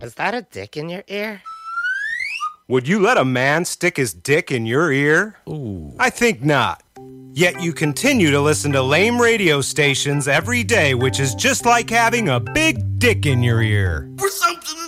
Is that a dick in your ear? Would you let a man stick his dick in your ear? Ooh. I think not. Yet you continue to listen to lame radio stations every day, which is just like having a big dick in your ear. For something.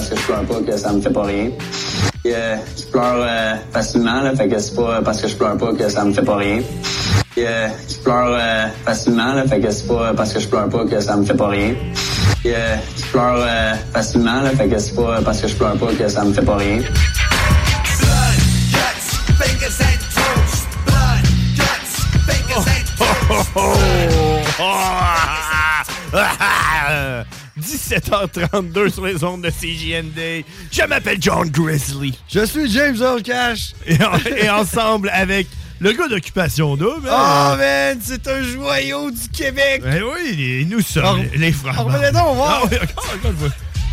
Parce que je pleure pas que ça me fait pas rien. Euh, je pleure euh, facilement, là, fait que c'est pas parce que je pleure pas que ça me fait pas rien. Euh, je pleure euh, facilement, là, fait que c'est pas parce que je pleure pas que ça me fait pas rien. Euh, je pleure euh, facilement, là, fait que c'est pas parce que je pleure pas que ça me fait pas rien. Fingers and toes. 17h32 sur les ondes de CJND. Je m'appelle John Grizzly. Je suis James Earl Cash. Et, en- et ensemble avec le gars d'Occupation Double. Oh man, c'est un joyau du Québec. Ben oui, les- nous sommes Alors- les, frères. donc voir. Ah oui, encore, encore une fois.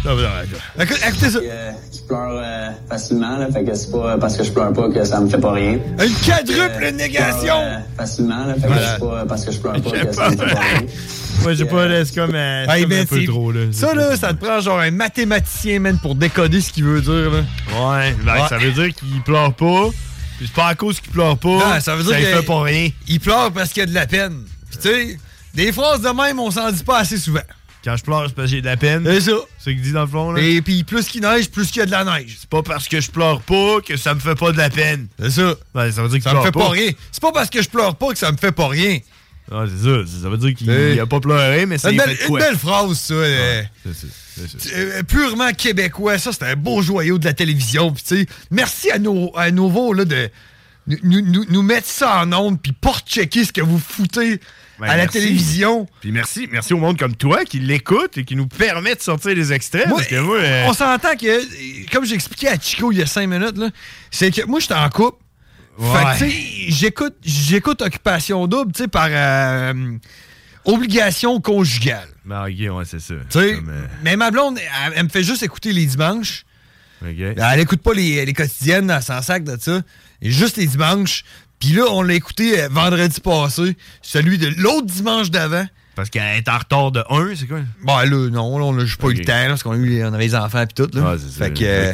Non, mais non, non. Écoute- écoutez ça. Euh, je pleure euh, facilement, là, fait que c'est pas parce que je pleure pas que ça me fait pas rien. Une quadruple Euh, je négation. pleure, euh, facilement, là, fait que c'est pas parce que je pleure pas que ça me fait pas rien. Moi, j'ai pas laisse comme, euh, ben, un peu trop. Là. Ça, là, ça te prend genre un mathématicien, man, pour décoder ce qu'il veut dire, là. Ouais, ben, Ouais. ça veut dire qu'il pleure pas. Puis c'est pas à cause qu'il pleure pas. Non, ça veut dire il que- fait pas rien. Il pleure parce qu'il y a de la peine. Puis, tu sais, des phrases de même, on s'en dit pas assez souvent. Quand je pleure, c'est parce que j'ai de la peine. C'est ça. C'est ce qu'il dit dans le fond, là. Et puis, plus qu'il neige, plus qu'il y a de la neige. C'est pas parce que je pleure pas que ça me fait pas de la peine. C'est ça. Ça veut dire qu'il Ça me fait pas rien. C'est pas parce que je pleure pas que ça me fait pas rien. Ah, c'est ça. Ça veut dire qu'il a pas pleuré, mais c'est Une belle, une belle phrase, ça. euh, C'est euh, purement québécois. Ça, c'est un beau joyau de la télévision. Puis, tu sais, merci à nos, à Nouveau là, de nous, nous- nous- nous mettre ça en ondes puis porte-checker ce que vous foutez Ben, à la merci. télévision. Puis merci, merci au monde comme toi qui l'écoute et qui nous permet de sortir les extraits. Moi, parce que moi, euh, On s'entend que, comme j'ai expliqué à Chico il y a cinq minutes, c'est que moi, j'étais en couple. Ouais. Fait que, j'écoute, j'écoute Occupation Double, tu sais, par euh, obligation conjugale. Ben, ok, ouais, c'est ça. Comme, euh, mais ma blonde, elle, elle me fait juste écouter les dimanches. ok. Elle écoute pas les, les quotidiennes, elle s'en sac de ça. Et juste les dimanches. Puis là, on l'a écouté euh, vendredi passé, celui de l'autre dimanche d'avant. Parce qu'elle est en retard de 1, c'est quoi? Bon, là, non, là, on n'a juste pas eu le temps, là, parce qu'on avait les enfants et tout. Là. Ah, c'est ça. Fait que, euh,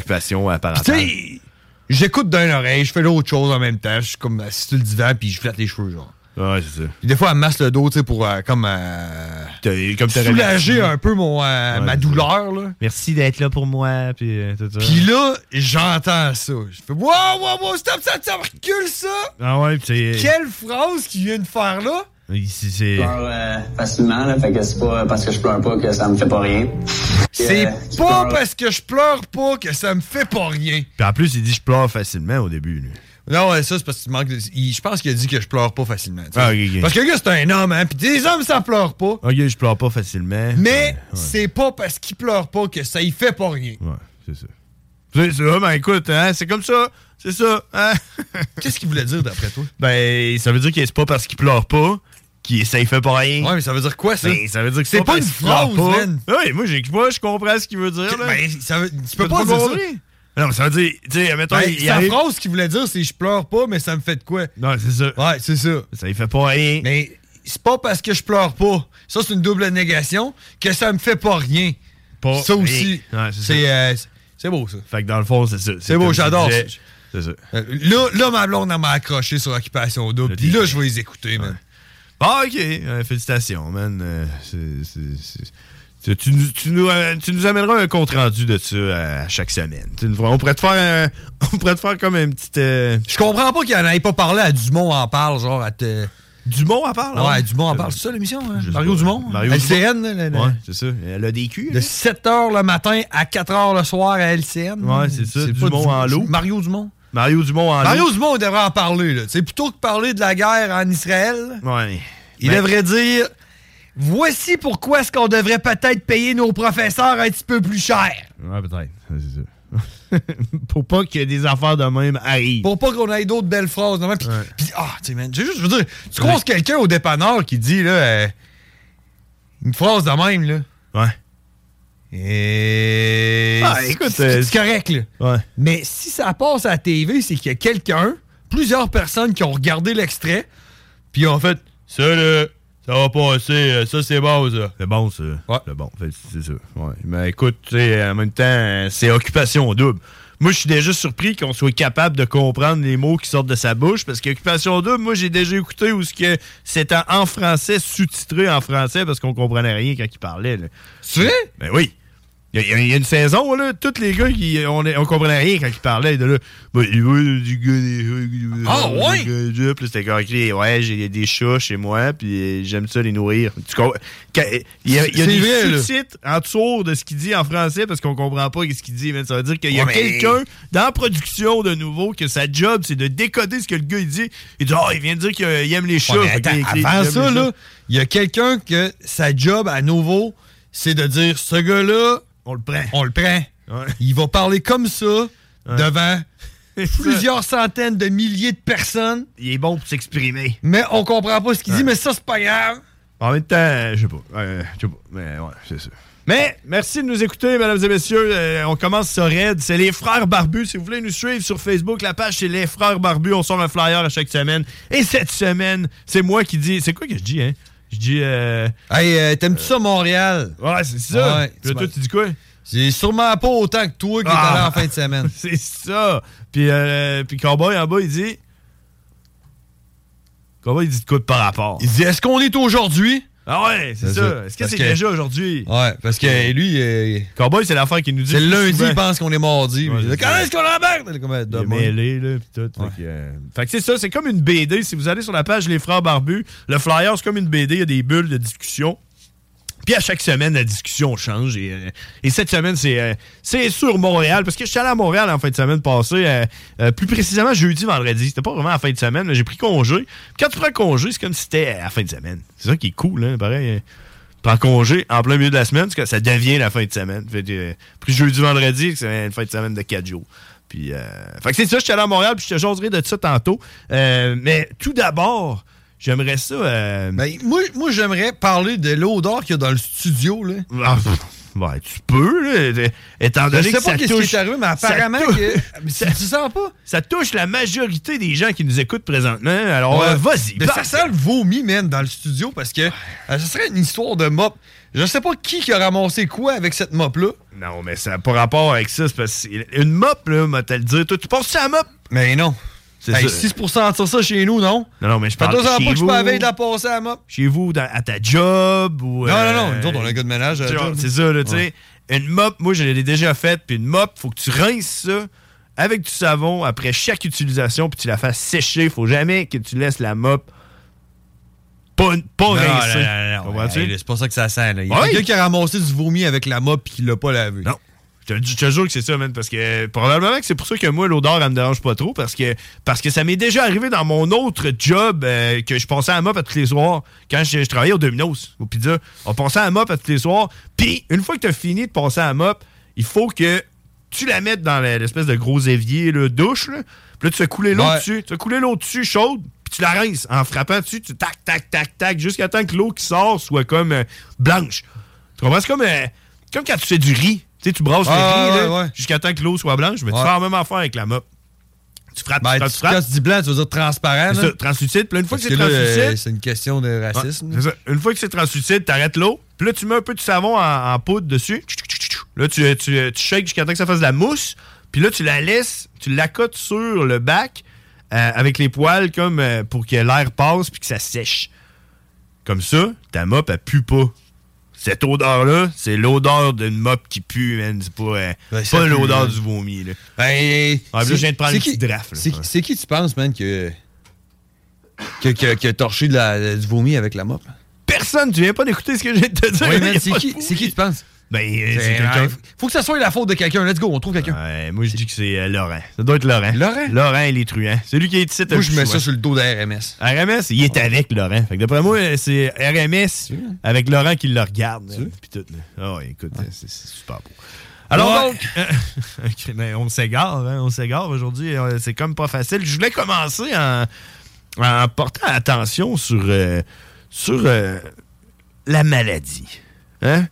Puis, j'écoute d'une oreille, je fais l'autre chose en même temps. Je suis comme assis sur le divan, puis je flatte les cheveux, genre. Ouais, c'est ça. Puis des fois, elle me masse le dos, tu sais, pour euh, comme, euh, comme soulager un peu mon, euh, Ouais, ma douleur, là. Merci d'être là pour moi, puis euh, tout ça. Puis là, j'entends ça. Je fais, wow, wow, wow, stop, stop, stop, recule ça! Ah ouais, puis c'est. Quelle phrase qu'il vient de faire là? Je pleure euh, facilement, là, fait que c'est pas parce que je pleure pas que ça me fait pas rien. C'est Euh, pas pleure- parce que je pleure pas que ça me fait pas rien. Puis en plus, il dit je pleure facilement au début, lui. Non, ouais, ça, c'est parce que tu manques de... il- Je pense qu'il a dit que je pleure pas facilement. tu. Ah. Parce que le gars, c'est un homme, hein. Puis des hommes, ça pleure pas. Ok, je pleure pas facilement. Mais c'est pas parce qu'il pleure pas que ça y fait pas rien. Ouais, c'est ça. C'est ça, ben écoute, hein, c'est comme ça. C'est ça. Hein? Qu'est-ce qu'il voulait dire d'après toi? Ben, ça veut dire que c'est pas parce qu'il pleure pas qu'il ça y fait pas rien. Ouais, mais ça veut dire quoi, ça? Ben, ça veut dire que C'est pas une phrase, pas. man. Oui, moi, moi, je comprends ce qu'il veut dire. Là. Ben, ça veut- tu peux T'as pas dire ça. Non, mais ça veut dire, tu sais, mettons, Ben, il, sa arrive- phrase qu'il voulait dire, c'est je pleure pas, mais ça me fait de quoi? Non, c'est ça. Ouais, c'est ça. Ça y fait pas rien. Mais c'est pas parce que je pleure pas. Ça, c'est une double négation que ça me fait pas rien. Pas ça aussi. Ouais, c'est euh, c'est beau, ça. Fait que dans le fond, c'est ça. C'est beau, j'adore ça. C'est ça. Euh, Là, là, ma blonde, elle m'a accroché sur Occupation Double. Puis là, je vais les écouter, man. Ah, ok. Euh, félicitations, man. Euh, c'est- tu, tu nous- tu nous, euh, tu nous amèneras un compte rendu de ça euh, à chaque semaine. On pourrait te faire un- on pourrait te faire comme un petit. euh, Je comprends pas qu'il en ait pas parlé à Dumont en parle, genre à te. Dumont en parle? Ouais, hein? Dumont en parle. C'est ça l'émission, hein? Mario pas. Dumont? Mario LCN, Dumont. le- Ouais, c'est ça. Elle a des culs. De 7h le matin à 4h le soir à LCN. Ouais, c'est ça. Dumont en l'eau. Mario Dumont. Mario Dumont en Mario l'eau. Dumont, on devrait en parler. Là. Plutôt que parler de la guerre en Israël, Ouais. il Ben, devrait dire Voici pourquoi est-ce qu'on devrait peut-être payer nos professeurs un petit peu plus cher. Ouais, peut-être. Ouais, C'est ça. Pour pas que des affaires de même arrivent. Pour pas qu'on ait d'autres belles phrases. Puis, puis, ah, tu sais, man, juste, je veux dire, tu croises quelqu'un au dépanneur qui dit, là, euh, une phrase de même, là. Ouais. Et. Ah, écoute, c'est euh, c'est correct, là. Ouais. Mais si ça passe à la TV, c'est qu'il y a quelqu'un, plusieurs personnes qui ont regardé l'extrait, puis ont fait ça là, ça va passer, euh, ça c'est bon ça. C'est bon, ça. C'est bon. C'est ça. Ouais. Mais écoute, tu sais, en même temps, c'est occupation double. Moi, je suis déjà surpris qu'on soit capable de comprendre les mots qui sortent de sa bouche parce qu'occupation double, moi, j'ai déjà écouté où que c'était en français, sous-titré en français parce qu'on comprenait rien quand il parlait. C'est vrai? Ben oui. Il y, a- il y a une saison, là, tous les gars, qui, on, on comprenait rien quand ils parlaient. De là, Ben, il veut du gars, des- Ah, ouais? du Puis c'était comme, ok, ouais, j'ai des chats chez moi, puis j'aime ça les nourrir. Il y a, y a des sous-titres en dessous de ce qu'il dit en français parce qu'on comprend pas ce qu'il dit. mais Ça veut dire qu'il y a Ouais, mais- quelqu'un dans la production de nouveau que sa job, c'est de décoder ce que le gars il dit. Il dit, oh, il vient de dire qu'il aime les chats. Ouais, attends, avant il aime ça, là, il y a quelqu'un que sa job à nouveau, c'est de dire ce gars-là, on le prend. On le prend. Il va parler comme ça devant plusieurs centaines de milliers de personnes. Il est bon pour s'exprimer. Mais on comprend pas ce qu'il dit, mais ça, c'est pas grave. En même temps, je sais pas. Euh, je sais pas. Mais ouais, c'est ça. Mais merci de nous écouter, mesdames et messieurs. Euh, on commence ça raid. C'est les Frères Barbus. Si vous voulez nous suivre sur Facebook, la page c'est les Frères Barbus. On sort un flyer à chaque semaine. Et cette semaine, c'est moi qui dis. C'est quoi que je dis, hein? Je dis. Euh... Hey, euh, t'aimes-tu ça, Montréal? Ouais, c'est ça. Ouais, Puis là, toi, tu dis quoi? C'est sûrement pas autant que toi qui est Ah. allé en fin de semaine. c'est ça. Puis, euh, puis Cowboy en bas, il dit. Cowboy, il dit de quoi de par rapport? Il dit Est-ce qu'on est aujourd'hui? Ah ouais, c'est ça. Est-ce que c'est déjà aujourd'hui? Ouais, parce que lui. euh, Cowboy, c'est l'affaire qui nous dit. c'est lundi, il pense qu'on est mardi. Ouais, c'est Quand est-ce qu'on embarque? Il est est mêlé, là, pis tout. Fait que, euh, fait que c'est ça, c'est comme une BD. Si vous allez sur la page Les Frères Barbus, le flyer, c'est comme une BD, il y a des bulles de discussion. Puis à chaque semaine, la discussion change. Et, euh, et cette semaine, c'est euh, c'est sur Montréal. Parce que je suis allé à Montréal en fin de semaine passée. euh, plus précisément, jeudi, vendredi. C'était pas vraiment en fin de semaine, j'ai pris congé. Quand tu prends congé, c'est comme si c'était à fin de semaine. C'est ça qui est cool, hein, pareil. euh, prends congé en plein milieu de la semaine, parce que ça devient la fin de semaine. Fait jeudi, vendredi, c'est une fin de semaine de 4 jours. Puis, fait que c'est ça, je suis allé à Montréal, puis je te jaserai de ça tantôt. Mais tout d'abord, j'aimerais ça. euh, Ben, moi, moi j'aimerais parler de l'odeur qu'il y a dans le studio. Là. ah, ouais, tu peux, là, étant Je donné sais que pas ça touche, qui est arrivé, mais ça apparemment touche- que. Mais tu sens pas? ça touche la majorité des gens qui nous écoutent présentement. Alors, Ouais. euh, vas-y. Mais ça sent le vomi, man, dans le studio parce que euh, ce serait une histoire de mop. Je sais pas qui qui a ramassé quoi avec cette mop-là. Non, mais ça n'a pas rapport avec ça. C'est parce que une mop, là, m'a te le dire. Toi, tu penses à la mop? Mais non. C'est Hey, ça. chez nous, non? Non, non, mais je parle chez pas que je vous. peux veille de la passer à la mop. Chez vous, dans- à ta job ou. Non, euh, non, non, nous autres, on a un gars de ménage à la tu vois, job. C'est ça, là, tu sais. Ouais. Une mop, moi, je l'ai déjà faite, puis une mop, faut que tu rinces ça avec du savon après chaque utilisation, puis tu la fasses sécher. Faut jamais que tu laisses la mop pas, pas Non, rincée. non, non, c'est pas ça que ça sent. là. Il y a quelqu'un qui a ramassé du vomi avec la mop et qui l'a pas lavé. Non. Je te, jure que c'est ça, man, parce que probablement que c'est pour ça que moi, l'odeur, elle me dérange pas trop, parce que, parce que ça m'est déjà arrivé dans mon autre job euh, que je passais à mop à tous les soirs. Quand je, je travaillais au Domino's, au Pizza, on passait à mop à tous les soirs. Puis, une fois que tu as fini de passer à mop, il faut que tu la mettes dans l'espèce de gros évier, là, douche, là. Puis là, tu fais couler l'eau Ouais. dessus. Tu fais couler l'eau dessus, chaude, puis tu la rinces. En frappant dessus, tu tac, tac, tac, tac, jusqu'à temps que l'eau qui sort soit comme euh, blanche. Tu comprends? C'est comme, euh, comme quand tu fais du riz. Tu sais, tu brasses Ah, le riz, ouais, là, ouais. jusqu'à temps que l'eau soit blanche. Mais tu fais la même affaire avec la mop. Tu frappes, Ben, tu frappes, tu- tu frappes. quand tu dis blanc, tu veux dire transparent. C'est ça, translucide. Puis là, une fois Parce que c'est là, euh, translucide, c'est une question de racisme. Ouais, c'est ça. Une fois que c'est translucide, t'arrêtes l'eau. Puis là, tu mets un peu de savon en, en poudre dessus. Là, tu, tu, tu shakes jusqu'à temps que ça fasse de la mousse. Puis là, tu la laisses, tu l'accotes sur le bac euh, avec les poils comme euh, pour que l'air passe puis que ça sèche. Comme ça, ta mop, elle pue pas. Cette odeur-là, c'est l'odeur d'une mop qui pue, man. C'est pas, euh, Ben, pas l'odeur du vomi, là. Ben, puis là, je viens de prendre une qui- petite draft, là. C'est qui tu penses, man, que, que, que- torché de la- du vomi avec la mop? Personne, tu viens pas d'écouter ce que j'ai de te dire. Oui, man, c'est qui, qui tu penses? Ben, euh, c'est quelqu'un. Faut que ça soit la faute de quelqu'un. Let's go, on trouve quelqu'un. Ouais, moi, je dis que c'est euh, Laurent. Ça doit être Laurent. Laurent? Laurent et les truands. C'est lui qui est ici. Moi, je mets ça sur le dos de RMS. RMS, il est avec Laurent. Fait que d'après moi, c'est RMS avec Laurent qui le regarde. Puis tout. là. Ouais, écoute, c'est c'est super beau. Alors donc, euh, ben, on s'égare, hein, on s'égare aujourd'hui. euh, C'est comme pas facile. Je voulais commencer en, en portant attention sur, sur la maladie. Hein?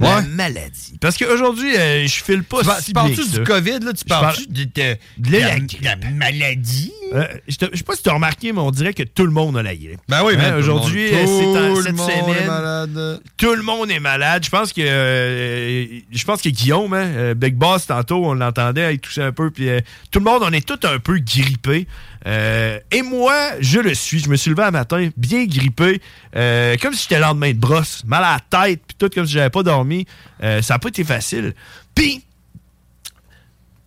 La Ouais. maladie. Parce qu'aujourd'hui, euh, je file pas Tu, si parles-tu du. COVID, là? Tu parles-tu parle- de, de- de la, la la maladie? Euh, je te- je sais pas si tu as remarqué, mais on dirait que tout le monde a la grippe. Ben oui, Hein, man, tout le Aujourd'hui, euh, c'est en- tout le cette monde est malade. tout le monde est malade. Je pense que euh, je pense que Guillaume, hein, Big Boss, tantôt, on l'entendait, il toussait un peu. Puis tout le monde, on est tous un peu grippés. Euh, et moi, je le suis. Je me suis levé un matin, bien grippé, euh, comme si j'étais le lendemain de brosse, mal à la tête, puis tout comme si j'avais pas dormi. Euh, ça n'a pas été facile. Puis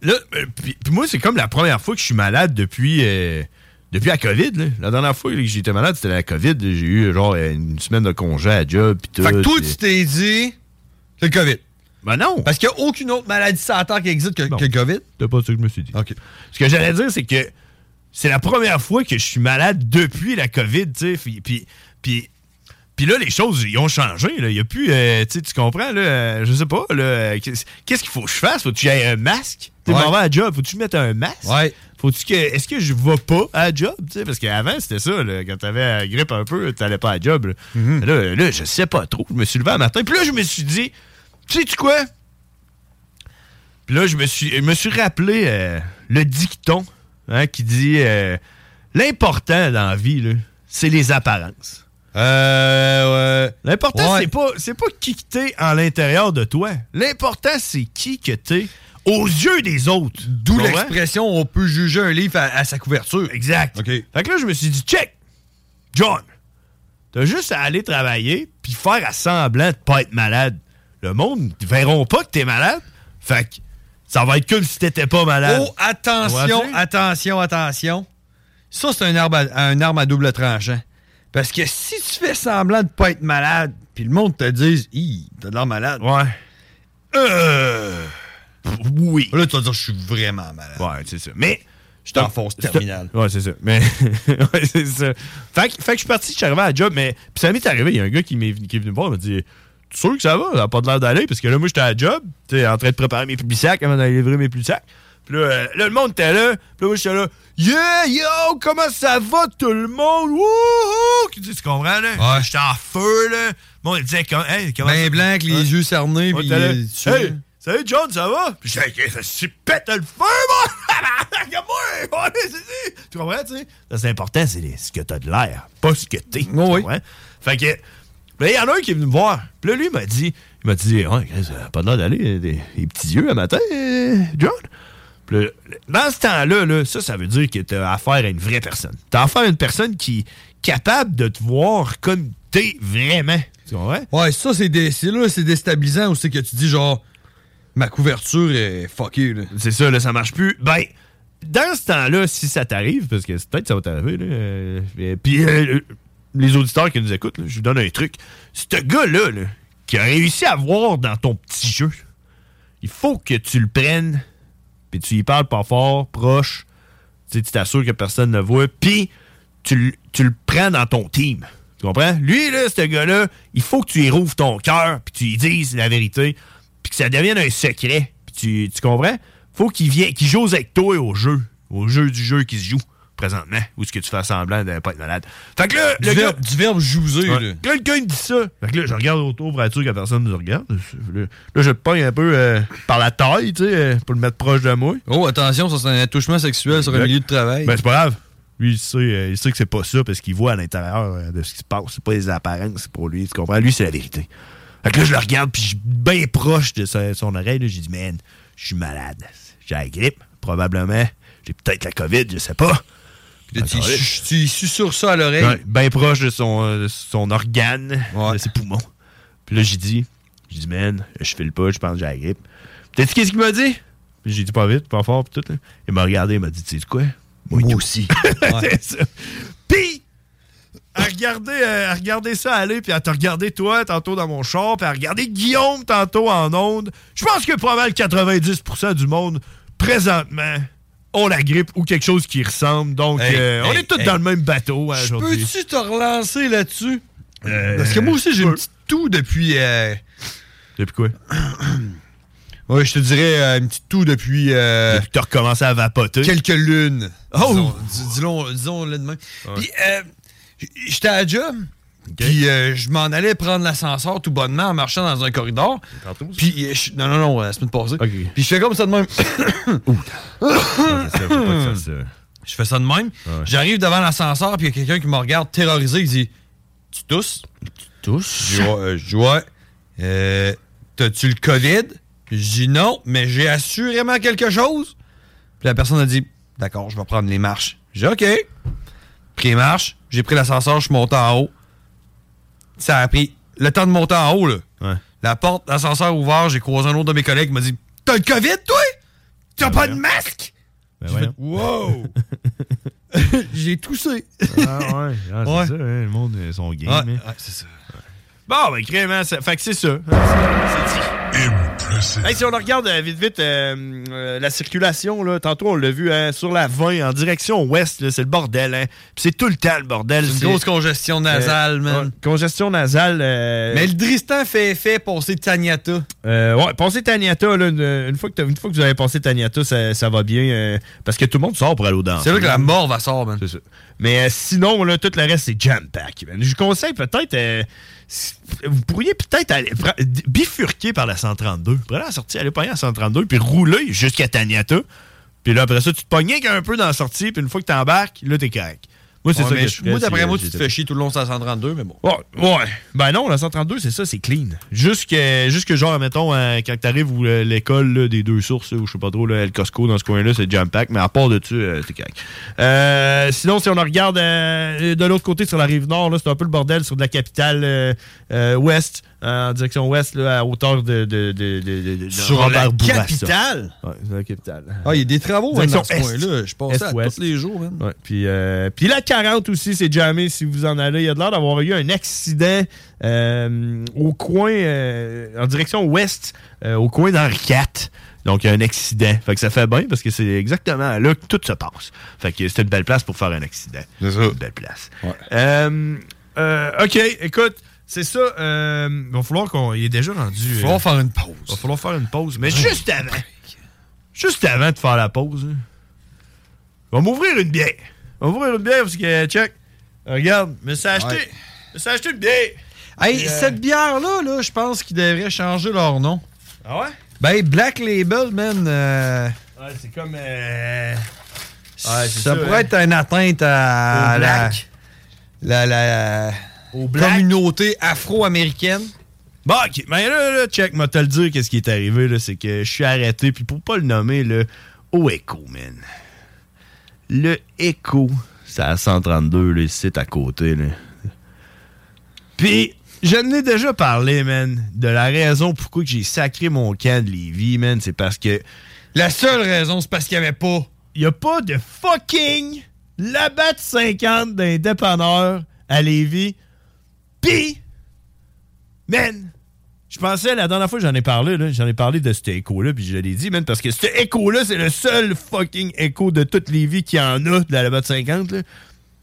Là, puis, puis moi, c'est comme la première fois que je suis malade depuis, depuis la COVID. là. La dernière fois que j'étais malade, c'était la COVID. J'ai eu genre une semaine de congé à job. Puis tout, Fait que toi, tu t'es dit, c'est le COVID. Ben non. Parce qu'il n'y a aucune autre maladie sur la Terre qui existe que, le COVID? C'est pas ça que je me suis dit. OK. Ce que j'allais dire, c'est que c'est la première fois que je suis malade depuis la COVID, tu sais. Puis, puis, puis, là, les choses, ils ont changé. Là. Il y a plus, euh, tu comprends, là, euh, je sais pas, là, qu'est- qu'est-ce qu'il faut que je fasse? Faut que tu aies un masque? Tu Ouais. à job, faut que tu mettes un masque? Ouais. Faut-tu que, est-ce que je vais pas à job? Parce qu'avant, c'était ça, là, quand t'avais la grippe un peu, t'allais pas à job. Là. Mm-hmm. là, là, je sais pas trop. Je me suis levé un matin, puis là, je me suis dit, tu sais-tu quoi? Puis là, je me suis, je me suis rappelé euh, le dicton hein, qui dit euh, l'important dans la vie, c'est les apparences. Euh, ouais. L'important, Ouais. c'est pas, c'est pas qui que t'es en l'intérieur de toi. L'important, c'est qui que t'es aux yeux des autres. D'où l'expression on peut juger un livre à, à sa couverture. Exact. OK. Fait que là, je me suis dit, check, John, t'as juste à aller travailler puis faire à semblant de pas être malade. Le monde, ils verront pas que t'es malade. Fait que ça va être comme si t'étais pas malade. Oh, attention, attention, attention. Ça, c'est un, arme à- un arme à double tranchant. Parce que si tu fais semblant de pas être malade, puis le monde te dise, Hi, t'as de l'air malade. Ouais. Euh. Oui. Là, tu vas dire, je suis vraiment malade. Ouais, c'est ça. Mais. Je suis en force terminale. Ouais, c'est ça. Mais. ouais, c'est ça. Fait que, fait que je suis parti, je suis arrivé à la job, mais. Puis ça m'est arrivé, il y a un gars qui, venu- qui est venu me voir, il m'a dit sûr que ça va Ça n'a pas de l'air d'aller Parce que là, moi, j'étais à la job, en train de préparer mes publics sacs avant d'aller livrer mes publics sacs. Puis là, euh, là, le monde était là. Puis là, moi, j'étais là Yeah, yo, comment ça va tout le monde? Wouhou Tu tu comprends, là? Ouais. J'étais en feu, là. Monde il disait Comment, hey, comment Ben ça- blanc, avec les yeux cernés, puis là, Hey, salut John, ça va? Puis j'étais, OK, ça pète le feu, moi! Regarde-moi! Ça. Tu comprends, tu sais? C'est important, c'est ce que t'as de l'air, pas ce que t'es. tu oui. Fait que, ben, il y en a un qui est venu me voir. Puis là, lui, il m'a dit, il m'a dit, ouais, ça pas de l'air d'aller, des, des petits yeux un matin, euh, John. Puis là, dans ce temps-là, là, ça, ça veut dire que tu as affaire à une vraie personne. Tu as affaire à une personne qui est capable de te voir comme t'es vraiment. Tu comprends? Ouais, ça, c'est dé- c'est là, c'est déstabilisant aussi que tu dis genre, ma couverture est fuckée, là. C'est ça, là, ça marche plus. Ben, dans ce temps-là, si ça t'arrive, parce que peut-être que ça va t'arriver, là, euh, euh, puis euh, les auditeurs qui nous écoutent, je vous donne un truc. Ce gars-là, là, qui a réussi à voir dans ton petit jeu, il faut que tu le prennes, puis tu y parles pas fort, proche, tu t'assures que personne ne voit, puis tu, tu le prends dans ton team. Tu comprends? Lui, là, ce gars-là, il faut que tu y rouvres ton cœur, puis tu lui dises la vérité, puis que ça devienne un secret. Puis tu, tu comprends? Faut qu'il vienne, qu'il joue avec toi au jeu. Au jeu du jeu qui se joue présentement. Ou est-ce que tu fais semblant de pas être malade? Fait que là, Du le gars. verbe- du verbe jouser, Ouais. là. Là, le gars, il dit ça. Fait que là, je regarde autour pour être sûr que personne nous regarde. Là, je te pogne un peu euh, par la taille, tu sais, euh, pour le mettre proche de moi. Oh, attention, ça c'est un attouchement sexuel sur un milieu de travail. Ben, c'est pas grave. Lui, il sait, euh, il sait que c'est pas ça parce qu'il voit à l'intérieur euh, de ce qui se passe. C'est pas les apparences pour lui. Tu comprends? Lui, c'est la vérité. Fait que là, je le regarde, puis je suis bien proche de sa- son oreille. J'ai dit, man, je suis malade. J'ai la grippe, probablement. J'ai peut-être la COVID, je sais pas. Tu, tu, susurres ça à l'oreille. Ouais, bien proche de son, euh, son organe, de ses poumons. Puis là, j'ai dit, j'ai dit, man, je file pas, je pense que j'ai la grippe. Puis t'as dit qu'est-ce qu'il m'a dit? Puis j'ai dit pas vite, pas fort, puis tout. là. Il m'a regardé, il m'a dit, tu sais quoi? Moi, aussi. C'est ça. Puis, à regarder, euh, à regarder ça aller, puis à te regarder toi tantôt dans mon char, puis à regarder Guillaume tantôt en onde, je pense que probablement 90% du monde, présentement, ont la grippe ou quelque chose qui ressemble. Donc, Hey, euh, on est tous hey. dans le même bateau hein, aujourd'hui. Peux-tu te relancer là-dessus? Euh, Parce que moi aussi, j'ai une petite toux depuis. euh, Depuis quoi? ouais, je te dirais euh, une petite toux depuis. euh, Depuis que t'as recommencé à vapoter. Quelques lunes. Oh! Disons- dis- Disons, disons-le de même. Puis, euh, j'étais à la job. Puis euh, je m'en allais prendre l'ascenseur tout bonnement en marchant dans un corridor. Puis euh, je- non non non la semaine passée. Puis je fais comme ça de même. Je fais ça de même. J'arrive devant l'ascenseur puis il y a quelqu'un qui me regarde terrorisé. Il dit Tu tousses? Tu tousses? Je dis ouais. euh, ouais. Euh, T'as-tu le COVID? Je dis non, mais j'ai assurément quelque chose. Puis la personne a dit D'accord, je vais prendre les marches. J'ai OK. Pris les marches, j'ai pris l'ascenseur, je suis monté en haut. Ça a pris le temps de monter en haut, là. La porte, l'ascenseur ouvert, j'ai croisé un autre de mes collègues qui m'a dit T'as le COVID, toi? T'as pas de masque? Ben J'ai fait. Wow J'ai toussé. Ah ouais, ah, c'est Ouais. ça, hein, le monde, ils sont game. Ouais, hein. ouais, c'est ça. Bon, ben, crément, ça, fait que c'est ça. Hey, si on regarde euh, vite, vite euh, euh, la circulation, là, tantôt on l'a vu hein, sur la 20 en direction ouest, c'est le bordel. Hein. C'est tout le temps le bordel. C'est une grosse congestion nasale, man. ouais, congestion nasale. euh, Mais le Dristan fait effet passer Taniata. Euh, ouais, passer Taniata, là, une, une fois que t'as- une fois que vous avez passé Taniata, ça, ça va bien. euh, parce que tout le monde sort pour aller au danser. C'est là que la mort va sortir, man. C'est ça. Mais euh, sinon, là, tout le reste, c'est jam-pack. man. Je vous conseille peut-être. Vous pourriez peut-être aller bifurquer par la 132. Prenez la sortie, aller pogner la 132, puis rouler jusqu'à Taniata. Puis là, après ça, tu te pognes qu'un peu dans la sortie, puis une fois que t'embarques, là, t'es correct. Moi, c'est Ouais, ça que je- Moi, d'après moi, tu te fais chier tout le long de la 132, mais bon. Ouais, ouais. Ben non, la 132, c'est ça, c'est clean. Jusque, jusque genre, mettons, euh, quand t'arrives euh, l'école des deux sources, ou je sais pas trop, là, le Costco dans ce coin-là, c'est jam pack, mais à part de ça, euh, c'est correct. Euh, sinon, si on regarde euh, de l'autre côté, sur la rive nord, là, c'est un peu le bordel sur de la capitale ouest, en direction ouest, là, à hauteur de. de, de, de, de- de Sur Robert la capitale? Ouais, c'est la capitale. Ah, il y a des travaux Direction dans ce coin-là. Je passe ça Est-ouest. tous les jours. Ouais, puis, euh, puis la 40 aussi, c'est jamais si vous en allez. Il y a de l'air d'avoir eu un accident euh, au coin, euh, en direction ouest, euh, au coin d'Henri IV. Donc, il y a un accident. Fait que ça fait bien parce que c'est exactement là que tout se passe. Fait que c'est une belle place pour faire un accident. C'est ça. Une belle place. Euh, euh, OK, écoute, c'est ça. euh, il va falloir qu'on. Il est déjà rendu. Il va falloir faire une pause. Il va falloir faire une pause. Mais juste avant. Juste avant de faire la pause. hein, On va m'ouvrir une bière. On va m'ouvrir une bière parce que, check. Regarde, me suis acheté. Ouais. Me suis acheté une bière. Hey, euh, cette bière-là, là, je pense qu'ils devraient changer leur nom. Ah ouais? Ben, Black Label, man. euh, Ouais, c'est comme. euh, Ouais, c'est ça, ça, pourrait hein. être une atteinte à Au la, black. la, la black. communauté afro-américaine. Bon, ok. Mais là, là, check, moi te le dire, qu'est-ce qui est arrivé, là, c'est que je suis arrêté, puis pour pas le nommer, là, au Echo, man. Le Echo, c'est à 132, le site à côté, là. Puis, je n'ai déjà parlé, man, de la raison pourquoi j'ai sacré mon camp de Lévis, man. C'est parce que. La seule raison, c'est parce qu'il n'y avait pas. Il n'y a pas de fucking labat 50 d'un dépanneur à Lévis. Puis, man, je pensais, la dernière fois que j'en ai parlé, là, j'en ai parlé de cet écho-là, puis je l'ai dit, man, parce que cet écho-là, c'est le seul fucking écho de toute Lévis qu'il y en a de la labat 50, là.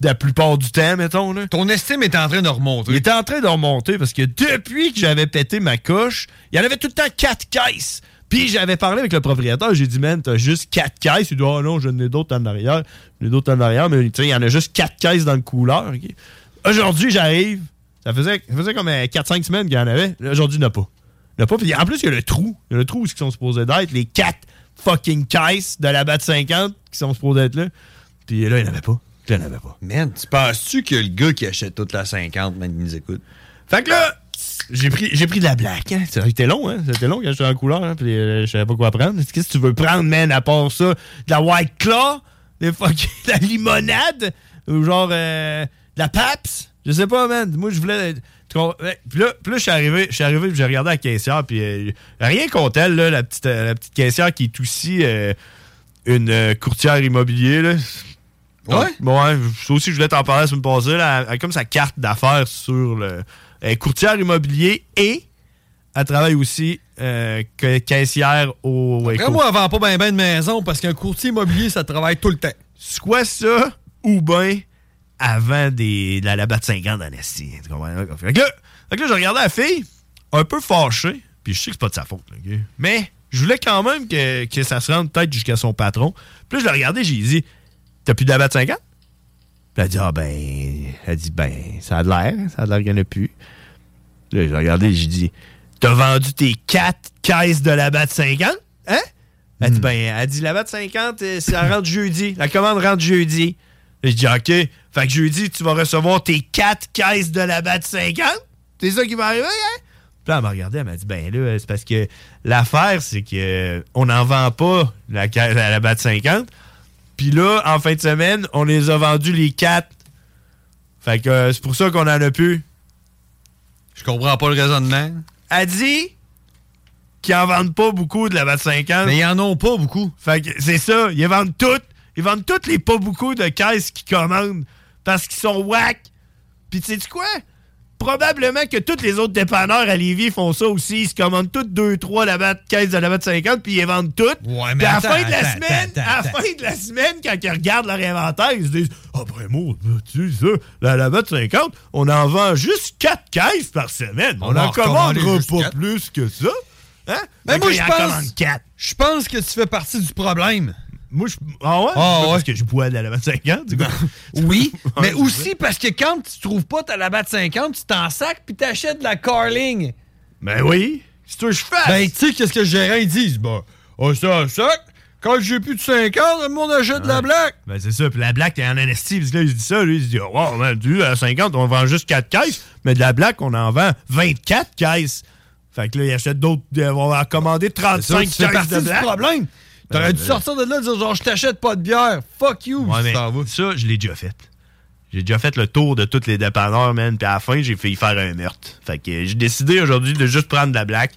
De la plupart du temps, mettons, là. Ton estime est en train de remonter. Il était en train de remonter parce que depuis que j'avais pété ma coche, il y en avait tout le temps quatre caisses. Puis j'avais parlé avec le propriétaire, j'ai dit, man, t'as juste quatre caisses. Il dit, oh non, j'en ai d'autres en arrière. J'en ai d'autres en arrière, mais il y en a juste quatre caisses dans le couleur. Aujourd'hui, j'arrive. Ça faisait, ça faisait comme 4-5 semaines qu'il y en avait. Aujourd'hui, il n'y en a pas. Il n'y en a pas. Puis en plus, il y a le trou. Il y a le trou où ils sont supposés d'être. Les quatre fucking caisses de la batte 50 qui sont supposés être là. Puis là, il n'y en avait pas. Il n'y en avait pas. Man, tu penses-tu que le gars qui achète toute la 50, man, il nous écoute? Fait que là, j'ai pris, j'ai pris de la black. Hein. Été long, hein. C'était long quand j'étais en couleur. Hein. Puis euh, je savais pas quoi prendre. Qu'est-ce que tu veux prendre, man, à part ça? De la White Claw? Des fucking, de la limonade? Ou genre euh, de la Paps? Je sais pas, man. Moi, je voulais... Puis là, puis là, je suis arrivé, je suis arrivé, puis j'ai regardé la caissière, puis euh, rien contre elle, là, la petite, euh, la petite caissière qui est aussi euh, une courtière immobilier, là. Ouais? Bon, ouais, ça aussi, je voulais t'en parler la semaine passée. Là, elle a comme sa carte d'affaires sur le. Elle est courtière immobilier et elle travaille aussi euh, que caissière au Après, moi, elle vend pas bien ben de maison parce qu'un courtier immobilier, ça travaille tout le temps. Soit ça, ou bien avant des, de la labat de 50 dans l'esti. Fait que là, fait que là, je regardais la fille, un peu fâchée, puis je sais que c'est pas de sa faute, là, mais je voulais quand même que, que ça se rende peut-être jusqu'à son patron. Puis là, je l'ai regardé, j'ai dit, t'as plus de labat de 50? Puis elle a dit, ah ben, elle dit, ben, ça a de l'air, ça a de l'air qu'il n'y en a plus. Là, j'ai regardé, j'ai dit, t'as vendu tes quatre caisses de labat de 50? Hein? Elle dit, ben, elle dit, la batte 50, euh, ça rentre jeudi. La commande rentre jeudi. Je dis, OK. Fait que jeudi, tu vas recevoir tes quatre caisses de la batte 50. C'est ça qui va arriver, hein? Puis là, elle m'a regardé, elle m'a dit, ben là, c'est parce que l'affaire, c'est que euh, on n'en vend pas la, la, la batte 50. Puis là, en fin de semaine, on les a vendus les quatre. Fait que euh, c'est pour ça qu'on en a plus. Je comprends pas le raisonnement. Elle dit qu'ils en vendent pas beaucoup de la batte 50. Mais ils en ont pas beaucoup. Fait que c'est ça, ils vendent toutes. Ils vendent toutes les pas beaucoup de caisses qu'ils commandent parce qu'ils sont whack. Puis tu sais quoi? Probablement que tous les autres dépanneurs à Lévis font ça aussi. Ils se commandent toutes deux, trois la batte, caisses de la batte 50 puis ils les vendent toutes. Ouais, mais à la fin de la attends, semaine, attends, à la fin de la semaine, quand ils regardent leur inventaire, ils se disent Ah, ben moi, tu sais ça, la, la batte 50, on en vend juste quatre caisses par semaine. On n'en commandera pas plus que ça. Hein? Mais Fait moi, je pense. Je pense que tu fais partie du problème. Moi, je. Ah ouais? Ah ouais. Parce que je bois de la lavande 50. c'est quoi? Oui, mais aussi parce que quand tu trouves pas ta labatte 50, tu t'en sacs puis t'achètes de la Carling. Ben oui. C'est toi que je fais. Ben, tu sais, qu'est-ce que le gérant, il dit? Ben, oh, ça, ça, quand j'ai plus de 50, le monde achète de la black. Ben c'est ça. Puis la black, t'es en anesthésie. Parce que là, il dit ça. Lui, il se dit, oh, man, tu à 50, on vend juste 4 caisses. Mais de la black, on en vend 24 caisses. Fait que là, il achète d'autres. euh, On va commander 35 tu fais caisses de black. problème. T'aurais Ben, dû sortir de là et dire genre, je t'achète pas de bière. Fuck you. Ouais, mais ça, je l'ai déjà fait. J'ai déjà fait le tour de tous les dépanneurs, man. Puis à la fin, j'ai failli faire un meurtre. Fait que j'ai décidé aujourd'hui de juste prendre de la black.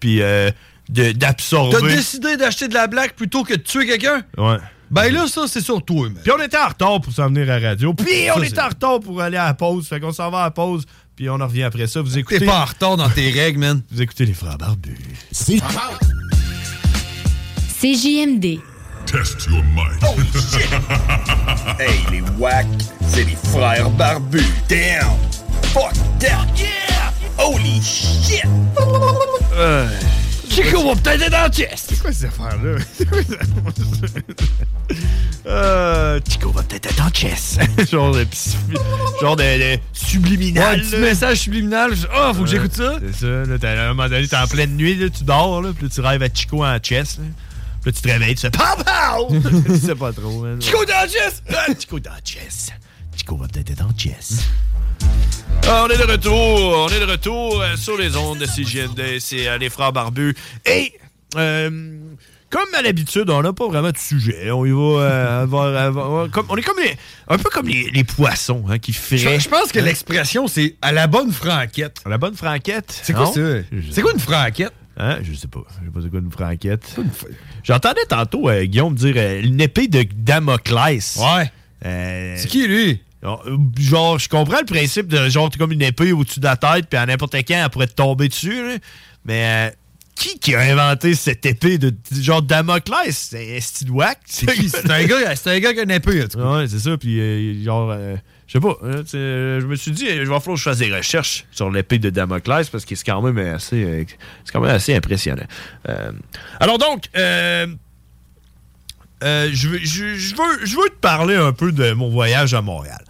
Puis euh, de- T'as d'absorber. décidé d'acheter de la black plutôt que de tuer quelqu'un? Ouais. Ben là, ça, c'est sur toi, man. Puis on était en retard pour s'en venir à la radio. Puis on c'est- était en retard pour aller à la pause. Fait qu'on s'en va à la pause. Puis on en revient après ça. Vous écoutez. T'es pas en retard dans tes règles, man. Vous écoutez les frères barbus. CJMD. Test your might. Hey, les wack, c'est les frères barbus. Damn! Fuck that! Yeah! Holy shit! Chico va peut-être être dans chest. C'est quoi cette affaire-là? C'est quoi ça? Euh, Chico va peut-être être en chess. genre de, psy- genre de, de Ouais, subliminal. un petit message subliminal. Ah, faut que j'écoute ça. C'est ça. Là, t'as- à un moment donné, t'es en pleine nuit, là, tu dors, là, puis là, tu rêves à Chico en chess. Là. Puis tu te réveilles, tu fais pow pow! tu sais pas trop, man. Chico dans le chest! Ah, Chico dans chess. Chico va peut-être être en chess. Ah, on est de retour, on est de retour euh, sur les ondes de CGND, c'est euh, les frères barbus. Et, euh, comme à l'habitude, on n'a pas vraiment de sujet. On y va, euh, avoir- avoir- comme- on est comme les- un peu comme les, les poissons hein, qui Je, feraient. je pense que l'expression, c'est à la bonne franquette. À la bonne franquette. C'est quoi ça? C'est quoi une franquette? Hein? Je sais pas. Je sais pas c'est quoi une franquette. J'entendais tantôt euh, Guillaume dire euh, une épée de Damoclès. Ouais. c'est qui, lui? Genre, je comprends le principe de genre, comme une épée au-dessus de la tête, puis à n'importe quand, elle pourrait te tomber dessus. là. Mais euh, qui qui a inventé cette épée de genre Damoclès? C'est Steve Wack? C'est qui? C'est un gars, c'est un gars qui a une épée. Ouais, c'est ça. Puis, euh, genre, euh, je sais pas. hein, euh, je me suis dit, euh, je vais falloir que je fasse des recherches sur l'épée de Damoclès parce que c'est quand même assez, euh, c'est quand même assez impressionnant. Euh, alors donc, euh, euh, je, veux, je veux, je veux te parler un peu de mon voyage à Montréal.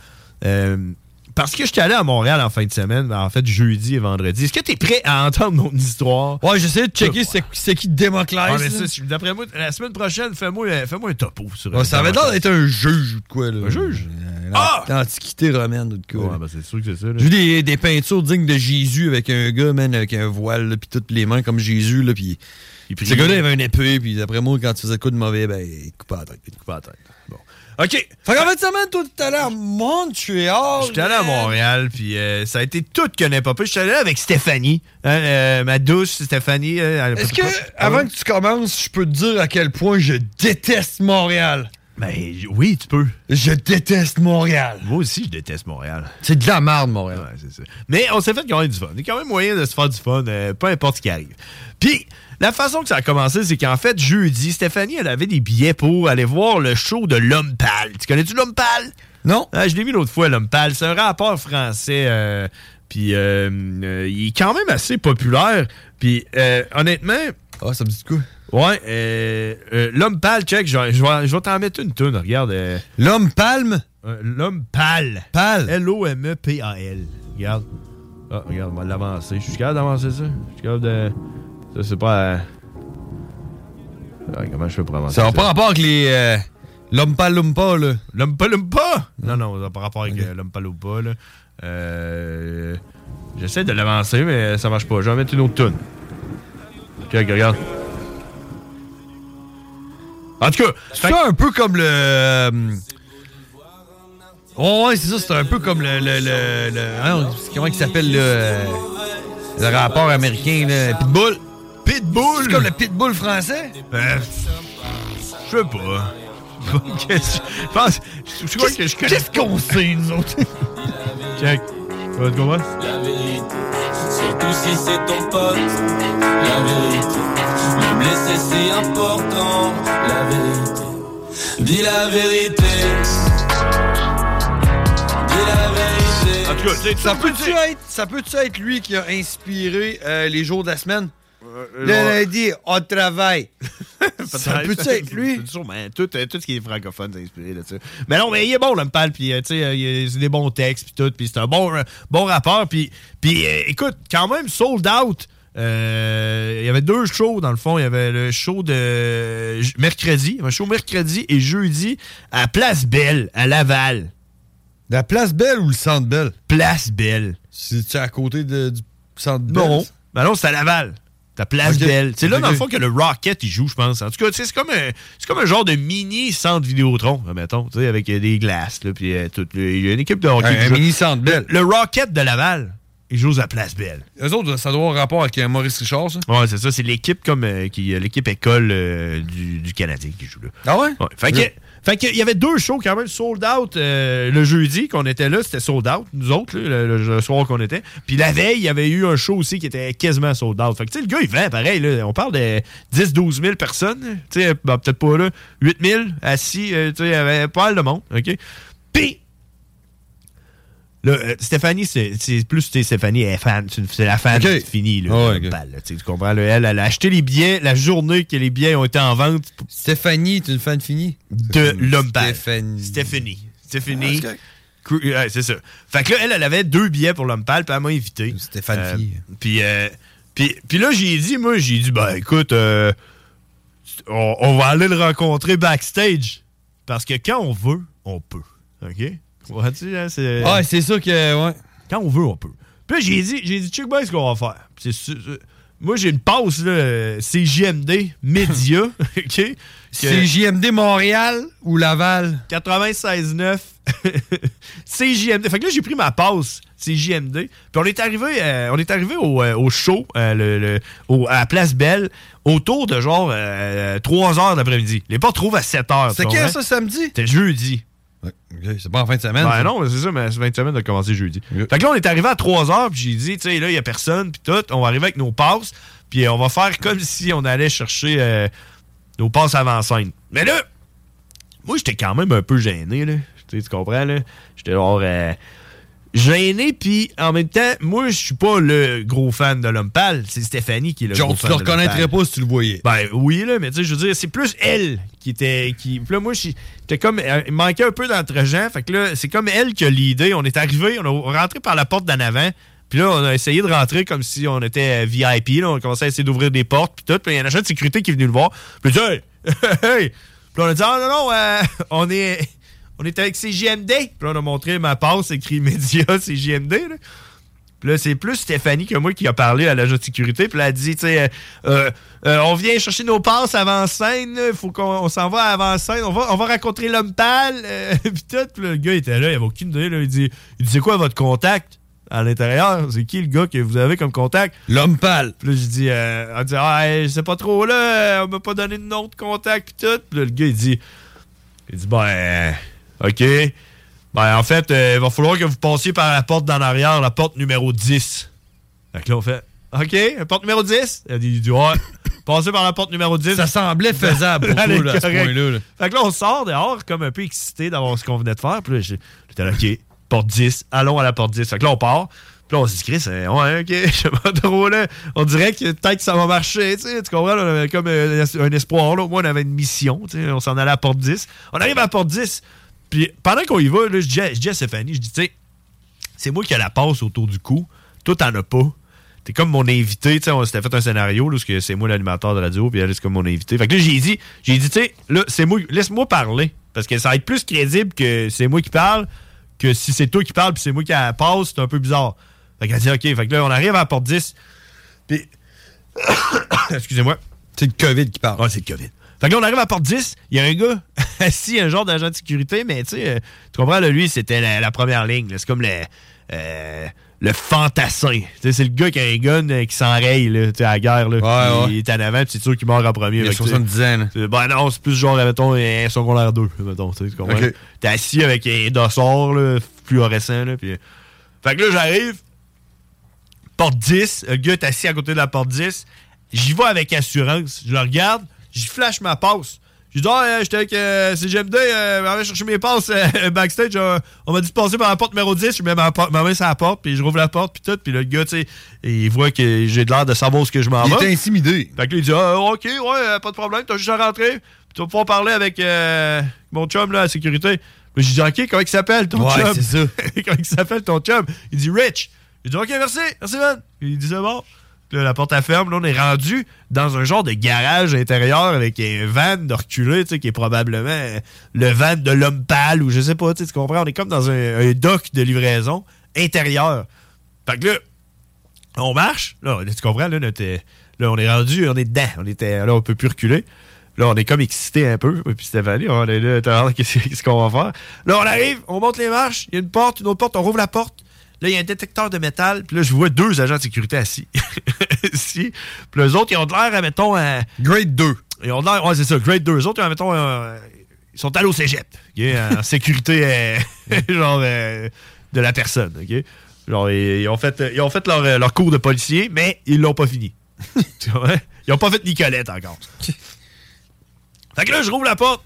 Euh, parce que je suis allé à Montréal en fin de semaine, en fait jeudi et vendredi. Est-ce que tu es prêt à entendre mon histoire? Ouais, j'essaie de checker c'est c'est qui Démoclès. Ouais, ça, D'après moi, la semaine prochaine, fais-moi fais un topo sur Ouais, ça avait l'air d'être un juge ou de quoi, là. Un juge? Ah! L'Antiquité romaine ou de quoi. Ouais, ben, c'est sûr que c'est ça. J'ai vu des, des peintures dignes de Jésus avec un gars, man, avec un voile, puis toutes les mains comme Jésus, là, puis... Ce gars-là, il avait une épée, puis d'après moi, quand tu faisais coup de mauvais, ben, il te coupait la tête. Il te coupait la tête. OK. Fait qu'en fin de semaine, toi, tu allé à Montréal. J'étais allé à Montréal, puis euh, ça a été tout que n'importe pas. J'étais allé avec Stéphanie, hein, euh, ma douce Stéphanie. euh, Est-ce que, avant que tu commences, je peux te dire à quel point je déteste Montréal? Ben, oui, tu peux. Je déteste Montréal. Moi aussi, je déteste Montréal. C'est de la merde, Montréal. Ouais, c'est ça. Mais on s'est fait quand même du fun. Il y a quand même moyen de se faire du fun, peu importe ce qui arrive. Puis, la façon que ça a commencé, c'est qu'en fait, jeudi, Stéphanie, elle avait des billets pour aller voir le show de L'Homme Pâle. Tu connais-tu L'Homme Pâle? Non. je l'ai vu l'autre fois, L'Homme Pâle. C'est un rappeur français. euh, puis, euh, euh, il est quand même assez populaire. Puis, euh, honnêtement. Ah, ça me dit quoi? Ouais, L'Homme Pâle, check, je vais, t'en mettre une toune, regarde. L'homme palme? L'Homme Pâle. Pâle. L-O-M-E-P-A-L. Regarde. Ah, regarde, on va l'avancer. Je suis capable d'avancer ça? Je suis capable de. Ça, c'est pas. euh, ah, comment je fais pour avancer Ça n'a pas rapport avec les... euh, L'homme lumpa, là. L'Umpa Lumpa? Non, non, ça n'a pas rapport avec euh, L'Umpa Lumpa, là. Euh. J'essaie de l'avancer, mais ça marche pas. Je vais mettre une autre toune. Ok, regarde. En tout cas, C'est un peu comme le... euh, Ouais, c'est ça, c'est un peu comme le... le, le, le- hein, comment il s'appelle, le... Le rapport américain, là, Pitbull? Pitbull? C'est comme le Pitbull français? Euh, je sais pas. Qu'est-ce- pense. Que je. Qu'est-ce qu'on sait, nous autres? Check. Tu vas te comprendre? La vérité, surtout si c'est ton pote. La vérité, me blesser c'est important. La vérité, dis la vérité. Dis la vérité. En tout cas, tu sais, Ça peut-tu être, ça peut-tu être lui qui a inspiré euh, les jours de la semaine? Le ouais. lundi, on travaille. ça peut-tu être lui? Tout, euh, tout ce qui est francophone, c'est inspiré de ça. Mais non, mais il est bon, l'homme pâle, puis euh, tu sais, euh, il y a- des bons textes, puis tout, puis c'est un bon, euh, bon rappeur, puis, puis euh, écoute, quand même, sold out. Euh, il y avait deux shows, dans le fond. Il y avait le show de euh, mercredi, un show mercredi et jeudi à Place Belle, à Laval. La place Belle ou le centre Belle? Place Belle. C'est-tu à côté de- du centre Belle? Non. Ben non, c'est à Laval. Ta place belle. C'est là, dans le fond, que le Rocket, il joue, je pense. En tout cas, c'est comme, un- comme un genre de mini centre Vidéotron, mettons, avec euh, des glaces, là, puis euh, Il y a une équipe de hockey. Un- un mini centre belle. Le, le Rocket de Laval, il joue à place belle. Eux autres, ça doit avoir rapport avec euh, Maurice Richard, ça? Ouais, c'est ça. C'est l'équipe comme euh, qui, l'équipe école euh, du, du Canadien qui joue là. Ah ouais? Fait que, fait que, il y avait deux shows quand même sold out euh, le jeudi qu'on était là, c'était sold out, nous autres, le soir qu'on était. Puis la veille, il y avait eu un show aussi qui était quasiment sold out. Fait que tu sais, le gars, il vend pareil, là, on parle de 10-12 000 personnes, tu sais, ben, peut-être pas là, 8 000 assis, euh, tu sais, il y avait pas mal de monde, OK? Puis, Là, euh, Stéphanie, c'est plus tu sais, Stéphanie elle est fan, c'est la fan Ok. finie. Là, balle, là, tu comprends? là, elle, elle a acheté les billets la journée que les billets ont été en vente Stéphanie, tu es une fan finie? de l'homme pâle. Stéphanie. Stéphanie. Ah, Stéphanie. c'est ouais, ça. Fait que là, elle, elle avait deux billets pour l'homme pâle, puis elle m'a invité. Stéphane Euh, Fille. Puis, euh, puis, puis là, j'ai dit, moi, j'ai dit, ben écoute, euh, on, on va aller le rencontrer backstage. Parce que quand on veut, on peut. OK? Vois-tu, hein, c'est... Ouais, c'est ça que. Ouais. Quand on veut, on peut. Puis là, j'ai dit, j'ai dit, check bien ce qu'on va faire. Puis c'est su- su- moi, j'ai une passe, là, euh, CJMD, Média, OK? que- CJMD Montréal ou Laval? 96.9 CJMD. Fait que là, j'ai pris ma passe CJMD. Puis on est arrivé, euh, on est arrivé au, euh, au show euh, le- le- au- à la Place Belle autour de genre 3 heures d'après-midi. Les portes trouvent à 7 heures. C'était tu quand comprends? ça, samedi? C'était jeudi. C'est pas en fin de semaine. Ben ça. non, mais c'est ça, mais c'est 20 semaines de commencer jeudi. Fait que là, on est arrivé à 3 heures, puis j'ai dit, tu sais, là, il y a personne, puis tout. On va arriver avec nos passes, puis on va faire comme si on allait chercher euh, nos passes avant-scène. Mais là, moi, j'étais quand même un peu gêné, là. Tu sais, tu comprends, là? J'étais genre euh, gêné, puis en même temps, moi, je suis pas le gros fan de l'homme pâle. C'est Stéphanie qui est le Genre, gros tu fan le reconnaîtrais pas si tu le voyais. Ben oui, là, mais tu sais, je veux dire, c'est plus elle qui était. Qui... Puis là, moi, j'étais comme. euh, Il manquait un peu d'entre-gens. Fait que là, c'est comme elle qui a l'idée. On est arrivé, on a rentré par la porte d'en avant. Puis là, on a essayé de rentrer comme si on était VIP. Là. On a commencé à essayer d'ouvrir des portes. Puis tout. Puis il y a un agent de sécurité qui est venu le voir. Puis il a dit Hey! hey! Puis là, on a dit Ah non, non, euh, on est. On est avec CJMD. Puis là, on a montré ma passe écrit Média CJMD. Là. Puis là, c'est plus Stéphanie que moi qui a parlé à l'agent de sécurité. Puis là, elle a dit, tu sais, euh, euh, euh, on vient chercher nos passes avant scène. Il faut qu'on on s'en va avant scène. On va, on va rencontrer l'homme pâle. euh, puis tout. Puis là, le gars était là, il avait aucune idée. Là. Il dit, il dit, c'est quoi votre contact à l'intérieur? C'est qui le gars que vous avez comme contact? L'homme pâle. Puis là, j'ai dit, euh, elle dit, ah, je sais pas trop là. On m'a pas donné de nom de contact. Puis tout. Puis là, le gars, il dit, il dit, ben, OK? Ben, en fait, euh, il va falloir que vous passiez par la porte d'en arrière, la porte numéro 10. Fait que là, on fait OK, la porte numéro 10. Il a dit, dit, ouais, passez par la porte numéro 10. Ça semblait faisable pour là, à ce point-là, là. Fait que là, on sort dehors, comme un peu excité d'avoir ce qu'on venait de faire. Puis là, j'étais là, OK, porte 10, allons à la porte 10. Fait que là, on part. Puis là, on se dit, Chris, euh, ouais, OK, je sais pas trop, là. On dirait que peut-être que ça va marcher, tu sais. Tu comprends? là, on avait comme euh, un espoir, là. Au moins, on avait une mission, tu sais. On s'en allait à la porte 10. On arrive à la porte 10. Puis pendant qu'on y va, là, je dis, à- je dis à Stéphanie, je dis, tu sais, c'est moi qui ai la passe autour du cou. Toi, t'en as pas. T'es comme mon invité, tu sais, on s'était fait un scénario, là, parce que c'est moi l'animateur de la radio, puis elle, c'est comme mon invité. Fait que là, j'ai dit, j'ai dit, tu sais, là, c'est moi, laisse-moi parler. Parce que ça va être plus crédible que c'est moi qui parle que si c'est toi qui parles, puis c'est moi qui a la passe, c'est un peu bizarre. Fait qu'elle dit, OK. Fait que là, on arrive à la porte 10. Puis, excusez-moi. C'est le COVID qui parle. Ouais, c'est le COVID. Fait que là, on arrive à la porte 10, il y a un gars assis, un genre d'agent de sécurité, mais tu sais, euh, tu comprends, là, lui, c'était la, la première ligne. C'est comme le, euh, le fantassin. Tu sais, C'est le gars qui a un gun euh, qui s'enraye à la guerre. Là, Ouais, il est en avant, puis c'est sûr qu'il meurt en premier. Il a Fait que, tu sais, 70 ans, Ben non, c'est plus genre, mettons, un secondaire 2, mettons, tu comprends? T'es assis avec un dossard, là, fluorescent, là, puis... Fait que là, j'arrive, porte 10, le gars est assis à côté de la porte 10, j'y vais avec assurance, je le regarde, j'y flash ma passe. Je dis, ah, j'étais avec euh, CGMD, euh, on va chercher mes passes euh, backstage, euh, on m'a dit de passer par la porte numéro 10, je mets ma, ma main sur la porte, puis je rouvre la porte, puis tout, puis le gars, tu sais, il voit que j'ai de l'air de savoir ce que je m'en Il vais. était intimidé. Fait que là, il dit ah, OK, ouais, euh, pas de problème, t'as juste à rentrer. Puis tu vas pouvoir parler avec euh, mon chum là, à la sécurité. Mais j'ai dit OK, comment il s'appelle ton Ouais, chum? c'est ça. comment il s'appelle ton chum? Il dit Rich. J'ai dit OK, merci, merci, man. Il dit c'est bon. La porte à ferme, là, on est rendu dans un genre de garage intérieur avec un van de reculé, qui est probablement le van de l'homme pâle ou je sais pas, tu comprends? On est comme dans un, dock de livraison intérieur. Fait que là, on marche. Là, tu comprends, là, là, on est rendu, on est dedans. On était, là, on peut plus reculer. Là, on est comme excité un peu. Et puis Stéphanie, on est là, qu'est-ce qu'on va faire? Là, on arrive, on monte les marches, il y a une porte, une autre porte, on rouvre la porte. Là, il y a un détecteur de métal. Puis là, je vois deux agents de sécurité assis. Ici. Puis les autres, ils ont de l'air, mettons, à... Grade 2. Ils ont de l'air, ouais, c'est ça, grade 2. Les autres, ils ont, mettons, euh, ils sont allés au cégep. en sécurité, euh, genre, euh, de la personne. ok? Genre, ils, ils ont fait, ils ont fait leur, euh, leur cours de policier, mais ils l'ont pas fini. Ils ont pas fait Nicolette encore. fait que là, je rouvre la porte.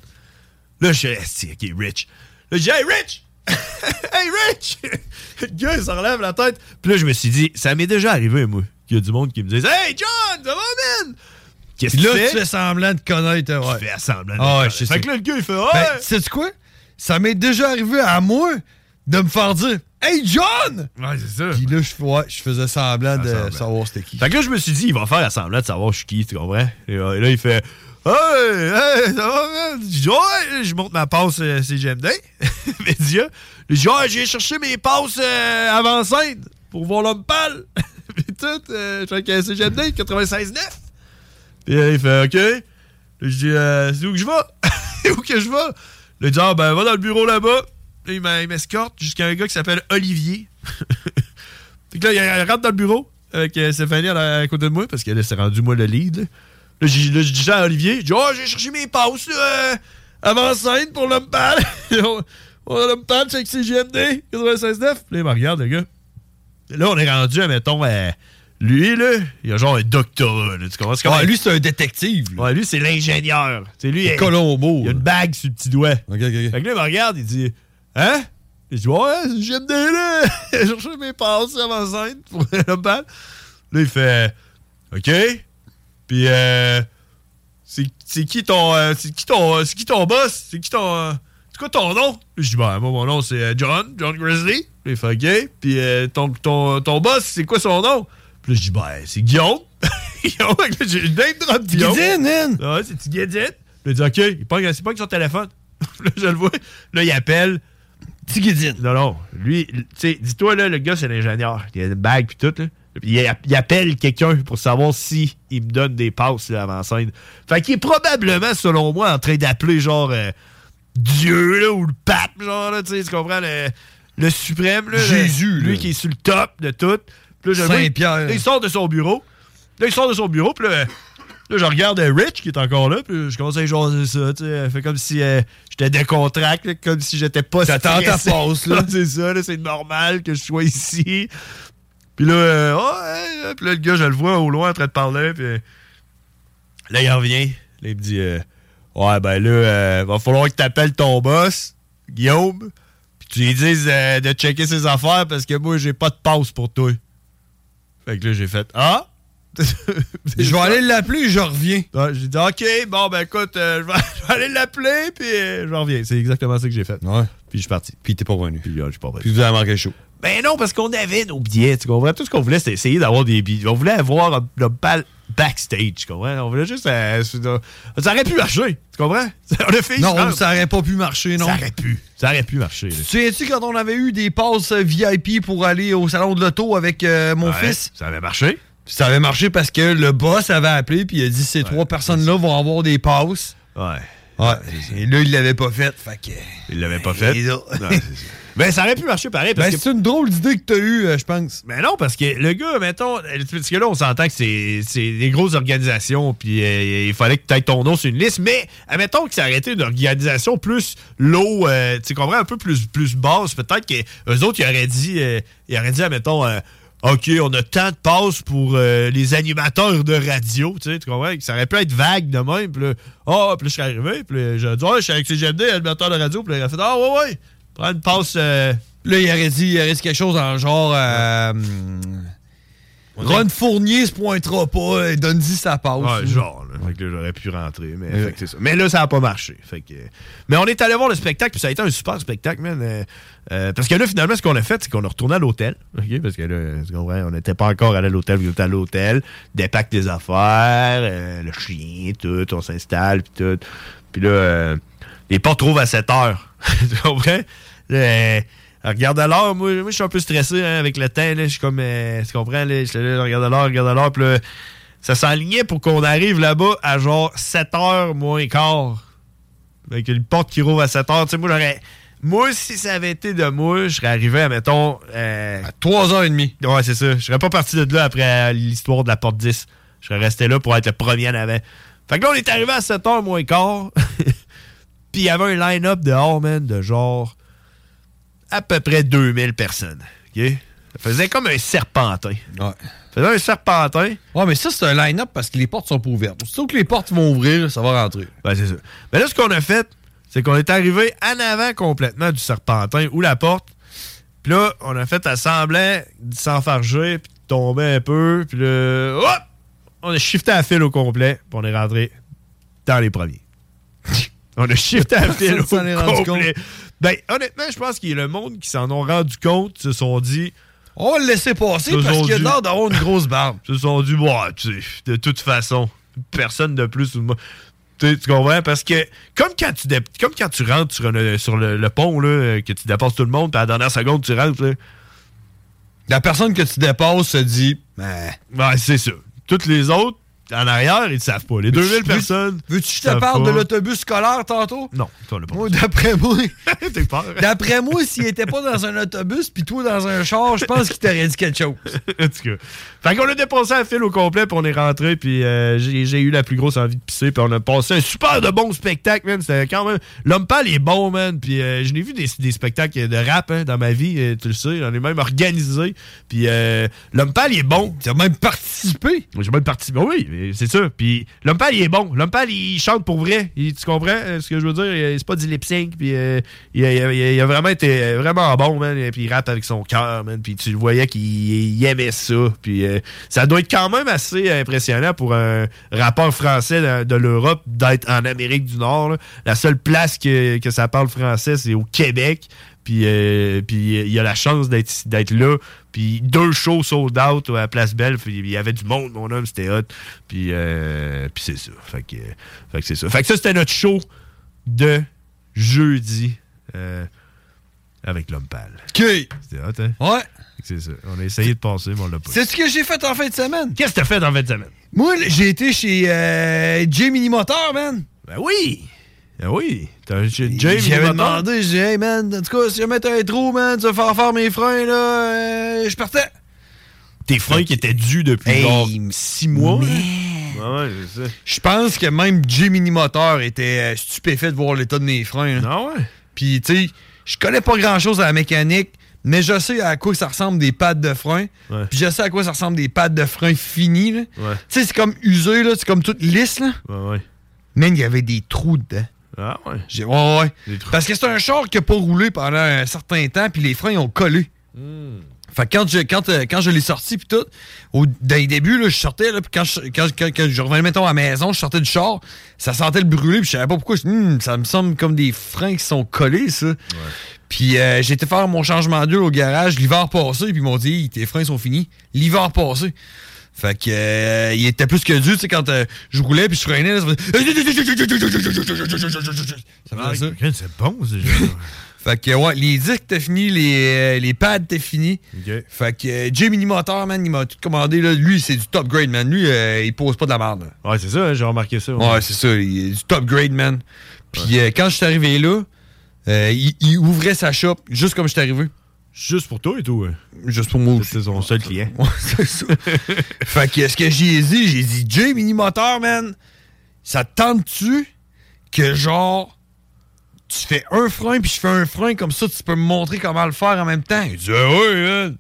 Là, je suis OK, Rich. Là, je dis, hey, Rich! hey, Rich! le gars, il se relève la tête. Puis là, je me suis dit, ça m'est déjà arrivé, moi, qu'il y a du monde qui me dise, hey, John, ça va, man? Qu'est-ce que là, tu tu fais? semblant de connaître. Ouais. Je fais semblant de Ah ouais, connaître. Fait ça. que là, le gars, il fait, ouais! Ben, sais-tu quoi? Ça m'est déjà arrivé à moi de me faire dire Hey John! Ouais, c'est ça. Puis là, je, ouais, je faisais semblant de semblant. savoir c'était qui. Fait que là, je me suis dit, il va faire semblant de savoir je suis qui, tu comprends? Et et là, il fait Hey, hey, ça va? Je monte ma passe euh, CGMD, média. Ouais, j'ai cherché mes passes euh, avant scène pour voir l'homme pâle. Puis tout. Euh, je fais que CGMD, 96.9. Puis euh, il fait OK. Je dis C'est où que je vais? Où que je vais? Il dit Ah, ben, va dans le bureau là-bas. Là, il m'escorte jusqu'à un gars qui s'appelle Olivier. Fait que là, il, rentre dans le bureau avec Stéphanie à, à côté de moi parce que là, c'est rendu moi le lead. Là, je dis ça à Olivier. Je dis Oh, j'ai cherché mes passes euh, avant scène pour l'homme pâle. on a l'homme pâle, c'est CGMD 96.9. Là, il me regarde, le gars. Là, on est rendu, mettons, lui, là, il a genre un doctorat. là, tu comprends? Ouais, lui, c'est un détective. là. Ouais, lui, c'est l'ingénieur. C'est lui. Il- Colombo. Il a une bague sur le petit doigt. OK, OK, OK. Fait que là, il me regarde, il dit Hein? Je dis Ouais, c'est GMD, là. J'ai cherché mes passes avant scène pour le bal. Là, il fait OK. Puis, euh, c'est c'est qui ton. euh, c'est qui ton. C'est qui ton boss? C'est qui ton. euh, c'est quoi ton nom? Je dis Ben, moi, mon nom, c'est euh, John, John Grizzly. Puis, il fait OK. Puis, euh, ton, ton, ton boss, c'est quoi son nom? Puis là, je dis Ben, c'est Guillaume. Guillaume, j'ai une drop Guillaume. Man. Ah ouais, c'est Guédine? Il dit OK, il pogne, il pogne son téléphone. là, je le vois. Là, il appelle. Tigidine. Non, non. Lui, tu sais, dis-toi, là, le gars, c'est l'ingénieur. Il a une bague puis tout, là. Il, appelle quelqu'un pour savoir si il me donne des passes là, avant scène. Fait qu'il est probablement, selon moi, en train d'appeler genre euh, Dieu là, ou le pape, genre, là, tu sais, tu comprends, le, le suprême, là, le- Jésus, lui qui est sur le top de tout. Puis là, Saint-Pierre. il sort de son bureau. Là, il sort de son bureau, puis là, là, je regarde euh, Rich qui est encore là, puis je commence à jaser ça, tu sais. Elle fait comme si euh, j'étais décontracté, comme si j'étais pas T'attends ta passe, là. c'est ça, là, c'est normal que je sois ici. Puis là, euh, oh, hey, euh, puis là, le gars, je le vois au loin en train de parler, puis là, il revient. Là, il me dit, euh, ouais, ben là, euh, va falloir que t'appelles ton boss, Guillaume, puis tu lui dises euh, de checker ses affaires parce que moi, j'ai pas de passe pour toi. Fait que là, j'ai fait, ah! Je vais aller l'appeler, je reviens. Ouais, j'ai dit, OK, bon, ben écoute, euh, je, vais, aller l'appeler, puis euh, je reviens. C'est exactement ça que j'ai fait. Ouais. Puis je suis parti. Puis t'es pas revenu. Puis euh, je suis pas revenu. Puis vous avez manqué chaud. Ben non, parce qu'on avait nos billets, tu comprends? Tout ce qu'on voulait, c'était essayer d'avoir des billets. On voulait avoir le bal backstage, tu comprends? On voulait juste... euh, ça aurait pu marcher, tu comprends? On a fait Non, ça aurait pas pu marcher, non. Ça aurait pu. Ça aurait pu marcher. là. Tu sais-tu quand on avait eu des passes VIP pour aller au salon de l'auto avec euh, mon Ouais, fils? Ça avait marché. Ça avait marché parce que le boss avait appelé puis il a dit ces trois personnes-là vont avoir des passes. Ouais. Ouais. Et là, il l'avait pas fait. Fait que. Il l'avait pas fait. Et là- Non, c'est ça. Ben, ça aurait pu marcher pareil. Parce Ben, que c'est une drôle d'idée que t'as eue, euh, je pense. Mais non, parce que le gars, mettons, parce que là, on s'entend que c'est des grosses organisations, puis euh, il fallait que tu aies ton nom sur une liste, mais admettons que ça aurait été une organisation plus low, euh, tu comprends, un peu plus, plus basse, peut-être qu'eux autres, ils auraient dit, euh, ils auraient dit, admettons, OK, on a tant de passes pour euh, les animateurs de radio, tu sais, tu comprends? Que ça aurait pu être vague de même, puis là, ah, puis là, je suis arrivé, puis j'ai dit, ah, je suis avec CGMD, animateur de radio, puis là, il a fait, ah, ouais, ouais, prends une passe. euh, Là, il aurait dit, il aurait dit quelque chose en genre. Euh, Ron Fournier se pointera pas, et donne-y sa passe. Ouais, genre, là. Fait que là, j'aurais pu rentrer. Mais, Ouais. fait que c'est ça. mais là, ça n'a pas marché. Fait que, mais on est allé voir le spectacle, puis ça a été un super spectacle, man. Euh, euh, parce que là, finalement, ce qu'on a fait, c'est qu'on a retourné à l'hôtel. Parce que là, on n'était pas encore allé à l'hôtel, on était à l'hôtel, dépack des affaires, euh, le chien, tout, on s'installe, puis tout. Puis là, euh, les portes trouvent à 7 heures. tu comprends? Euh, regarde à l'heure, moi, moi je suis un peu stressé hein, avec le temps. Là, je suis comme, euh, tu comprends? Là, je là, regarde à l'heure, regarde à l'heure, puis là, ça s'enlignait pour qu'on arrive là-bas à genre 7 heures moins quart. Avec une porte qui rouvre à 7 heures. Tu sais, moi, j'aurais. Moi, si ça avait été de moi, je serais arrivé à, mettons. à 3h30. Ouais, c'est ça. Je serais pas parti de là après l'histoire de la porte 10. Je serais resté là pour être le premier en avant. Fait que là, on est arrivé à 7 heures moins quart. Puis il y avait un line-up dehors, man, de genre. à peu près 2000 personnes. OK? Ça faisait comme un serpentin. Ouais. Ça faisait un serpentin. Ouais, mais ça, c'est un line-up parce que les portes sont pas ouvertes. Aussitôt que les portes vont ouvrir, ça va rentrer. Ben, c'est ça. Mais là, ce qu'on a fait, c'est qu'on est arrivé en avant complètement du serpentin ou la porte. Puis là, on a fait à semblant de s'enfarger, puis de tomber un peu. Puis là, hop! On a shifté à fil au complet, puis on est rentré dans les premiers. on a shifté à fil au Personne s'en est rendu complet. Ben, honnêtement, je pense qu'il y a le monde qui s'en ont rendu compte, se sont dit. On va le laisser passer Se parce qu'il a l'air d'avoir une grosse barbe. se sont dit, bon, tu sais, de toute façon, personne de plus. ou de moins. Tu comprends? Parce que, comme quand tu, dé- comme quand tu rentres sur, un- sur le, le pont, là, que tu dépasses tout le monde, puis à la dernière seconde, tu rentres, là, La personne que tu dépasses se dit, ben, Ouais, c'est ça. Toutes les autres, en arrière, ils ne savent pas. Les 2000 Veux- personnes. Veux-tu que je te parle de l'autobus scolaire tantôt? Non, toi, le pas. Moi, d'après moi. T'es peur. D'après moi, s'il était pas dans un autobus puis toi dans un char, je pense qu'il t'aurait dit quelque chose. en tout cas. Fait qu'on a dépassé la file au complet, puis on est rentré, puis euh, j'ai eu la plus grosse envie de pisser, puis on a passé un super de bon spectacle, man. C'était quand même. L'homme pâle est bon, man. Puis euh, je n'ai vu des, des spectacles de rap hein, dans ma vie, euh, tu le sais. J'en ai même organisé. Puis euh, l'homme pâle est bon. Tu as même participé. J'ai même participé. Oui, mais c'est ça. Puis l'homme pâle il est bon. L'homme pâle il chante pour vrai. Tu comprends euh, ce que je veux dire? C'est pas du lip sync. Puis euh, il, a, vraiment été euh, vraiment bon, man. Puis il rappe avec son cœur, man. Puis tu le voyais qu'il il aimait ça. Puis ça doit être quand même assez impressionnant pour un rappeur français de, l'Europe d'être en Amérique du Nord. La seule place que, que ça parle français, c'est au Québec. Puis, puis il a la chance d'être là. Puis deux shows sold out à Place Belle. Puis il y avait du monde, mon homme, c'était hot. Puis, euh, puis c'est ça. Fait que, fait que c'est ça. Fait que ça, c'était notre show de jeudi euh, avec l'homme pâle. OK. C'était hot, hein? Ouais. C'est ça. On a essayé de passer, mais on l'a pas. C'est ce que j'ai fait en fin de semaine. Qu'est-ce que t'as fait en fin de semaine? Moi, j'ai été chez euh, J Mini Motor, man. Ben oui. Ben oui. Jay J'avais demandé, j'ai dit, hey man, en tout cas, si jamais t'as un trou, man, tu vas faire faire mes freins, là, euh, je partais. Tes freins qui étaient dus depuis Hey, genre six mois. Ouais, c'est ça. Je pense que même J Mini Motor était euh, stupéfait de voir l'état de mes freins. là. Ah ouais? Puis, tu sais, je connais pas grand-chose à la mécanique, mais je sais à quoi ça ressemble des pattes de frein. Ouais. Puis je sais à quoi ça ressemble des pattes de frein finies, là. Ouais. Tu sais, c'est comme usé, là, c'est comme tout lisse, là. Ouais, ouais. Man, il y avait des trous dedans. Ah ouais. J'ai- Ouais, ouais. Parce que c'est un char qui a pas roulé pendant un certain temps, puis les freins ils ont collé. Hmm. Fait que quand je, quand, euh, quand je l'ai sorti, puis tout, au, dans les débuts, là, je sortais, là, puis quand je, quand, quand- quand je revenais, mettons, à la maison, je sortais du char, ça sentait le brûler, puis je savais pas pourquoi. Je Hum, ça me semble comme des freins qui sont collés, ça. Puis euh, j'ai été faire mon changement d'huile au garage l'hiver passé, puis ils m'ont dit, tes freins sont finis. L'hiver passé. Fait que euh, il était plus que dû, tu sais, quand euh, je roulais puis je freinais, là, ça faisait... Ça Ah, faisait ça. c'est bon, ce jeu. Fait que, ouais, les disques étaient finis, les, euh, les pads finis. Ok. Fait que euh, Jay Mini Motor, man, il m'a tout commandé. Là. Lui, c'est du top grade, man. Lui, il pose pas de la merde. là. Ouais, c'est ça, hein, j'ai remarqué ça. Ouais, c'est ça. Il est du top grade, man. Puis quand je suis arrivé là, il, il ouvrait sa shop juste comme je suis arrivé. Juste pour toi et tout. Juste pour moi aussi. C'est son seul client. C'est ça. fait que ce que j'ai dit, j'ai dit, Jay Mini Motor, man, ça te tente-tu que genre, tu fais un frein puis je fais un frein comme ça, tu peux me montrer comment le faire en même temps? Il dit, ah ouais, man.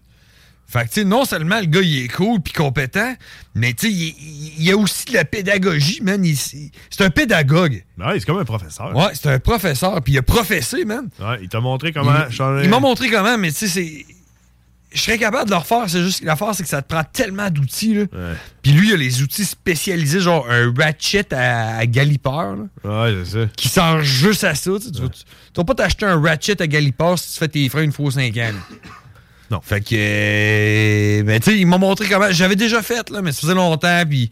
Fait que, tu sais, non seulement le gars, il est cool puis compétent, mais tu sais, il, y a aussi de la pédagogie, man. C'est un pédagogue. Ouais, c'est comme un professeur. Ouais, c'est un professeur, puis il a professé, man. Ouais, il t'a montré comment Il- changer. Il m'a montré comment, mais tu sais, c'est. Je serais capable de le refaire, c'est juste que l'affaire, c'est que ça te prend tellement d'outils, là. Ouais. Puis lui, il a les outils spécialisés, genre un ratchet à, à galipeur, là, Ouais, c'est ça. qui sert juste à ça. Tu tu vas- pas t'acheter un ratchet à galipeur si tu fais tes freins une fois aux 5 ans. Non. Fait que. euh, ben, tu sais, il m'a montré comment. J'avais déjà fait, là, mais ça faisait longtemps, puis.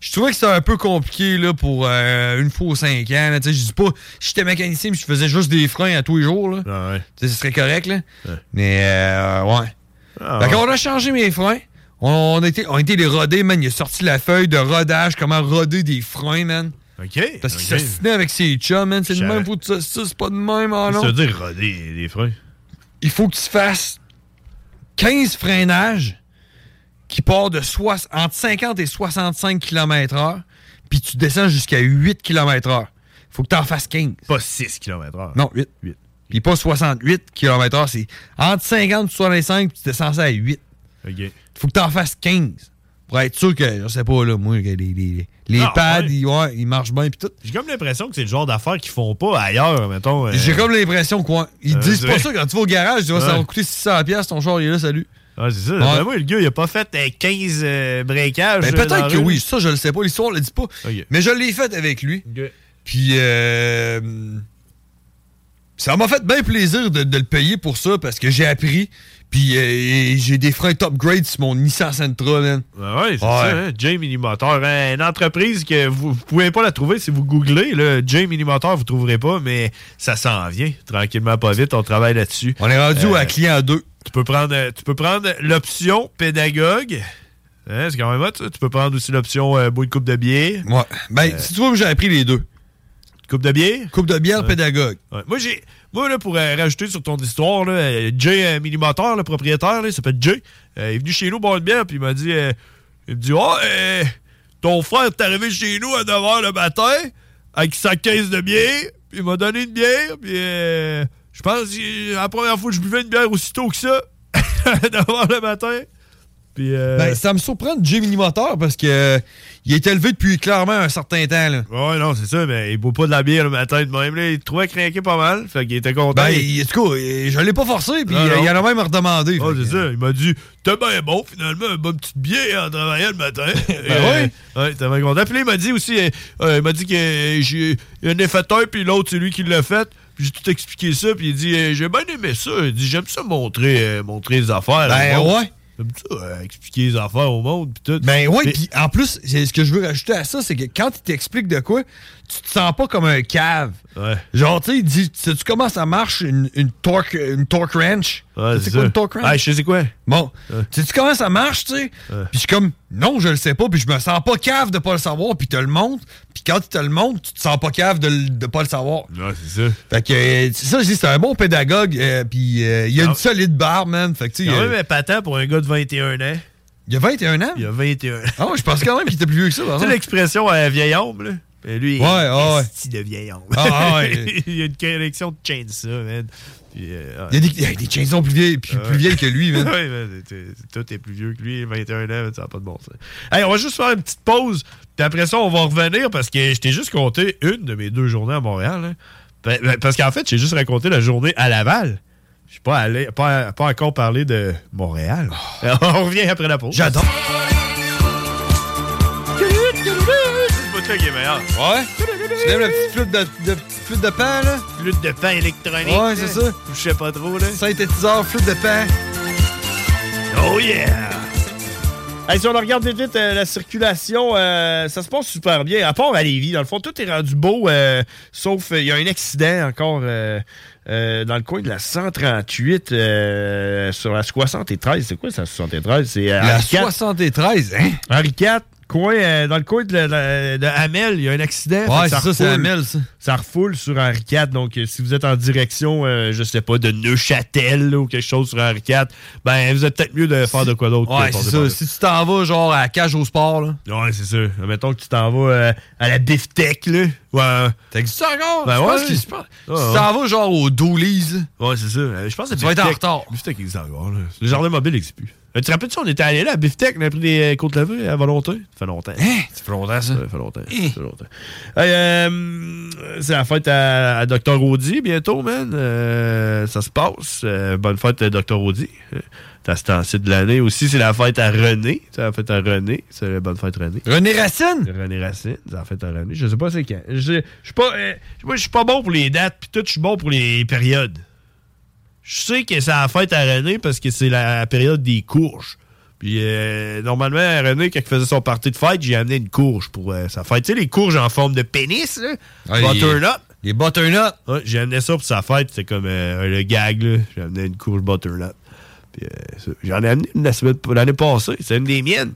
Je trouvais que c'était un peu compliqué là, pour euh, une fois aux 5 ans. là. Tu sais, Je dis pas, si j'étais mécanicien, mais je faisais juste des freins à tous les jours. Là. Ah ouais. Tu sais, ce serait correct, là. Ouais. Mais, euh, ouais. Ah, fait ouais. qu'on a changé mes freins. On a été, on a été les roder, man. Il a sorti la feuille de rodage, comment roder des freins, man. OK. Parce qu'il s'assinait avec ses chums, man. C'est Je même, faut que ça, c'est pas de même, Qu'est-ce non. ça veut dire roder les freins? Il faut que tu fasses 15 freinages qui partent de soix- entre 50 et 65 km/h, puis tu descends jusqu'à 8 km/h. Faut que tu en fasses 15. Pas 6 km/h. Non, 8. 8. Puis pas 68 km/h, c'est entre 50 et 65, puis tu descends ça à 8. OK. Faut que tu en fasses 15. Pour être sûr que, je sais pas, là, moi, que les, les, les pads, ouais. ils, ouais, ils marchent bien, puis tout. J'ai comme l'impression que c'est le genre d'affaires qu'ils font pas ailleurs, mettons. euh, J'ai comme l'impression quoi. Ils Euh, disent c'est pas ça quand tu vas au garage, tu vois, ça Ouais. va coûter 600$, piastres, ton char, il est là, salut. Ah, c'est ça. Ouais. D'après moi, le gars, il a pas fait euh, 15 euh, breakages. Ben, euh, dans la peut-être que rue. oui, ça, je le sais pas, l'histoire le dit pas. Mais je l'ai fait avec lui. Puis, euh, ça m'a fait bien plaisir de, de le payer pour ça parce que j'ai appris. Puis, euh, j'ai des freins top grade sur mon Nissan Sentra, man. Ben ouais, c'est Ouais. ça, hein? J Minimotor. Hein, une entreprise que vous, vous pouvez pas la trouver si vous googlez. Là, J Minimotor, vous trouverez pas, mais ça s'en vient. Tranquillement, pas vite, on travaille là-dessus. On est rendu Euh, à client 2. Tu peux prendre, tu peux prendre l'option pédagogue. Hein, c'est quand même hot. Tu peux prendre aussi l'option euh, bout de coupe de bière. Ouais. Ben, si tu vois, j'avais pris les deux. Coupe de bière? Coupe de bière pédagogue. Ouais. Moi, j'ai. Moi, là, pour euh, rajouter sur ton histoire, là, euh, Jay euh, Minimoteur, le propriétaire, là, il s'appelle Jay. il est venu chez nous boire une bière, puis il m'a dit. il me dit Oh, ton frère est arrivé chez nous à 9h le matin avec sa caisse de bière, puis il m'a donné une bière, puis je pense que la première fois que je buvais une bière aussitôt que ça, à 9h le matin. Puis. euh, Ben, ça me surprend de Jimmy Moteur parce que euh, il est élevé depuis clairement un certain temps. Là. Ouais, non, c'est ça, mais il boit pas de la bière le matin de même. Là. Il trouvait craquer pas mal, fait qu'il était content. Ben, Il- en tout cas, euh, je l'ai pas forcé, puis euh, non. il en a même redemandé. Ah, fait c'est ça. Il m'a dit T'es bien bon, finalement, une bonne petite bière en travaillant le matin. Ben ouais. Ouais, t'es bien content. Puis là, il m'a dit aussi euh, euh, Il m'a dit que euh, j'ai il un, puis l'autre, c'est lui qui l'a fait. Puis j'ai tout expliqué ça, puis il dit euh, J'ai bien aimé ça. Il dit J'aime ça montrer, euh, montrer les affaires. Ben, ouais. J'aime ça, euh, expliquer les affaires au monde, puis tout. Ben Mais- puis en plus, c'est- ce que je veux rajouter à ça, c'est que quand il t'explique de quoi, tu te sens pas comme un cave. Ouais. Genre, tu sais, il dit, sais-tu comment ça marche une, une torque, une torque wrench? Ouais, c'est quoi une torque wrench? Ah, je sais quoi. Bon, sais-tu comment ça marche, tu sais? Puis je suis comme, non, je le sais pas, puis je me sens pas cave de pas le savoir, puis te le montre. Puis quand tu te le montres, tu te sens pas cave de, de pas le savoir. Ouais, c'est ça. Fait que, euh, c'est ça, je dis, c'est un bon pédagogue, euh, puis euh, il a une solide barre, man. Fait que, tu sais, Quand euh, même épatant pour un gars de 21 ans. il a 21 ans? Il a 21 ans. Ah, ouais, je pense quand même qu'il était plus vieux que ça, Tu sais l'expression euh, vieil homme, là? Ben, lui, Ouais, ah ouais. esti de vieil. Ah, ouais. il y a une collection de chainsaw, man. Puis, euh, Il y a des, il y a des chansons plus vieilles, plus, plus vieilles que lui, man. ouais, man, Tout est plus vieux que lui, 21 ans, ça n'a pas de bon sens. Hey, on va juste faire une petite pause, puis après ça, on va revenir parce que je t'ai juste compté une de mes deux journées à Montréal. hein. Ben, ben, Parce qu'en fait, j'ai juste raconté la journée à Laval. Je suis pas allé, pas, pas encore parlé de Montréal. on revient après la pause. J'adore. Ça qui est meilleur. Ouais? Tu aimes la petite flûte de, de, petite flûte de pan, là? Flûte de pain électronique. Ouais, c'est ça. Je sais pas trop, là. Synthétiseur, flûte de pan. Oh yeah! Hey, si on regarde vite, vite euh, la circulation, euh, ça se passe super bien. À part à Lévis, dans le fond, tout est rendu beau, euh, sauf euh, il y a un accident encore euh, euh, dans le coin de la 138 euh, sur la 73. C'est quoi ça, 73? C'est euh, La Henri IV. 73, hein? Henri IV, coin, euh, dans le coin de, Hamel, il y a un accident. Ouais, c'est ça, c'est refoule. Hamel, ça. Ça refoule sur Henri IV. Donc, euh, si vous êtes en direction, euh, je sais pas, de Neuchâtel là, ou quelque chose sur Henri IV, ben, vous êtes peut-être mieux de faire de quoi d'autre. Ouais, c'est ça. Si tu t'en vas, genre, à la cage au sport, là. Ouais, c'est ça. Mettons que tu t'en vas euh, à la Biftech, là. Ouais. T'existes ça encore? Ben Je ouais. ouais. tu t'en vas, genre, au Doolies, là. Ouais, c'est ça. Je pense que Tu vas être en retard. Biftech existe encore, là. Le jardin mobile n'existe plus. Euh, tu te rappelles-tu, on était allé là à Biftech, on a pris des euh, côtes levées à volonté? Ça fait longtemps. Hein? Ça fait longtemps, ça? Ça fait longtemps. Ça fait longtemps. Hey, euh, c'est la fête à, à Dr. Audi bientôt, man. Euh, ça se passe. Euh, bonne fête à Dr. Audi. T'as ce temps-ci de l'année aussi. C'est la fête à René. C'est la fête à René. C'est la bonne fête René. René Racine? René Racine. C'est la fête à René. Je sais pas c'est quand. Je suis pas, je suis pas bon pour les dates. Puis tout, je suis bon pour les périodes. Je sais que c'est la fête à René parce que c'est la période des courges. Puis euh, normalement, René, quand il faisait son party de fête, j'ai amené une courge pour euh, sa fête. Tu sais, les courges en forme de pénis, là. Ouais, butternut. Les butternut. Ouais, j'ai amené ça pour sa fête. C'était comme euh, le gag, là. J'ai amené une courge butternut. Puis j'en ai amené une la semaine- l'année passée. C'est une des miennes.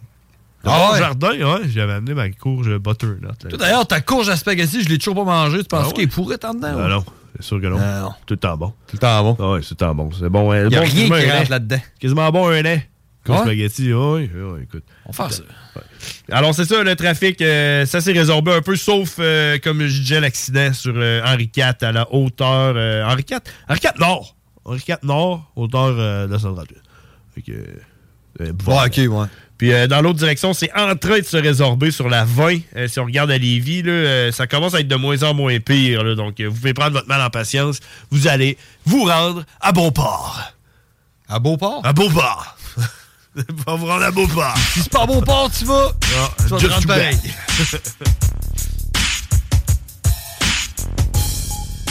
Dans Ah mon ouais? jardin, ouais, j'avais amené ma courge butternut. D'ailleurs, ta courge à spaghetti, je l'ai toujours pas mangée. Tu penses Ah ouais? qu'elle est pourrie en dedans? Non, c'est sûr que non. Non, non. Tout le temps bon. Tout le temps bon. Ah ouais, c'est tout le temps bon. C'est bon. Il y a bon, rien quasiment qui un rentre là-dedans. Quasiment bon un lait. Comme Ouais? spaghetti, oui, oui, écoute. On va faire ça. Alors, c'est ça, le trafic, euh, ça s'est résorbé un peu, sauf, euh, comme je disais, l'accident sur euh, Henri IV à la hauteur. euh, Henri IV Henri IV Nord. Henri IV Nord, hauteur euh, de la 138. Fait que. euh. Ouais, ok, ouais. Puis euh, dans l'autre direction, c'est en train de se résorber sur la 20. Euh, si on regarde à Lévis, là, euh, ça commence à être de moins en moins pire. là. donc, vous pouvez prendre votre mal en patience. Vous allez vous rendre à Beauport. À Beauport? À Beauport. On va vous rendre à Beauport. Si c'est pas à Beauport, tu vas. tu vas te rendre pareil.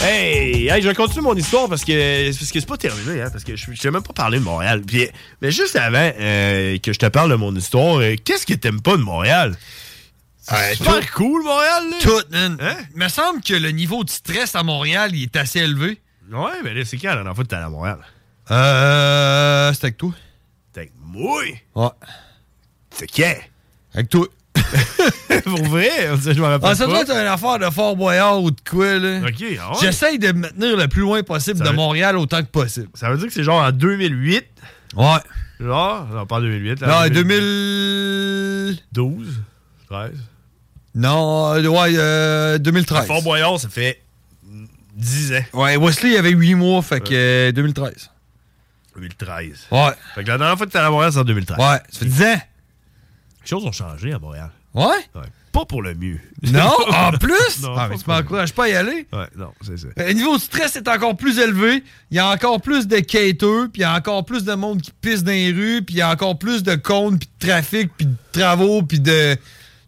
Hey, hey, je vais continuer mon histoire parce que parce que c'est pas terminé, hein, parce que je t'ai même pas parlé de Montréal. Puis, mais juste avant euh, que je te parle de mon histoire, euh, qu'est-ce que t'aimes pas de Montréal? C'est super tout. cool, Montréal, là. Tout, man. Hein? Il me semble que le niveau de stress à Montréal, il est assez élevé. Ouais, mais là, c'est quand la dernière fois que t'es allé à Montréal? Euh. C'était avec toi. C'était avec moi? Ouais. C'est qui? Avec toi. Pour vrai? Je me rappelle Ah, ça doit être une affaire de Fort Boyard ou de quoi, là. Ok, ah? J'essaye de me tenir le plus loin possible Ça de veut- Montréal autant que possible. Ça veut dire que c'est genre en 2008? Ouais. Genre, non, pas en 2008. Non, là, 2000. 12? 13? Non, euh, ouais, euh, 2013. Fort Boyard, ça fait 10 ans. Ouais, Wesley, il avait 8 mois, fait que euh, 2013. 2013. Ouais. Fait que la dernière fois que t'es à Montréal, c'est en 2013. Ouais, ça fait 10 ans. Les choses ont changé à Montréal. Ouais? Pas pour le mieux. Non, en plus? Non, ah, mais tu m'encourages pas à y aller? Ouais, non, c'est ça. Le niveau de stress est encore plus élevé. Il y a encore plus de cateux, puis il y a encore plus de monde qui pisse dans les rues, puis il y a encore plus de cônes, puis de trafic, puis de travaux, puis de...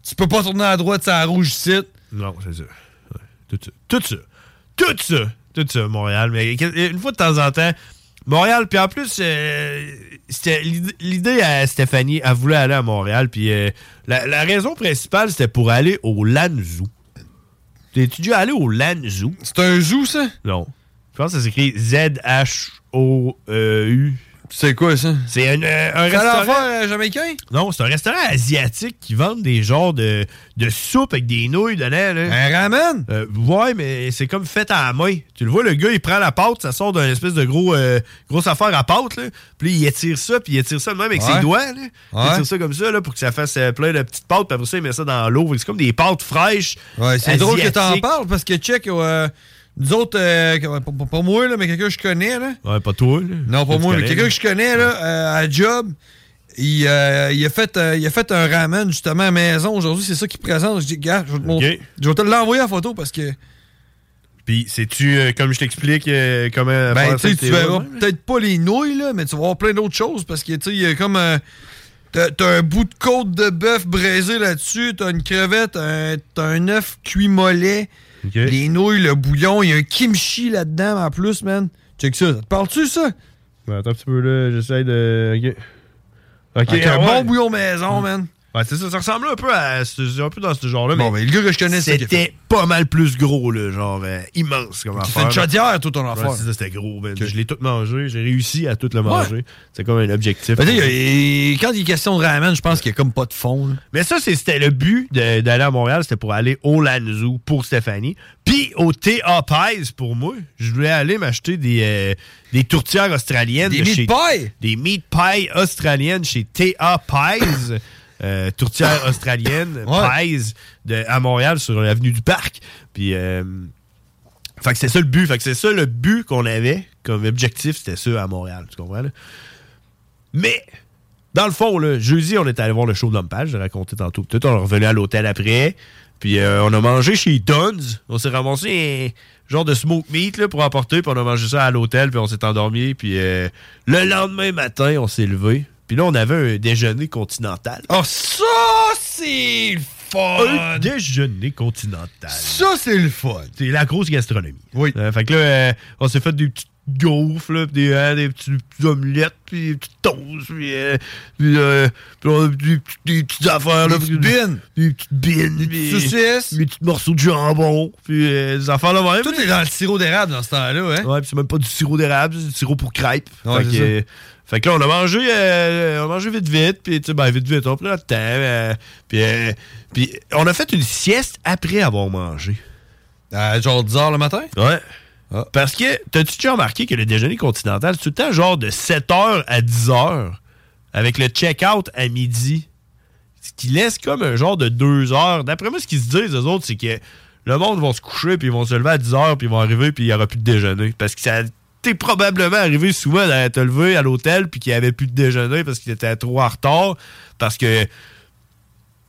Tu peux pas tourner à droite, à rouge site. Non, c'est ça. Ouais, Tout ça. Tout ça. Tout ça. Tout ça, Montréal. Mais une fois de temps en temps, Montréal, puis en plus, euh, l'idée- à Stéphanie, elle voulait aller à Montréal, puis euh, la, la raison principale, c'était pour aller au Lanzoo. T'es-tu déjà allé au Lanzoo? C'est un zoo, ça? Non. Je pense que ça s'écrit Z-H-O-U. C'est quoi, ça? C'est un, euh, un restaurant... euh, jamaïcain? Non, c'est un restaurant asiatique qui vend des genres de, de soupe avec des nouilles dedans. Là. Un ramen? Euh, ouais, mais c'est comme fait à la main. Tu le vois, le gars, il prend la pâte, ça sort d'une espèce de gros, euh, grosse affaire à pâte. Là. Puis il étire ça, puis il étire ça de même avec Ouais. ses doigts. Là. Il étire ça comme ça là, pour que ça fasse plein de petites pâtes, puis après ça, il met ça dans l'eau. C'est comme des pâtes fraîches. Ouais, c'est drôle que t'en parles parce que check, nous autres, euh, pas, moi, là, mais quelqu'un que je connais, là. Ouais, pas toi. Là. Non, pas moi, mais quelqu'un que je connais, là, euh, à job, il, euh, il a fait, euh, il a fait un ramen, justement, à maison. Aujourd'hui, c'est ça qu'il présente. Je dis, gars, je vais te, montrer- je vais te l'envoyer en photo parce que. Puis, sais-tu, euh, comme je t'explique, comment. Ben, tu tu verras peut-être pas les nouilles, là, mais tu vas voir plein d'autres choses parce que, tu sais, il y a comme. T'as t'as un bout de côte de bœuf braisé là-dessus, t'as une crevette, t'as un œuf cuit mollet, les nouilles, le bouillon, il y a un kimchi là-dedans en plus, man. Check ça, ça? Te parle-tu, ça? Attends un petit peu là, j'essaie de. Ok. Ok, un ouais. bon bouillon maison, man. Ouais, c'est ça, ça ressemblait un peu à ce- un peu dans ce genre-là, Bon, mais ben, le gars que je connais, c'était pas mal plus gros, là, genre euh, immense comme Tu affaire. fais une chaudière, tout ton Ouais, affaire. ça, c'était gros, man. Je l'ai tout mangé, j'ai réussi à tout le manger. C'est comme un objectif. Ben, quand il est question de ramen, je pense qu'il y a comme pas de fond. là. Mais ça, c'était le but d'aller à Montréal, c'était pour aller au Lanzoo pour Stéphanie. Puis au T.A. Pies pour moi. Je voulais aller m'acheter des, euh, des tourtières australiennes. Des de meat chez- pies? Des meat pies australiennes chez T.A. Pies. Euh, tourtière australienne, Pies, de, à Montréal, sur l'avenue du Parc. Puis, euh, fait que c'est ça le but. Fait que c'est ça le but qu'on avait comme objectif, c'était ça à Montréal. Tu comprends, là? Mais, dans le fond, là, jeudi, on est allé voir le show de l'Homme-Page, j'ai raconté tantôt. Tout, on est revenu à l'hôtel après. Puis euh, on a mangé chez Duns. On s'est ramassé un genre de smoke meat là, pour emporter. Puis on a mangé ça à l'hôtel. Puis on s'est endormi. Puis euh, le lendemain matin, on s'est levé. Puis là, on avait un déjeuner continental. Oh, ça, c'est le fun! Un déjeuner continental. Ça, c'est le fun! C'est la grosse gastronomie. Oui. Euh, fait que là, euh, on s'est fait des petites gaufres, là, des, hein, des petites omelettes, puis des petites toasts, puis, euh, puis, puis on a des, petites- des petites affaires. là, Des petites bines. Des petites bines. Des petites saucisses. Des petits morceaux de jambon. Puis des affaires là même. Tout est dans le sirop d'érable dans ce temps-là, hein? Ouais, puis c'est même pas du sirop d'érable, c'est du sirop pour crêpes. Ouais, fait, c'est que, fait que là, on a mangé, euh, on a mangé vite, vite, puis tu sais, ben, vite, vite, on pris notre temps. euh, puis, euh, puis on a fait une sieste après avoir mangé. À genre 10 h le matin? Ouais. Parce que, t'as-tu déjà remarqué que le déjeuner continental, c'est tout le temps genre de 7h à 10h, avec le check-out à midi, ce qui laisse comme un genre de 2 heures. D'après moi, ce qu'ils se disent, eux autres, c'est que le monde va se coucher, puis ils vont se lever à 10h, puis ils vont arriver, puis il n'y aura plus de déjeuner. Parce que ça probablement arrivé souvent de te lever à l'hôtel, puis qu'il avait plus de déjeuner parce qu'il était trop en retard, parce que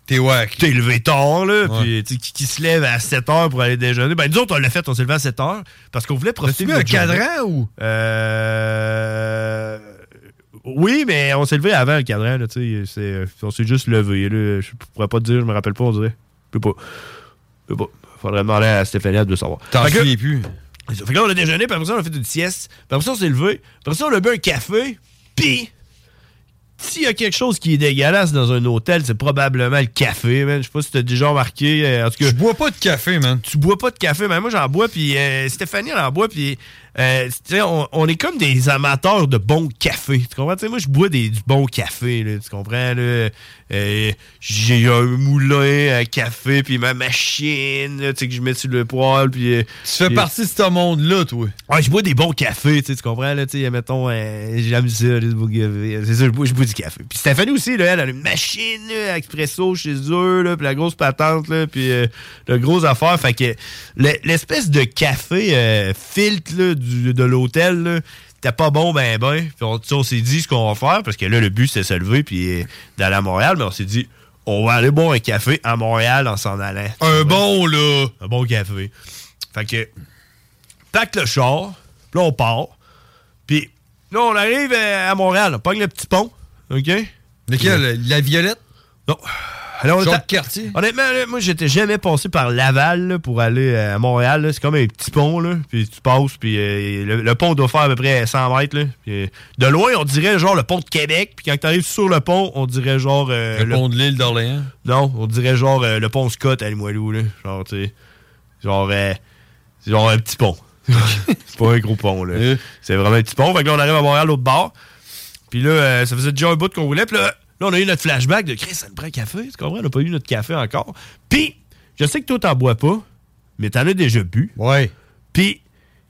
T'es wack. T'es levé tard, là, puis qui, qui se lève à 7 heures pour aller déjeuner. Ben, nous autres, on l'a fait, on s'est levé à 7 heures parce qu'on voulait profiter de un cadran ou? Euh. Oui, mais on s'est levé avant le cadran, là, tu sais. c'est- On s'est juste levé, là. Je pourrais pas te dire, je me rappelle pas, on dirait. Je peux pas. Je peux pas. Faudrait demander à Stéphanie de savoir. T'en souviens plus. Fait que là, on a déjeuné, puis après ça, on a fait une sieste. Puis après ça, on s'est levé. Puis après ça, on a bu un café. Puis, s'il y a quelque chose qui est dégueulasse dans un hôtel, c'est probablement le café, man. Je sais pas si t'as déjà remarqué. euh, en tout cas, Je bois pas de café, man. tu bois pas de café, mais moi j'en bois, puis euh, Stéphanie elle en boit, puis euh, on, on est comme des amateurs de bon café. Tu comprends? Moi je bois des, du bon café, là, tu comprends? Euh, J'ai un moulin à café, puis ma machine, là, tu sais, que je mets sur le poêle, puis... euh, Tu fais puis- partie de ce monde-là, toi. Ouais, je bois des bons cafés, tu comprends, là, mettons, euh, j'aime ça. C'est ça, je bois, du café. Puis Stéphanie aussi, là, elle a une machine, là, expresso chez eux, là, puis la grosse patente, là, puis le gros affaire. Fait que le- l'espèce de café filtre, du- de l'hôtel, là, c'était pas bon, ben, ben. Puis on, s'est dit ce qu'on va faire, parce que là, le but, c'est de se lever, puis d'aller à Montréal, mais on s'est dit, on va aller boire un café à Montréal en s'en allant. Un bon, là. Un bon café. Fait que, pack le char, puis là, on part. Puis là, on arrive à Montréal, on pogne le petit pont, OK? Lequel? La Violette? Non. Alors, était- Cartier? Honnêtement, là, moi, j'étais jamais passé par Laval là, pour aller euh, à Montréal. C'est comme un petit pont, là. Puis tu passes, puis euh, le, le pont doit faire à peu près 100 mètres, là. Puis, euh, de loin, on dirait genre le pont de Québec. Puis quand tu arrives sur le pont, on dirait genre... euh, Le pont de l'île d'Orléans? Non, on dirait genre le pont Scott à Limoilou, là. Genre, tu sais... Genre... c'est genre un petit pont. c'est pas un gros pont, là. C'est vraiment un petit pont. Fait que là, on arrive à Montréal, l'autre bord. Puis là, ça faisait déjà un bout qu'on roulait. Puis là, là, on a eu notre flashback de Chris, ça nous prend un café. Tu comprends? On n'a pas eu notre café encore. Puis, je sais que toi, t'en bois pas, mais t'en as déjà bu. Ouais. Puis,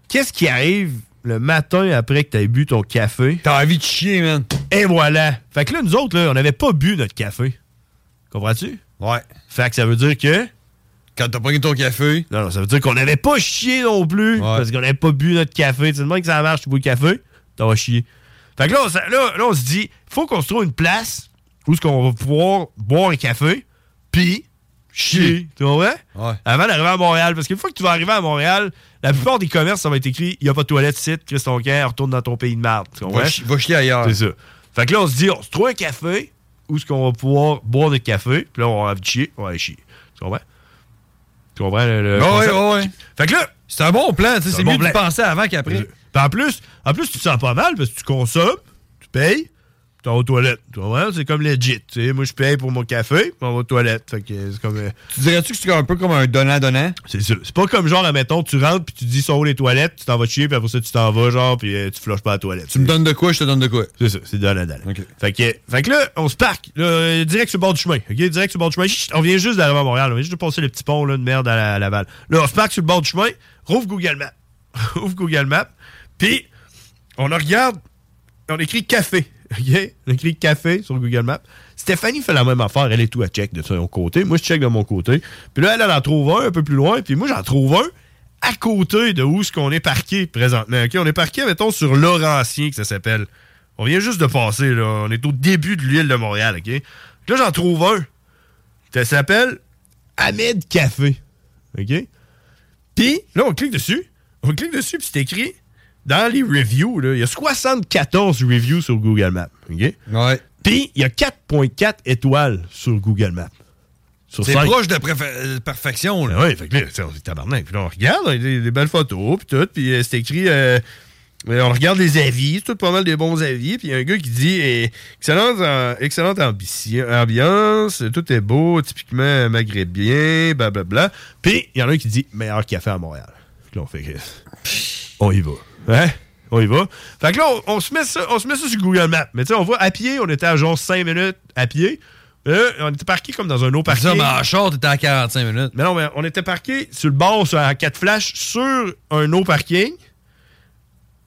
qu'est-ce qui arrive le matin après que t'aies bu ton café? T'as envie de chier, man. Et voilà. Fait que là, nous autres, là, on n'avait pas bu notre café. Comprends-tu? Ouais. Fait que ça veut dire que. Quand t'as pris ton café. Non, non, ça veut dire qu'on n'avait pas chié non plus. Parce qu'on n'avait pas bu notre café. Tu sais, demain que ça marche, tu bois le café, t'en vas chier. Fait que là, on, là, là, on se dit, faut qu'on se trouve une place où est-ce qu'on va pouvoir boire un café, puis chier. Tu comprends? Ouais? Avant d'arriver à Montréal. Parce qu'une fois que tu vas arriver à Montréal, la plupart des commerces, ça va être écrit il n'y a pas de toilette, site, Chris ton retourne dans ton pays de merde. Tu comprends? Va, va chier ailleurs. C'est ça. Fait que là, on se dit, on se trouve un café où est-ce qu'on va pouvoir boire notre café, puis là, on va chier, on va aller chier. Tu comprends? Tu comprends le, le Ouais, ouais. Fait que là, C'est un bon plan, tu sais, un c'est bon mieux de plan. penser avant qu'après. Puis en plus, en plus, tu te sens pas mal parce que tu consommes, tu payes, tu vas aux toilettes. C'est comme legit. Tu sais, moi, je paye pour mon café, on va aux toilettes. Fait que c'est comme. euh, Tu dirais-tu que c'est un peu comme un donnant-donnant? C'est ça. C'est pas comme genre, admettons, tu rentres puis tu dis sont où les toilettes, tu t'en vas chier, puis après ça, tu t'en vas, genre, puis euh, tu flushes pas à la toilette. Tu me donnes de quoi, je te donne de quoi? C'est ça, c'est donnant donnant. Fait que, fait que là, on se parque, là, euh, direct sur le bord du chemin. OK? Direct sur le bord du chemin. Chut, On vient juste d'arriver à Montréal. On vient juste de passer le petit pont là, de merde à, la- à Laval. Là, on se parque sur le bord du chemin, rouvre Google Maps. rouvre Google Maps. Puis, on regarde, on écrit café. OK? On écrit café sur Google Maps. Stéphanie fait la même affaire. Elle est tout à check de son côté. Moi, je check de mon côté. Puis là, elle, en trouve un un peu plus loin. Puis moi, j'en trouve un à côté de où est-ce qu'on est parqué présentement. OK? On est parqué, mettons, sur Laurentien, que ça s'appelle. On vient juste de passer, là. On est au début de l'île de Montréal, OK? Là, j'en trouve un. Ça s'appelle Ahmed Café. OK? Puis, là, on clique dessus. On clique dessus, puis c'est écrit dans les reviews, il y a 74 reviews sur Google Maps. OK? Ouais. Puis, il y a 4,4 étoiles sur Google Maps. C'est proche de euh, perfection, là. Oui, fait que là, tu sais, on est tabarnak. Puis là, on regarde, des, des belles photos, puis tout. Puis euh, c'est écrit, euh, on regarde les avis, c'est tout pas mal des bons avis. Puis il y a un gars qui dit, eh, excellente, euh, excellente ambiance, tout est beau, typiquement maghrébien, blablabla. Puis il y en a un qui dit, meilleur café à Montréal. Puis là, on fait on y va. Hein? On y va. Fait que là, on, on se met ça, on se met ça sur Google Maps. Mais tu sais, on voit à pied, on était à genre 5 minutes à pied. Là, on était parqué comme dans un eau parking. Ça, mais en short, t'étais à 45 minutes. Mais non, mais on était parqué sur le bord, sur un 4 flash, sur un no parking,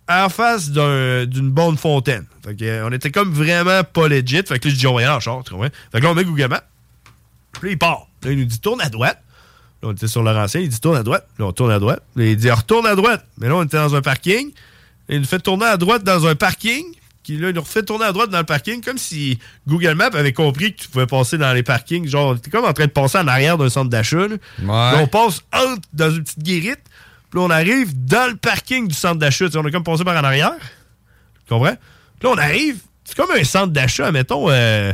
en face d'un- d'une bonne fontaine. Fait que, euh, on était comme vraiment pas legit. Fait que là, je dis, on aller en char, tu comprends? Fait que là, on met Google Maps. Puis là, il part. Là, il nous dit, tourne à droite. Là, on était sur Laurentien, il dit, tourne à droite. Là, on tourne à droite. Là, il dit, retourne à droite. Mais là, on était dans un parking. Il nous fait tourner à droite dans un parking. Qui, là, il nous refait tourner à droite dans le parking, comme si Google Maps avait compris que tu pouvais passer dans les parkings. Genre, t'es comme en train de passer en arrière d'un centre d'achat. là. Là, on passe entre dans une petite guérite. Puis là, on arrive dans le parking du centre d'achat. Tu sais, On a comme passé par en arrière. Tu comprends? Puis là, on arrive. C'est comme un centre d'achat, mettons. euh,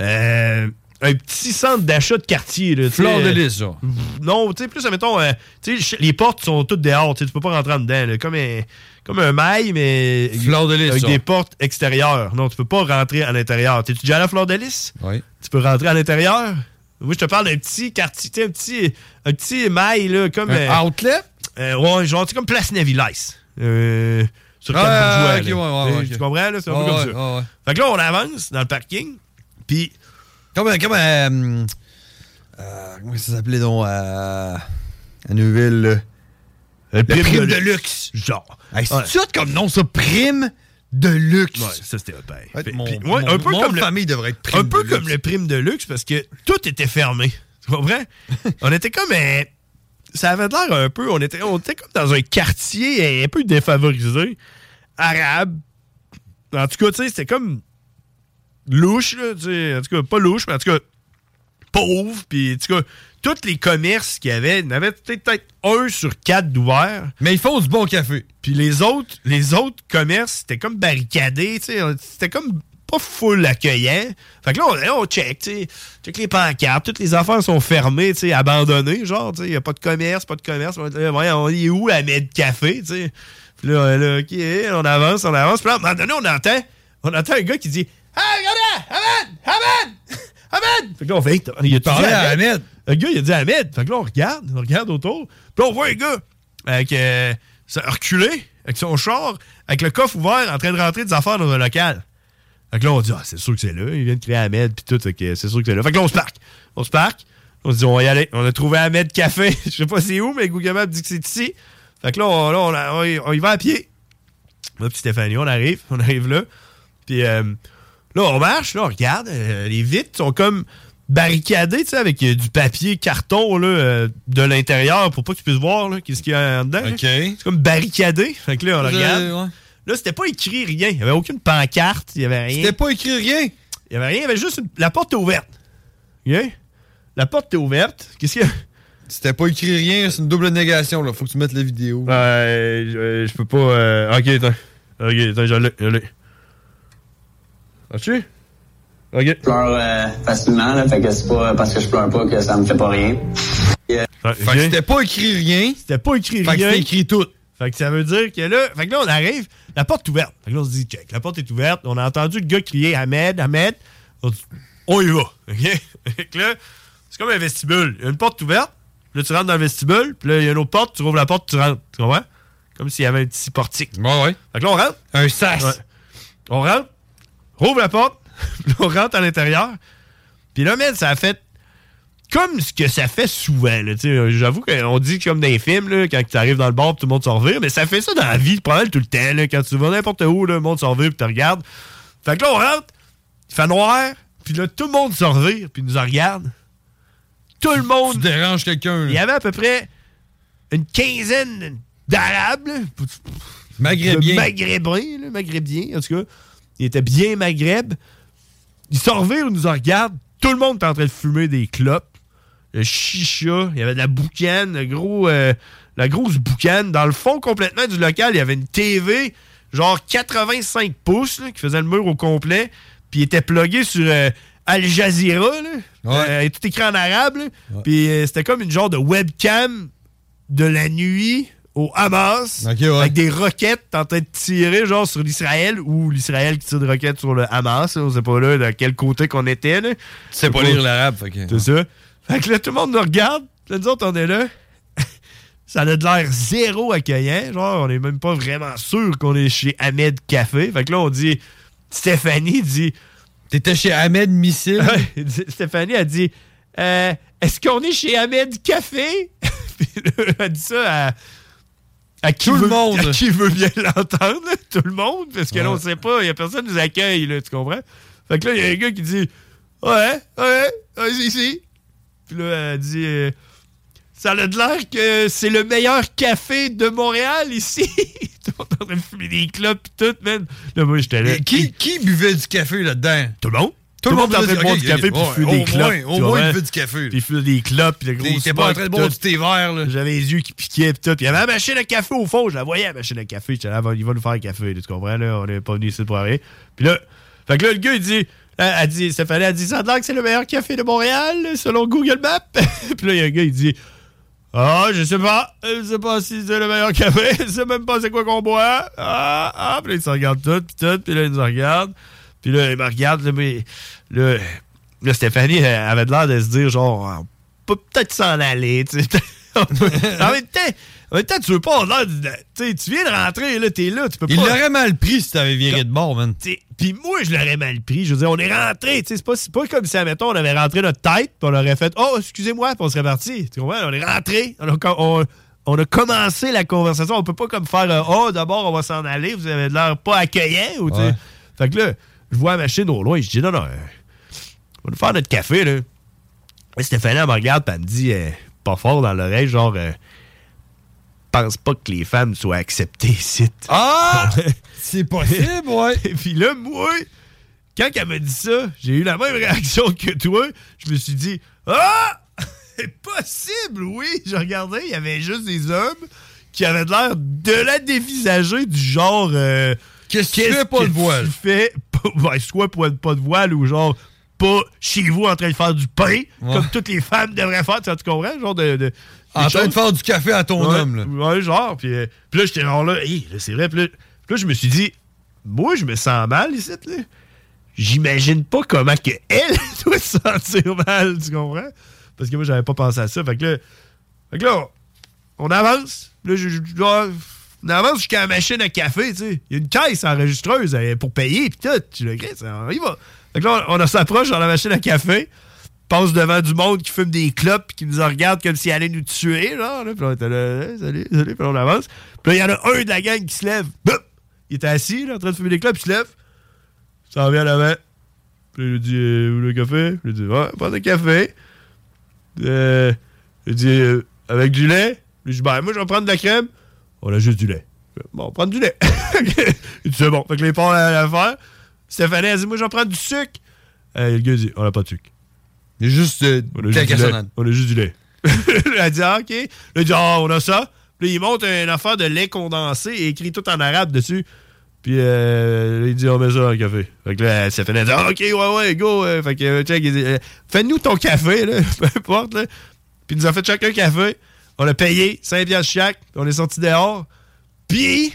euh, un petit centre d'achat de quartier. Là, Fleur de euh, lys, ça. Non, tu sais, plus, mettons, euh, tu sais, ch- les portes sont toutes dehors, tu peux pas rentrer en dedans, là, comme un, comme un mail, mais Fleur de lys, avec des portes extérieures. Non, tu peux pas rentrer à l'intérieur. T'es-tu déjà à Fleur de lys? Oui. Tu peux rentrer à l'intérieur? Oui, je te parle d'un petit quartier, tu sais, un petit, un petit mail, là, comme... Un euh, outlet? euh, ouais, genre, tu sais, comme Place Navilas. Euh, sur Ah, ouais, ouais, Tu ok. comprends, là? C'est un peu comme ça. Fait que là, on avance dans le parking, puis... Comme, comme euh, euh, comment ça s'appelait donc à, à Neuville? là? Le prime prime, de de luxe. Genre. Hey, c'est Ouais. ça comme nom, ça? Prime de luxe. Ouais, ça c'était un père. Ouais, Puis- mon- puis, ouais, mon- un peu mon comme le- famille devrait être prime Un peu de comme luxe. le prime de luxe parce que tout était fermé. Tu comprends? on était comme. euh, ça avait l'air un peu. On était, on était comme dans un quartier un peu défavorisé, arabe. En tout cas, tu sais, c'était comme louche, là. tu sais. En tout cas, pas louche, mais en tout cas, pauvre. Puis, en tout cas, tous les commerces qu'il y avait, il y en avait peut-être un sur quatre d'ouverts. Mais ils font du bon café. Puis les autres, les autres commerces, c'était comme barricadé, tu sais. C'était comme pas full accueillant. Fait que là, on, on check, tu sais. Check les pancartes, toutes les affaires sont fermées, tu sais, abandonnées, genre, tu sais. Y a pas de commerce, pas de commerce. On est où à mettre café, tu sais? Puis là, là, OK, on avance, on avance. Puis là, à un moment donné, on entend, on entend un gars qui dit Ahmed, Ahmed, Ahmed. Fait que là, on fait, il a parlait à Ahmed. Le gars, il a dit Ahmed. Fait que là, on regarde, on regarde autour. Puis là, on voit un gars avec, euh, ça, reculé, avec son char, avec le coffre ouvert, en train de rentrer des affaires dans un local. Fait que là, on dit, ah, c'est sûr que c'est là. Il vient de créer Ahmed, puis tout. Fait que c'est sûr que c'est là. Fait que là, on se parque. On se parque. On se dit, on va y aller. On a trouvé Ahmed Café. Je sais pas c'est où, mais Google Maps dit que c'est ici. Fait que là, on, là, on y va à pied. Moi, puis Stéphanie, on arrive. On arrive là. Puis euh, là, on marche. Là, on regarde. euh, les vitres sont comme barricadées, tu sais, avec euh, du papier carton là, euh, de l'intérieur pour pas que tu puisses voir là, qu'est-ce qu'il y a en dedans. là. OK. C'est comme barricadé. Fait que là, on le Euh, regarde. ouais. Là, c'était pas écrit rien. Il y avait aucune pancarte. Il y avait rien. C'était pas écrit rien? Il y avait rien. Il y avait juste une- la porte est ouverte. OK? La porte est ouverte. Qu'est-ce qu'il y a? C'était pas écrit rien, c'est une double négation, là. Faut que tu mettes la vidéo. Ouais, je, je peux pas. euh, Ok, attends. Ok, attends, je l'ai. Je l'ai. As-tu? Ok. Je pleure euh, facilement, là, fait que c'est pas parce que je pleure pas que ça me fait pas rien. Euh, Fait que c'était pas écrit rien. C'était pas écrit Fait que rien. c'était écrit tout. Fait que ça veut dire que là, fait que là, on arrive, la porte est ouverte. Fait que là, on se dit, check, la porte est ouverte. On a entendu le gars crier Ahmed, Ahmed. On, dit, on y va. OK? fait que là, c'est comme un vestibule. Il y a une porte ouverte. Là, tu rentres dans le vestibule. Puis là, il y a une autre porte. Tu rouvres la porte, tu rentres. Tu comprends? Comme s'il y avait un petit portique. Ouais, ouais. Fait que là, on rentre. Un sas. Ouais. On rentre, rouvre la porte, on rentre à l'intérieur. Puis là, man, ça a fait comme ce que ça fait souvent. J'avoue qu'on dit comme dans les films, là, quand tu arrives dans le bar, tout le monde s'en revire, mais ça fait ça dans la vie, pas mal tout le temps. là, quand tu vas n'importe où, là, le monde s'en revire, puis tu regardes. Fait que là, on rentre, il fait noir, puis là, tout le monde s'en revire, puis nous en regarde. Tout le monde. Tu déranges quelqu'un. Il y avait à peu près une quinzaine d'Arabes. Maghrébien. Maghrébins, là, Maghrébiens, en tout cas. Il était bien Maghreb. Ils s'en revirent, ils nous en regardent. Tout le monde est en train de fumer des clopes. Le chicha, il y avait de la boucane, le gros, euh, la grosse boucane. Dans le fond complètement du local, il y avait une TV, genre 85 pouces, là, qui faisait le mur au complet. Puis il était plugué sur euh, Al Jazeera, là. Euh, tout écrit en arabe. Puis c'était comme une genre de webcam de la nuit au Hamas avec des roquettes en train de tirer genre sur l'Israël ou l'Israël qui tire des roquettes sur le Hamas. là. On sait pas là de quel côté qu'on était. Là. Tu sais pas lire l'arabe. C'est ça. Fait que là, tout le monde nous regarde. Là, nous autres, on est là. ça a de l'air zéro accueillant. Genre, on est même pas vraiment sûr qu'on est chez Ahmed Café. Fait que là, on dit... Stéphanie dit... T'étais chez Ahmed Missile? Stéphanie a dit... Euh, Est-ce qu'on est chez Ahmed Café? Puis là, elle a dit ça à... À qui, Tout le monde. à qui veut bien l'entendre, tout le monde, parce que là, on sait pas, il y a personne qui nous accueille, là, tu comprends? Fait que là, il y a un gars qui dit Ouais, ouais, ouais, c'est ici. Puis là, elle dit euh, Ça a de l'air que c'est le meilleur café de Montréal ici. Est en train de fumer des clopes pis tout, man. Là, moi, j'étais là. Qui buvait du café là-dedans? Tout le monde. Tout le monde est en train de boire du café puis fumer au des clopes. au moins, il buvait du café. Puis il fume des clopes, puis le gros T'es pas en train de boire du thé vert, là. J'avais les yeux qui piquaient, puis tout. Puis il y avait la machine à café au fond, je la voyais, la machine à café. J'étais là, il va nous faire un café, tu comprends, là? On est pas venu ici pour rien. Puis là, fait que là, le gars, il dit, Elle, dit, Stéphanie, elle dit, ça que c'est le meilleur café de Montréal, selon Google Maps. puis là, il y a un gars, il dit, ah, je sais pas. Je sais pas si c'est le meilleur café. Je sais même pas c'est quoi qu'on boit. Ah, ah. Puis là, ils se regardent tout, puis tout. Puis là, ils nous regardent. Puis là, ils me regardent. Là, mais, là, là, Stéphanie elle avait l'air de se dire, genre, on peut peut-être s'en aller, tu sais. en même temps, en même temps, tu veux pas avoir l'air de- Tu viens de rentrer, là, t'es là, tu peux Il pas... l'aurait mal pris si t'avais viré de bord, man. Puis moi, je l'aurais mal pris. Je veux dire, on est rentré. tu sais, C'est pas, pas comme si, admettons, on avait rentré notre tête, puis on aurait fait Oh, excusez-moi, puis on serait parti. Tu comprends? On est rentré. On a, com- on- on a commencé la conversation. On peut pas comme faire euh, Oh, d'abord, on va s'en aller. Vous avez l'air pas accueillant. Ou, tu sais. Ouais. Fait que là, je vois la machine au loin. Je dis Non, non, euh, on va nous faire notre café. Là. Et Stéphanie, elle me regarde, puis elle me dit euh, Pas fort dans l'oreille, genre. euh, pense pas que les femmes soient acceptées ici. Ah! C'est possible, ouais. Et puis là, moi, quand elle m'a dit ça, j'ai eu la même réaction que toi. Je me suis dit, ah! C'est possible, oui! Je regardais, il y avait juste des hommes qui avaient de l'air de la dévisager du genre. euh, Qu'est-ce que tu fais, pas de voile? Tu fais, pas- ouais, soit pas, pas de voile ou genre pas chez vous en train de faire du pain, comme toutes les femmes devraient faire, tu comprends? Genre de. de- En train de faire du café à ton Ouais, homme, là. Ouais, genre. Puis, euh, puis là, j'étais genre là, Hey, là, c'est vrai. Puis là, puis là, je me suis dit, moi, je me sens mal ici, là. J'imagine pas comment que elle doit se sentir mal, tu comprends? Parce que moi, j'avais pas pensé à ça. Fait que là, fait que là on avance. Là, je, je- là, on avance jusqu'à la machine à café, tu sais. Il y a une caisse enregistreuse pour payer, puis tout. Je le Chris, on y va. Fait que là, on, on s'approche dans la machine à café, passe devant du monde qui fume des clopes, qui nous regarde comme s'il allait nous tuer. Là, puis on était là, Hey, salut, salut, puis on avance. Puis là, il y en a un de la gang qui se lève. Boup! Il était assis, là, en train de fumer des clopes, il se lève. Ça revient à l'avant. Puis il dit, euh, vous un café? Puis il dit, ouais, pas de café. Euh, il dit, euh, avec du lait? Il dit, ben, moi, je vais prendre de la crème. On a juste du lait. Bon, prendre du lait. il dit, c'est bon. Fait que les porcs à l'affaire. Stéphanie, elle dit, moi, je vais prendre du sucre. Euh, le gars dit, on n'a pas de sucre. Il y a juste euh, on a juste du lait. On a juste du lait. elle dit, ah, OK. Là, il dit, ah, on a ça. Puis là, il monte une affaire de lait condensé et écrit tout en arabe dessus. Puis euh, il dit, on met ça dans le café. Fait que là, Stéphanie, elle dit, ah, OK, ouais, ouais, go. fait que, euh, check, il dit, euh, fais-nous ton café, là, peu importe, là. Puis il nous a fait chacun un café. On a payé 5 piastres chaque. On est sorti dehors. Puis.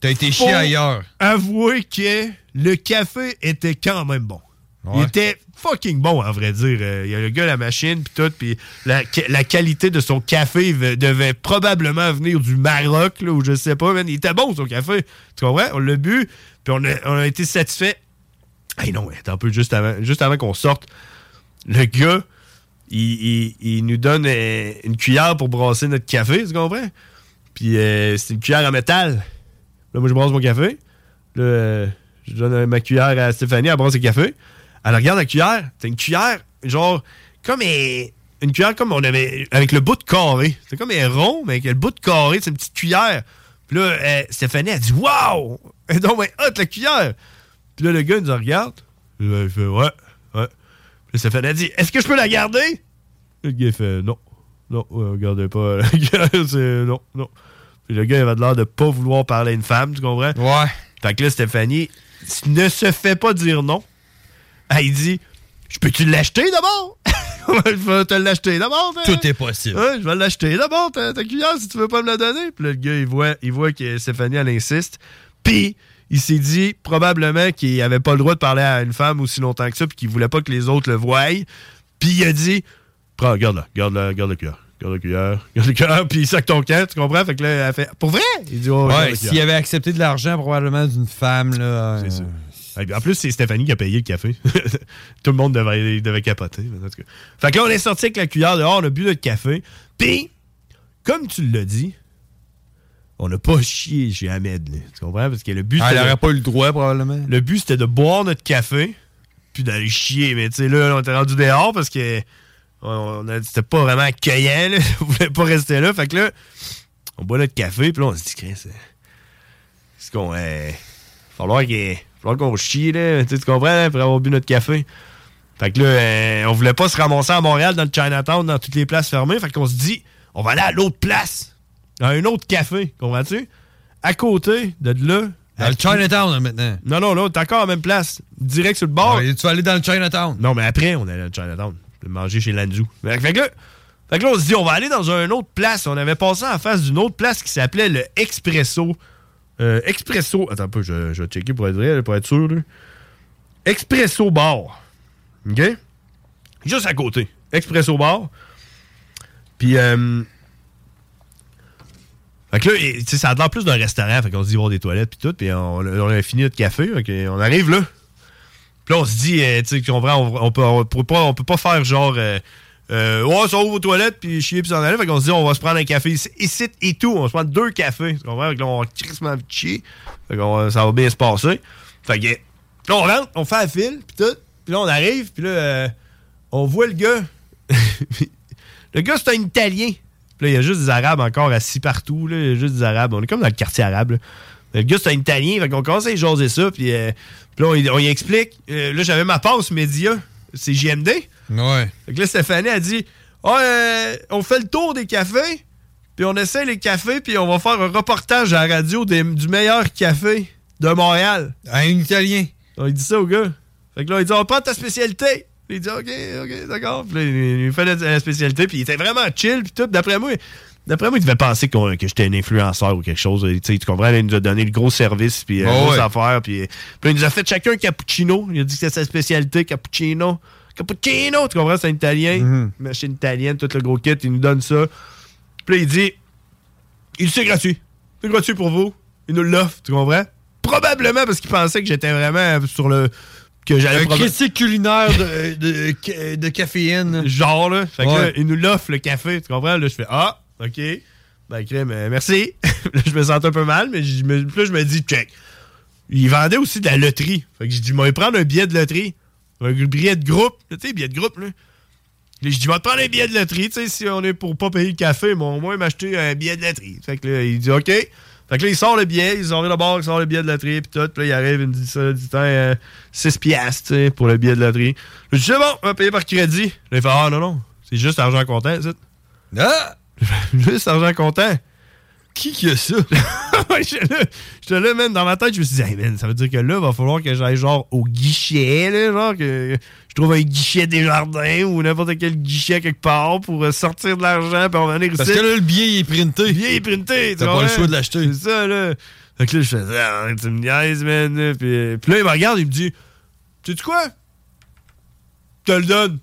T'as été chier ailleurs. Avouer que le café était quand même bon. Il était fucking bon, à vrai dire. Euh, Il y a le gars la machine, puis tout, puis la, la qualité de son café devait probablement venir du Maroc, là, ou je sais pas, man. Il était bon, son café. Tu comprends? On l'a bu, puis on a, on a été satisfait. Hey non, attends un peu, juste avant, juste avant qu'on sorte, le gars, il, nous donne une cuillère pour brasser notre café, tu comprends? Puis euh, c'est une cuillère en métal. Là, moi, je brasse mon café. Là, euh, je donne ma cuillère à Stéphanie, elle brasse le café. Elle regarde la cuillère. C'est une cuillère, genre, comme une cuillère comme on avait, avec le bout de carré. C'est comme un rond, mais avec le bout de carré, c'est une petite cuillère. Puis là, euh, Stéphanie, elle dit Waouh! Elle est donc hot, la cuillère! Puis là, le gars, il nous regarde. Il fait Ouais, ouais. Puis là, Stéphanie, elle dit Est-ce que je peux la garder? Le gars, fait Non. Non, ouais, regardez pas c'est non, non. Puis le gars, il avait l'air de pas vouloir parler à une femme, tu comprends? Ouais. Fait que là, Stéphanie ne se fait pas dire non. Elle dit Je peux-tu l'acheter d'abord? je vais te l'acheter d'abord. hein? Tout est possible. Ouais, je vais l'acheter d'abord, ta, ta cuillère, si tu veux pas me la donner. Puis là, le gars, il voit, il voit que Stéphanie, elle insiste. Puis, il s'est dit probablement qu'il avait pas le droit de parler à une femme aussi longtemps que ça, puis qu'il voulait pas que les autres le voient. Puis, il a dit Prends, garde la, garde la cuillère. Garde la cuillère, garde la cuillère, puis il sac ton camp, tu comprends? Fait que là, elle fait Pour vrai? Il dit Oh, Ouais, s'il avait accepté de l'argent probablement d'une femme, là. C'est ça. En plus, c'est Stéphanie qui a payé le café. Tout le monde devait, devait capoter. mais en tout cas. Fait que là, on est sorti avec la cuillère dehors, on a bu notre café. Puis, comme tu l'as dit, on n'a pas chié chez Ahmed. là. Tu comprends? Parce que le but, Ah, c'était elle de- aurait pas eu le droit, probablement. le but, c'était de boire notre café, puis d'aller chier. Mais tu sais, là, on était rendu dehors parce que on c'était pas vraiment accueillant. Là. On voulait pas rester là. Fait que là, on boit notre café, puis là, on se dit, c'est ce qu'on. Euh, falloir qu'il- falloir qu'on chie, là. Tu comprends, là, après avoir bu notre café. Fait que là, euh, on voulait pas se ramasser à Montréal dans le Chinatown, dans toutes les places fermées. Fait qu'on se dit, on va aller à l'autre place, à un autre café, comprends-tu? À côté de là, Dans le Chinatown, là, maintenant. Non, non, là, t'es encore à la même place. Direct sur le bord. Ouais, tu vas aller dans le Chinatown. Non, mais après, on allait à Chinatown. Manger chez Lanzou. Fait que là, fait que là, on se dit, on va aller dans une autre place. On avait passé en face d'une autre place qui s'appelait le Expresso. Euh, Expresso. Attends un peu, je, je vais checker pour être vrai, pour être sûr. là. Expresso Bar. OK? Juste à côté. Expresso Bar. Puis, euh, fait que là, et, ça a l'air plus d'un restaurant. Fait qu'on se dit, voir des toilettes, puis tout. Puis on, on a fini notre café. ok, on arrive là. Puis là, on se dit, euh, tu sais, on, on peut, on, peut pas, peut pas faire genre, euh, euh, ouais, ça ouvre aux toilettes, puis chier, puis s'en aller. Fait qu'on se dit, on va se prendre un café ici, et tout. On se prendre deux cafés. Fait que là, on va crissement chier. Fait qu'on va- ça va bien se passer. Fait que, là, on rentre, on fait la file, puis tout. Puis là, on arrive, puis là, euh, on voit le gars. le gars, c'est un Italien. Puis là, il y a juste des Arabes encore assis partout. Là. Il y a juste des Arabes. On est comme dans le quartier arabe. là. Le gars, c'est un Italien. Fait qu'on commence à y jaser ça. Puis, euh, puis là, on, y- on y explique. Euh, là, j'avais ma passe média. C'est JMD. Ouais. Fait que là, Stéphanie a dit Ah, euh, on fait le tour des cafés. Puis on essaie les cafés. Puis on va faire un reportage à la radio des- du meilleur café de Montréal. Un Italien. On dit ça au gars. Fait que là, il dit On prend ta spécialité. Il dit Ok, ok, d'accord. Puis là, il, il fait la, spécialité. Puis il était vraiment chill. Puis tout. D'après moi, d'après moi, il devait penser que j'étais un influenceur ou quelque chose. Tu comprends Il nous a donné le gros service. Puis euh, Oh, grosse ouais. affaire. Puis, puis il nous a fait chacun un cappuccino. Il a dit que c'était sa spécialité, cappuccino. Cappuccino, tu comprends? C'est un italien. Machine italienne, tout le gros kit. Il nous donne ça. Puis là, il dit il dit, c'est gratuit. C'est gratuit pour vous. Il nous l'offre, tu comprends? Probablement parce qu'il pensait que j'étais vraiment sur le. Que j'allais Un critique culinaire de, de, caféine. Genre, là. Fait que Ouais. là, il nous l'offre, le café, tu comprends? Là, je fais Ah, OK. Ben, crème, euh, merci. là, je me sens un peu mal, mais je me, là, je me dis, check. Il vendait aussi de la loterie. Fait que j'ai dit, moi, il prendre un billet de loterie. Un billet de groupe. Tu sais, billet de groupe, là. Je dis, va te prendre un billet de loterie, tu sais, si on est pour pas payer le café, mais au moins m'acheter un billet de loterie. Fait que là, il dit, OK. Fait que là, il sort le billet, il sort le bord, il sort le billet de loterie, puis tout. Puis là, il arrive, il me dit ça, Tiens, euh, 6 piastres, tu sais, pour le billet de loterie. Je dis, c'est bon, on va payer par crédit. Là, il fait, ah, non, non, c'est juste argent comptant, c'est. Ah! juste argent comptant. Qui qui a ça? J'étais là, man, dans ma tête, je me suis dit, hey, man, ça veut dire que là, il va falloir que j'aille genre au guichet, là, genre que je trouve un guichet des jardins ou n'importe quel guichet quelque part pour euh, sortir de l'argent puis en venir Parce ici. que là, le billet il est printé. Le billet est printé. tu T'as pas le choix de l'acheter. C'est ça, là. Fait que là, je fais, ah, tu me niaises, man. Puis, euh, puis là, il me regarde, il me dit, sais-tu quoi? Je te le donne.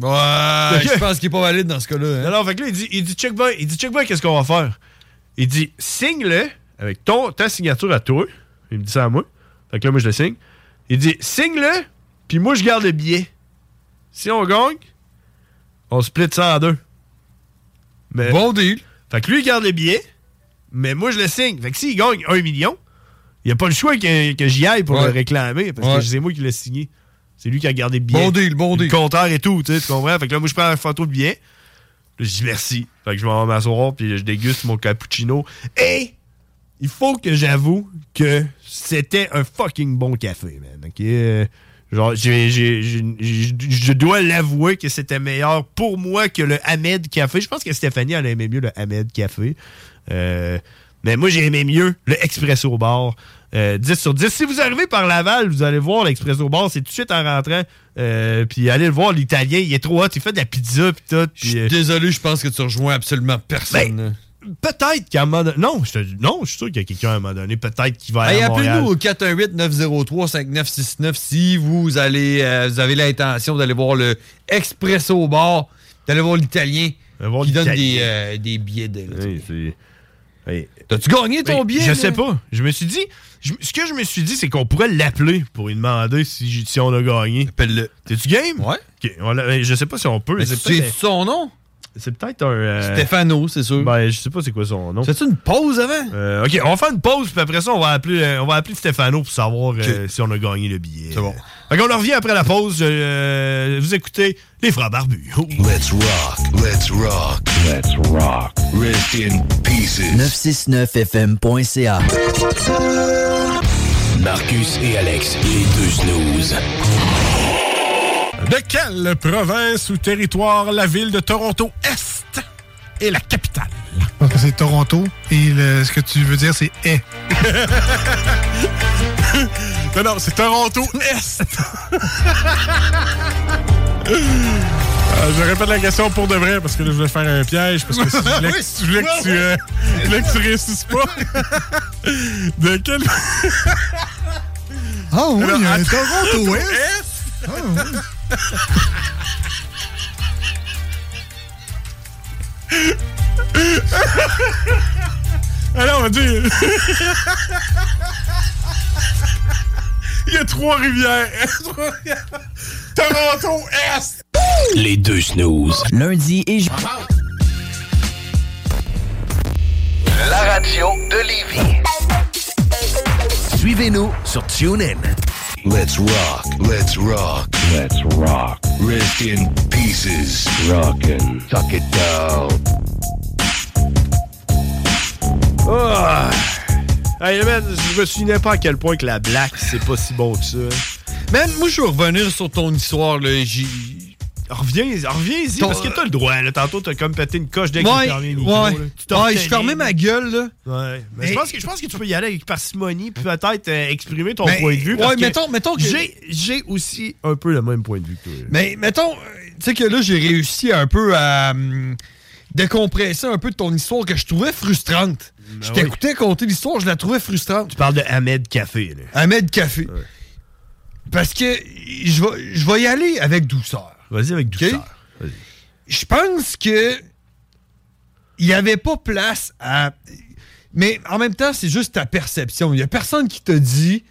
Ouais, je pense qu'il est pas valide dans ce cas-là. hein. Non, non, fait que là, il dit, il dit check bien, il dit, check bien, qu'est-ce qu'on va faire? Il dit, signe-le avec ton, ta signature à toi. Il me dit ça à moi. Fait que là, moi, je le signe. Il dit, signe-le, puis moi, je garde le billet. Si on gagne, on split ça en deux. Mais, bon deal. Fait que lui, il garde le billet, mais moi, je le signe. Fait que s'il gagne un million, il n'y a pas le choix que, que j'y aille pour Ouais. le réclamer, parce Ouais. que c'est moi qui l'ai signé. C'est lui qui a gardé le billet. Bon deal, bon Le deal. compteur et tout, tu comprends? Fait que là, moi, je prends une photo de billet. Je dis merci. Fait que je vais m'asseoir, puis je déguste mon cappuccino. Et il faut que j'avoue que c'était un fucking bon café, man. Genre, je dois l'avouer que c'était meilleur pour moi que le Ahmed Café. Je pense que Stéphanie, elle aimait mieux le Ahmed Café. Euh, mais moi, j'ai aimé mieux le Expresso Bar. Euh, 10 sur 10. Si vous arrivez par Laval, vous allez voir l'Expresso Bar. C'est tout de suite en rentrant. Euh, puis allez le voir, l'Italien, il est trop hot. Il fait de la pizza, puis tout. Je suis désolé, je pense que tu rejoins absolument personne. Ben, Peut-être qu'à un moment donné... Non, je, te- non, je suis sûr qu'il y a quelqu'un à un moment donné, peut-être qui va aller Hey, appelez-nous au 418-903-5969 si vous allez, euh, vous avez l'intention d'aller voir le Expresso Bar, d'aller voir l'Italien qui donne des, euh, des billets de. Oui, T'as-tu gagné ton billet? Je là? sais pas. Je me suis dit. je- ce que je me suis dit, c'est qu'on pourrait l'appeler pour lui demander si, on a gagné. Appelle-le. T'es-tu game? Ouais. Ok, on l'a- je sais pas si on peut. Mais C'est son nom? C'est peut-être un. euh, Stéphano, c'est sûr. Ben, je sais pas c'est quoi son nom. C'est-tu une pause avant? Euh, ok, on va faire une pause, puis après ça, on va appeler, euh, on va appeler Stéphano pour savoir euh, si on a gagné le billet. C'est bon. Fait qu'on en revient après la pause. euh, vous écoutez les frères barbus. Oh. Let's rock, let's rock, let's rock. Rest in pieces. 969fm.ca. Marcus et Alex, les deux snooze. De quelle province ou territoire la ville de Toronto Est est la capitale? Donc c'est Toronto et le- ce que tu veux dire c'est est. non, non, c'est Toronto Est. Euh, je répète la question pour de vrai parce que là, je voulais faire un piège parce que si je voulais, que- je voulais que, tu, euh, je voulais que tu réussisses pas. De quel. Ah oui, Alors, attends. Toronto Est. Est. Ah oui. Alors, on va dire. Il y a trois rivières. Trois rivières. Toronto Est. Les deux snooze. Lundi et je... La radio de Lévis. Suivez-nous sur TuneIn. Let's rock, let's rock, let's rock. Rest in pieces. Rockin'. Tuck it down. Ah! Hey, man, je me souvenais pas à quel point que la black, c'est pas si bon que ça. hein. Man, moi, je veux revenir sur ton histoire. Là. J'ai- Reviens, reviens-y, parce que t'as le droit. Là. Tantôt, t'as comme pété une coche dès que Ouais, micro. ouais. là. Tu Ouais, je fermais ma gueule, là. Ouais. Mais, Mais- je, pense que, je pense que tu peux y aller avec parcimonie, puis peut-être euh, exprimer ton Mais- point de vue. parce ouais, que mettons- mettons que- J'ai, j'ai aussi un peu le même point de vue que toi. là. Mais mettons, euh, tu sais que là, j'ai réussi un peu à hum, décompresser un peu de ton histoire que je trouvais frustrante. je oui. t'écoutais conter l'histoire, je la trouvais frustrante. Tu parles de Ahmed Café. Là. Ahmed Café. Parce que je vais, je vais y aller avec douceur. Vas-y avec douceur. Je pense que il n'y avait pas place à. Mais en même temps, c'est juste ta perception. Il n'y a personne qui te dit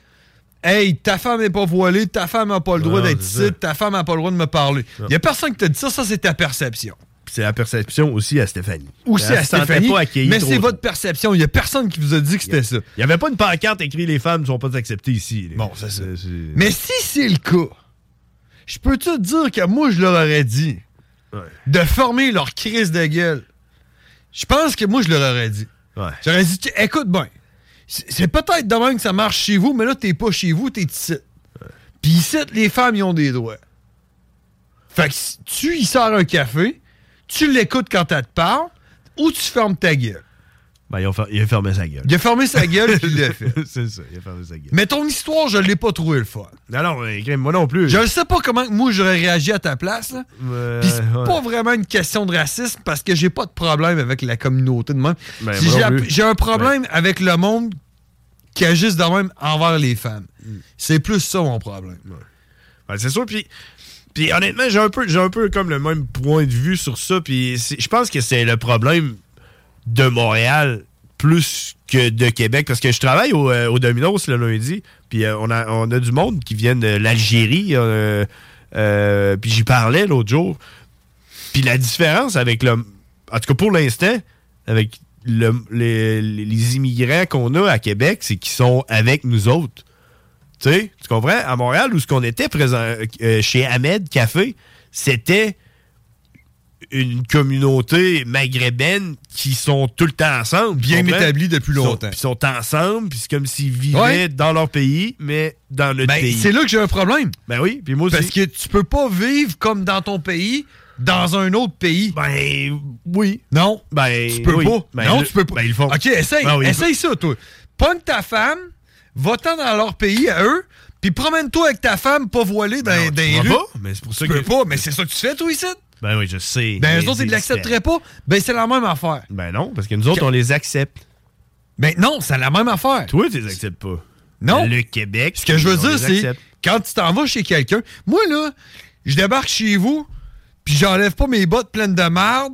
Hey, ta femme n'est pas voilée, ta femme n'a pas le droit d'être c'est ici, ta femme n'a pas le droit de me parler. Il n'y a personne qui te dit ça, ça c'est ta perception. C'est la perception aussi à Stéphanie. Aussi Elle à Stéphanie, pas mais c'est votre perception. Il n'y a personne qui vous a dit que c'était ça. Il n'y avait pas une pancarte écrite Les femmes ne sont pas acceptées ici. Bon, c'est ça. Mais si c'est le cas, je peux te dire que moi, je leur aurais dit de former leur crise de gueule? Je pense que moi, je leur aurais dit. J'aurais dit, écoute bien, c'est peut-être de même que ça marche chez vous, mais là, t'es pas chez vous, t'es ici. Puis ici, les femmes, ils ont des droits. Fait que si tu y sors un café, tu l'écoutes quand elle te parle, ou tu fermes ta gueule. Ben, il a, fer- il a fermé sa gueule. Il a fermé sa gueule, puis il l'a fait. c'est ça, il a fermé sa gueule. Mais ton histoire, je l'ai pas trouvé le fun. Non, non, mais, crème, moi non plus. Je ne sais pas comment moi j'aurais réagi à ta place. Euh, Puis c'est ouais. pas vraiment une question de racisme parce que j'ai pas de problème avec la communauté de même. Ben, Si j'ai un problème avec le monde qui agisse de même envers les femmes. Mm. C'est plus ça mon problème. Ouais, c'est sûr, puis... Puis honnêtement, j'ai un, peu, un peu comme le même point de vue sur ça. Puis je pense que c'est le problème de Montréal plus que de Québec. Parce que je travaille au, euh, Domino's le lundi. Puis euh, on, a, du monde qui vient de l'Algérie. euh, puis j'y parlais l'autre jour. Puis la différence avec le. En tout cas pour l'instant, avec le- les, les immigrants qu'on a à Québec, c'est qu'ils sont avec nous autres. Tu sais, tu comprends? À Montréal, où ce qu'on était présent chez Ahmed Café, c'était une communauté maghrébine qui sont tout le temps ensemble. Bien établie depuis longtemps. Ils sont, ensemble, puis c'est comme s'ils vivaient Ouais. dans leur pays, mais dans notre Ben, pays. c'est là que j'ai un problème. Ben oui, puis moi aussi. Parce que tu peux pas vivre comme dans ton pays dans un autre pays. Ben oui. Non? Ben tu peux oui. pas? Ben, non, le- tu peux pas. ben, ils font. OK, essaye. Ben oui. essaye ça, toi. Pogne ta femme, va-t'en dans leur pays à eux, puis promène-toi avec ta femme pas voilée dans, Ben non, dans tu les rues. pas, mais c'est pour ça tu que- peux pas, mais c'est ça que tu fais, toi, ici? Ben oui, je sais. Ben, eux autres, ils ils l'accepteraient pas. Ben, c'est la même affaire. Ben non, parce que nous autres, on les accepte. Ben non, c'est la même affaire. Toi, tu les acceptes pas. Non. Le Québec. Ce que je veux dire, c'est quand tu t'en vas chez quelqu'un, moi là, je débarque chez vous, puis j'enlève pas mes bottes pleines de marde,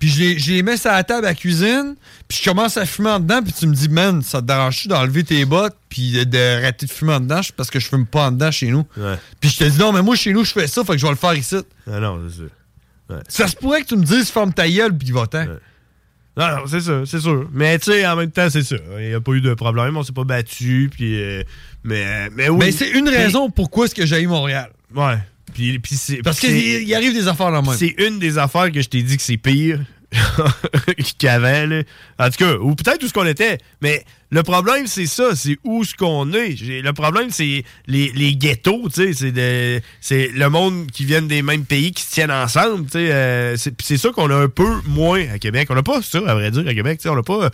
puis je les, je les mets sur la table à la cuisine, puis je commence à fumer en dedans, puis tu me dis, man, ça te dérange-tu d'enlever tes bottes, puis de- d'arrêter de fumer en dedans, parce que je fume pas en dedans chez nous. Ouais. Puis je te dis, non, mais moi chez nous, je fais ça, fait que je vais le faire ici. Ah non, c'est sûr. Ouais. Ça se pourrait que tu me dises, ferme ta gueule, puis va-t'en. Non, non, c'est ça, c'est sûr. Mais tu sais, en même temps, c'est ça. Il n'y a pas eu de problème, on s'est pas battu, puis. euh, mais, mais oui. Mais c'est une raison pourquoi est-ce que j'ai eu Montréal. Ouais. Puis, puis c'est. Parce qu'il il arrive des affaires là même. C'est une des affaires que je t'ai dit que c'est pire qu'avant. là. En tout cas, ou peut-être où ce qu'on était. Mais le problème, c'est ça, c'est où ce qu'on est. Le problème, c'est les, les ghettos, tu sais. C'est de- c'est le monde qui vient des mêmes pays qui se tiennent ensemble, tu sais. euh, c'est c'est ça qu'on a un peu moins à Québec. On n'a pas ça, à vrai dire, à Québec. tu sais. On n'a pas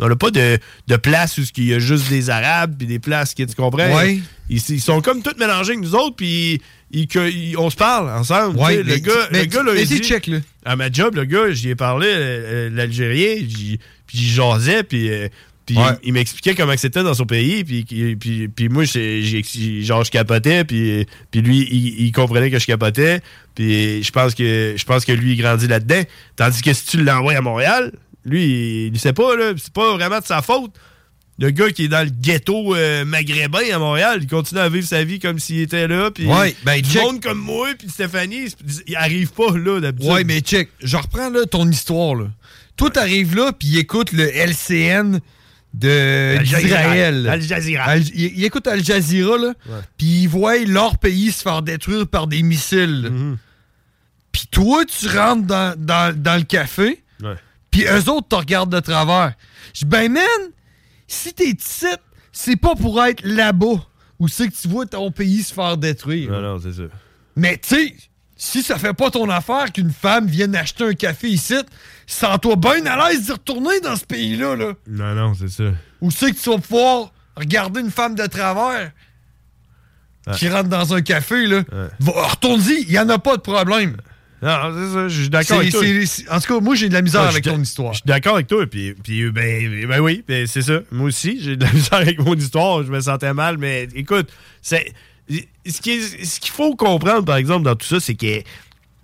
On n'a pas de, de place où il y a juste des Arabes puis des places qui, tu comprends? Ouais. Ils, ils sont comme tous mélangés avec nous autres, puis on se parle ensemble. Ouais, mais le gars, mais le gars, dit- check, là. À ma job, le gars, j'y ai parlé, euh, euh, l'Algérien, puis j'y jasais, puis... euh, puis Ouais. il, il m'expliquait comment c'était dans son pays, puis, puis, puis, moi, j'ai, j'ai- genre, je capotais, puis, puis lui, il, il comprenait que je capotais, puis je pense que je pense que lui, il grandit là-dedans. Tandis que si tu l'envoies à Montréal, lui, il, il sait pas, là, c'est pas vraiment de sa faute. Le gars qui est dans le ghetto euh, maghrébin à Montréal, il continue à vivre sa vie comme s'il était là, puis Ouais, ben, du check. monde comme moi, puis Stéphanie, il arrive pas là, d'habitude. Ouais, mais check. Je reprends là, ton histoire. Là. Toi, t'arrives là, puis il écoute le LCN de Al Jazeera. d'Israël. Al Jazeera. Al- il, il écoute Al Jazeera, là, puis il voit leur pays se faire détruire par des missiles. Mm-hmm. Puis toi, tu rentres dans, dans- dans le café, puis eux autres te regardent de travers. Je dis, ben man, si t'es ici, c'est pas pour être là-bas où c'est que tu vois ton pays se faire détruire. Non, non, c'est ça. Mais tu sais, si ça fait pas ton affaire qu'une femme vienne acheter un café ici, sens-toi bien à l'aise d'y retourner dans ce pays-là. Là. Non, non, c'est ça. Où c'est que tu vas pouvoir regarder une femme de travers qui rentre dans un café, là. Va- Retourne-y, il y en a pas de problème. Non, c'est ça, je suis d'accord avec toi. En tout cas, moi, j'ai de la misère Ouais, avec ton histoire. Je suis d'accord avec toi, puis, puis ben, ben oui, ben, c'est ça. Moi aussi, j'ai de la misère avec mon histoire, je me sentais mal, mais écoute, c'est ce qui est- ce qu'il faut comprendre, par exemple, dans tout ça, c'est que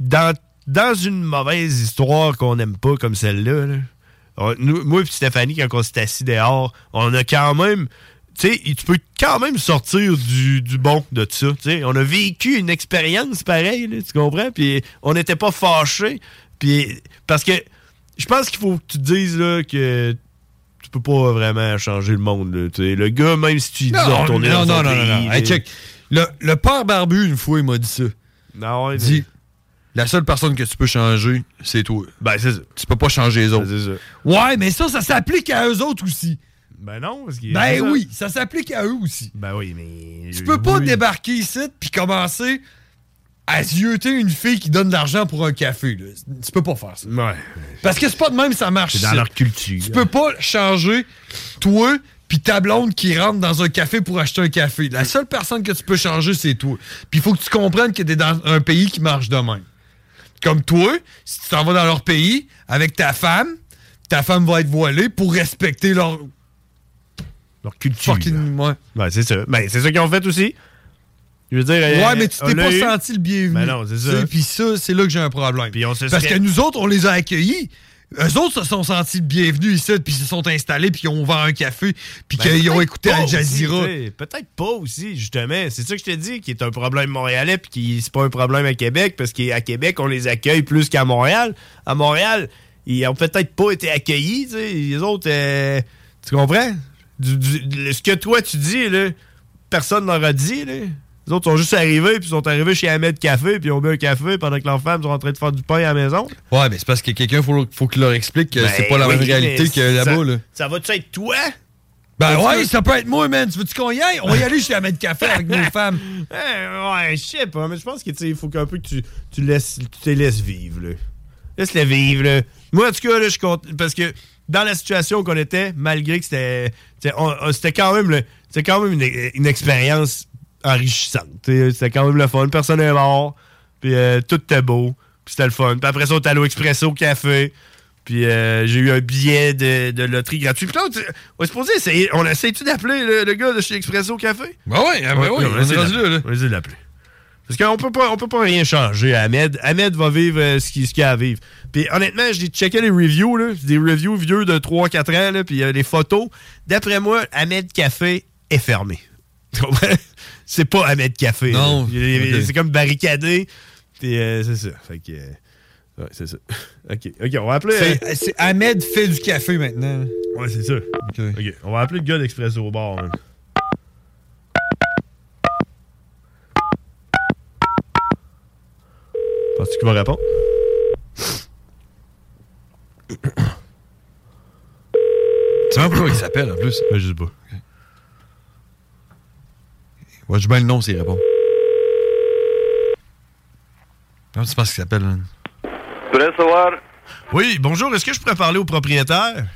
dans, dans une mauvaise histoire qu'on n'aime pas comme celle-là, là, on- nous- moi et Stéphanie, quand on s'est assis dehors, on a quand même. Tu sais, tu peux quand même sortir du, du bon de ça. On a vécu une expérience pareille, là, tu comprends? Puis on n'était pas fâchés. Puis parce que je pense qu'il faut que tu te dises là, que tu peux pas vraiment changer le monde. là. Le gars, même si tu dis Non, retourner non, dans non, non, non, pays, non. Hey, là. check. Le, le père barbu, une fois, il m'a dit ça. Non, Il dit La seule personne que tu peux changer, c'est toi. Ben, c'est ça. Tu peux pas changer les autres. Ça. Ouais, mais ça, ça s'applique à eux autres aussi. Ben non, parce qu'il Ben oui, ça s'applique à eux aussi. Ben oui, mais. Tu peux pas débarquer ici puis commencer à zioter une fille qui donne de l'argent pour un café. Là. Tu peux pas faire ça. Ouais. Parce que c'est pas de même ça marche. C'est dans leur culture. Tu peux pas changer toi puis ta blonde qui rentre dans un café pour acheter un café. La seule personne que tu peux changer, c'est toi. Puis il faut que tu comprennes que t'es dans un pays qui marche de même. Comme toi, si tu t'en vas dans leur pays avec ta femme, ta femme va être voilée pour respecter leur... Leur culture. Fucking... Ouais. Ben, c'est ça. Ben, c'est ça qu'ils ont fait aussi. Je veux dire. euh, Ouais, mais tu t'es pas eu. senti le bienvenu. Ben non, c'est ça. Puis ça, c'est là que j'ai un problème. On Parce serait- que nous autres, on les a accueillis. Eux autres se sont sentis le bienvenu ici, puis ils se sont installés, puis ils ont ouvert un café, puis Ben, qu'ils ont écouté Al Jazeera. Peut-être pas aussi, justement. C'est ça que je te dis, qui est un problème montréalais, puis qui c'est pas un problème à Québec, parce qu'à Québec, on les accueille plus qu'à Montréal. À Montréal, ils ont peut-être pas été accueillis, tu sais. Les autres, euh, tu comprends? Du- du- ce que toi, tu dis, là, personne n'en a dit, là. Les autres sont juste arrivés, puis sont arrivés chez Ahmed Café, puis ils ont bu un café pendant que leurs femmes sont en train de faire du pain à la maison. Ouais, mais c'est parce que quelqu'un, faut, faut qu'il leur explique que c'est Ben pas la même réalité que là-bas, là. Ça va-tu être toi? Ben ouais, ça peut être moi, man. Tu veux-tu qu'on y aille? On va y aller chez Ahmed Café avec nos femmes. Eh, ouais, je sais pas, mais je pense que tu sais, il faut qu'un peu que tu, tu laisses tu te laisses vivre là. Laisse-les vivre là. Moi en tout cas là, je suis content parce que dans la situation qu'on était, malgré que c'était on- on- c'était quand même le- c'était quand même une, une expérience enrichissante. C'était quand même le fun, personne n'est mort, puis euh, tout était beau, puis c'était le fun. Puis après ça, on est allé au Expresso Café. Puis euh, j'ai eu un billet de, de loterie gratuit. Puis là, on, on est supposé essayer. On essaie-tu d'appeler le, le gars de chez Expresso Café? Ben ouais, ben ouais, on rendu d'appeler. là, là. On essaie de l'appeler. Parce qu'on peut pas, on peut pas rien changer à Ahmed. Ahmed va vivre euh, ce qu'il ce qu'il a à vivre. Puis honnêtement, j'ai checké les reviews, là, des reviews vieux de 3-4 ans, là, puis il y a des photos. D'après moi, Ahmed Café est fermé. C'est pas Ahmed Café. Non. C'est comme barricadé. Puis euh, c'est ça. Fait que. euh, ouais, c'est ça. OK. OK, on va appeler. C'est- euh, Ahmed fait du café maintenant. Ouais, c'est ça. OK. On va appeler le gars d'Expresso au bar. man. Penses-tu qu'il va répondre? Tu sais même pourquoi il s'appelle en plus? Ben, je sais pas. Ouais, je bien le nom s'il répond. Comment tu penses qu'il s'appelle, savoir? Oui, bonjour. Est-ce que je pourrais parler au propriétaire?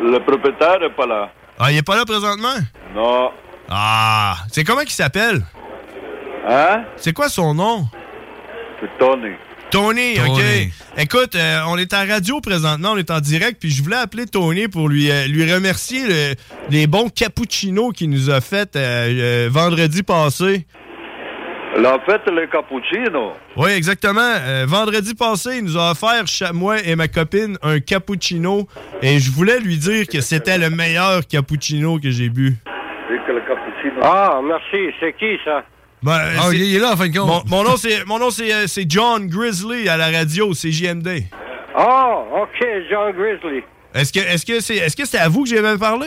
Le propriétaire n'est pas là. Ah, il est pas là présentement? Non. Ah, c'est comment qu'il s'appelle? Hein? C'est quoi son nom? C'est Tony. Tony, OK. Écoute, euh, on est en radio présentement, on est en direct, puis je voulais appeler Tony pour lui, euh, lui remercier le- les bons cappuccinos qu'il nous a fait euh, euh, vendredi passé. La fête, le cappuccino. Oui, exactement. Euh, vendredi passé, il nous a offert, moi et ma copine, un cappuccino. Et je voulais lui dire que c'était le meilleur cappuccino que j'ai bu. C'est que le cappuccino. Ah, merci. C'est qui, ça? Ben, Ah, il est là, en fin de compte. Mon, mon nom, c'est mon nom, c'est euh, c'est John Grizzly à la radio, c'est JMD. Ah, OK, John Grizzly. Est-ce que est-ce que c'est est-ce que c'est à vous que j'avais parlé?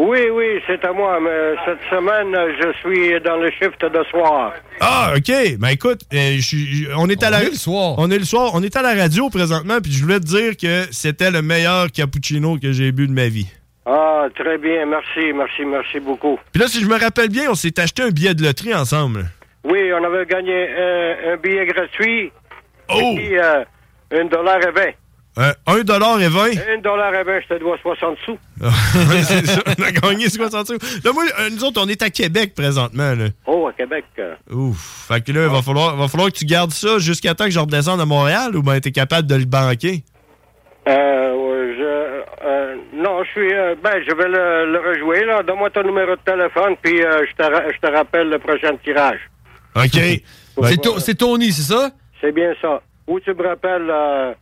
Oui, oui, c'est à moi, mais cette semaine, je suis dans le shift de soir. Ah, OK. Ben écoute, euh, je suis- je- on est à la est le soir. On est le soir, on est à la radio présentement puis je voulais te dire que c'était le meilleur cappuccino que j'ai bu de ma vie. Ah, très bien, merci, merci, merci beaucoup. Puis là si je me rappelle bien, on s'est acheté un billet de loterie ensemble. Oui, on avait gagné euh, un billet gratuit. Oh! Et puis, euh, un dollar et vingt. Euh, 1 dollar et 20. Un dollar et vingt, je te dois 60 sous. C'est ça. On a gagné 60 sous. Là, moi, euh, nous autres, on est à Québec présentement. Là. Oh, à Québec. euh. Ouf. Fait que là, il va falloir, va falloir que tu gardes ça jusqu'à temps que je redescende à Montréal ou ben t'es capable de le banquer? Euh, ouais, je, euh, non, je suis, euh, ben, je vais le, le rejouer, là. Donne-moi ton numéro de téléphone, puis euh, je, te, je te rappelle le prochain tirage. OK. C'est To- c'est Tony, c'est ça? C'est bien ça. Ou tu me rappelles, euh,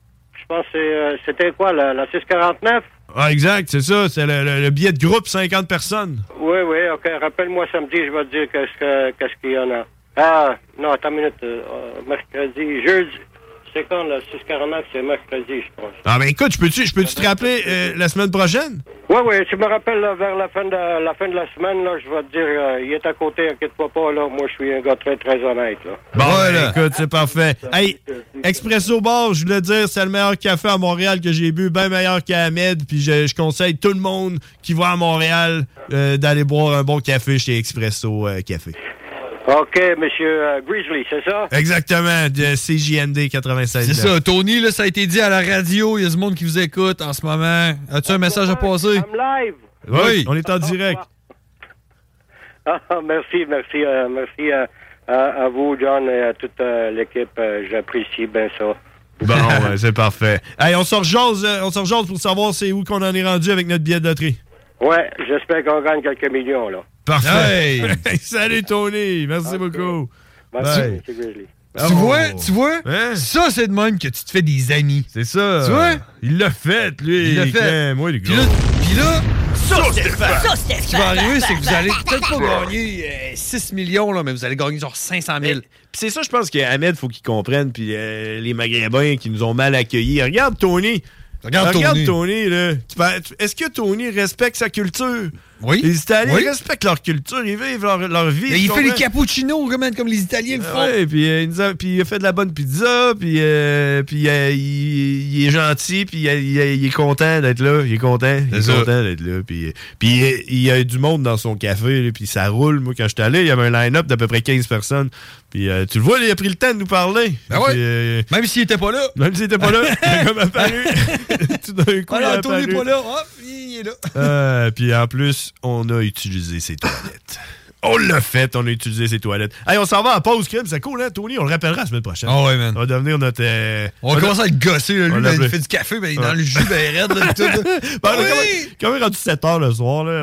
je pense que c'est, c'était quoi, la, la 649? Ah, exact, c'est ça. C'est le, le- le billet de groupe 50 personnes. Oui, oui, OK. Rappelle-moi samedi, je vais te dire qu'est-ce, que, qu'est-ce qu'il y en a. Ah, non, attends une minute. mercredi, jeudi. C'est quand, 649? C'est mercredi, je pense. Ah, ben écoute, je peux-tu je peux te rappeler euh, la semaine prochaine? Oui, oui, tu me rappelles là, vers la fin, de, la fin de la semaine, là, je vais te dire, euh, il est à côté, inquiète-toi pas, là. Moi, je suis un gars très, très honnête, là. Bon, ben, écoute, c'est parfait. Hey, Expresso Bar, je voulais dire, c'est le meilleur café à Montréal que j'ai bu, bien meilleur qu'à Ahmed. Puis je, je conseille tout le monde qui va à Montréal euh, d'aller boire un bon café chez Expresso Café. OK, monsieur euh, Grizzly, c'est ça? Exactement, de CJND 96. C'est ça, Tony, là, ça a été dit à la radio. Il y a du monde qui vous écoute en ce moment. As-tu un message à passer? I'm live. Oui, on est en direct. Ah, merci, merci, euh, merci euh, à, à vous, John, et à toute euh, l'équipe. euh, J'apprécie bien ça. Bon, ben, c'est parfait. Hey, on se rejase, on se rejase pour savoir c'est où qu'on en est rendu avec notre billet de loterie. Ouais, j'espère qu'on gagne quelques millions, là. Parfait. Salut Tony, merci beaucoup. Merci. Tu vois, tu vois? Ça, c'est de même que tu te fais des amis. C'est ça. Tu vois? Il l'a fait, lui. Il l'a fait. Moi, Puis gars. là, puis là, Ça, Stéphane. Ça, ce qui va arriver, c'est que vous allez peut-être pas gagner euh, 6 millions, là, mais vous allez gagner genre 500 000. Puis c'est ça, je pense qu'Ahmed, faut qu'il comprenne, puis euh, les Maghrébins qui nous ont mal accueillis. Regarde Tony. Regarde Regarde Tony. Tony, là. Est-ce que Tony respecte sa culture? Oui. Les Italiens Oui. respectent leur culture, ils vivent leur, leur vie. Mais il fait les cappuccinos comme, comme les Italiens le font. Puis, euh, il nous a, puis il a fait de la bonne pizza, puis, euh, puis euh, il, il est gentil, puis il, est content d'être là, il est content, il est content d'être là, puis, puis il y a du monde dans son café, là, puis ça roule. Moi, quand j'étais allé, il y avait un line-up d'à peu près 15 personnes, puis tu le vois, il a pris le temps de nous parler. Ben. Puis, Même s'il était pas là. même s'il était pas là, il a comme apparu. Tout d'un coup, il Tony apparu. est pas là. Hop, il est là. Puis en plus, on a utilisé ses toilettes. On l'a fait, on a utilisé ses toilettes. Hey, on s'en va en pause, crime, c'est cool, hein, Tony? On le rappellera la semaine prochaine. Ah ouais, man. On va devenir notre. euh, On va commencer à le gosser, là, lui, ben, il fait du café, ben, il est dans le jus, ben, raide, là, tout, là. Ben, on est Oui! quand même- rendu 7 heures le soir, là.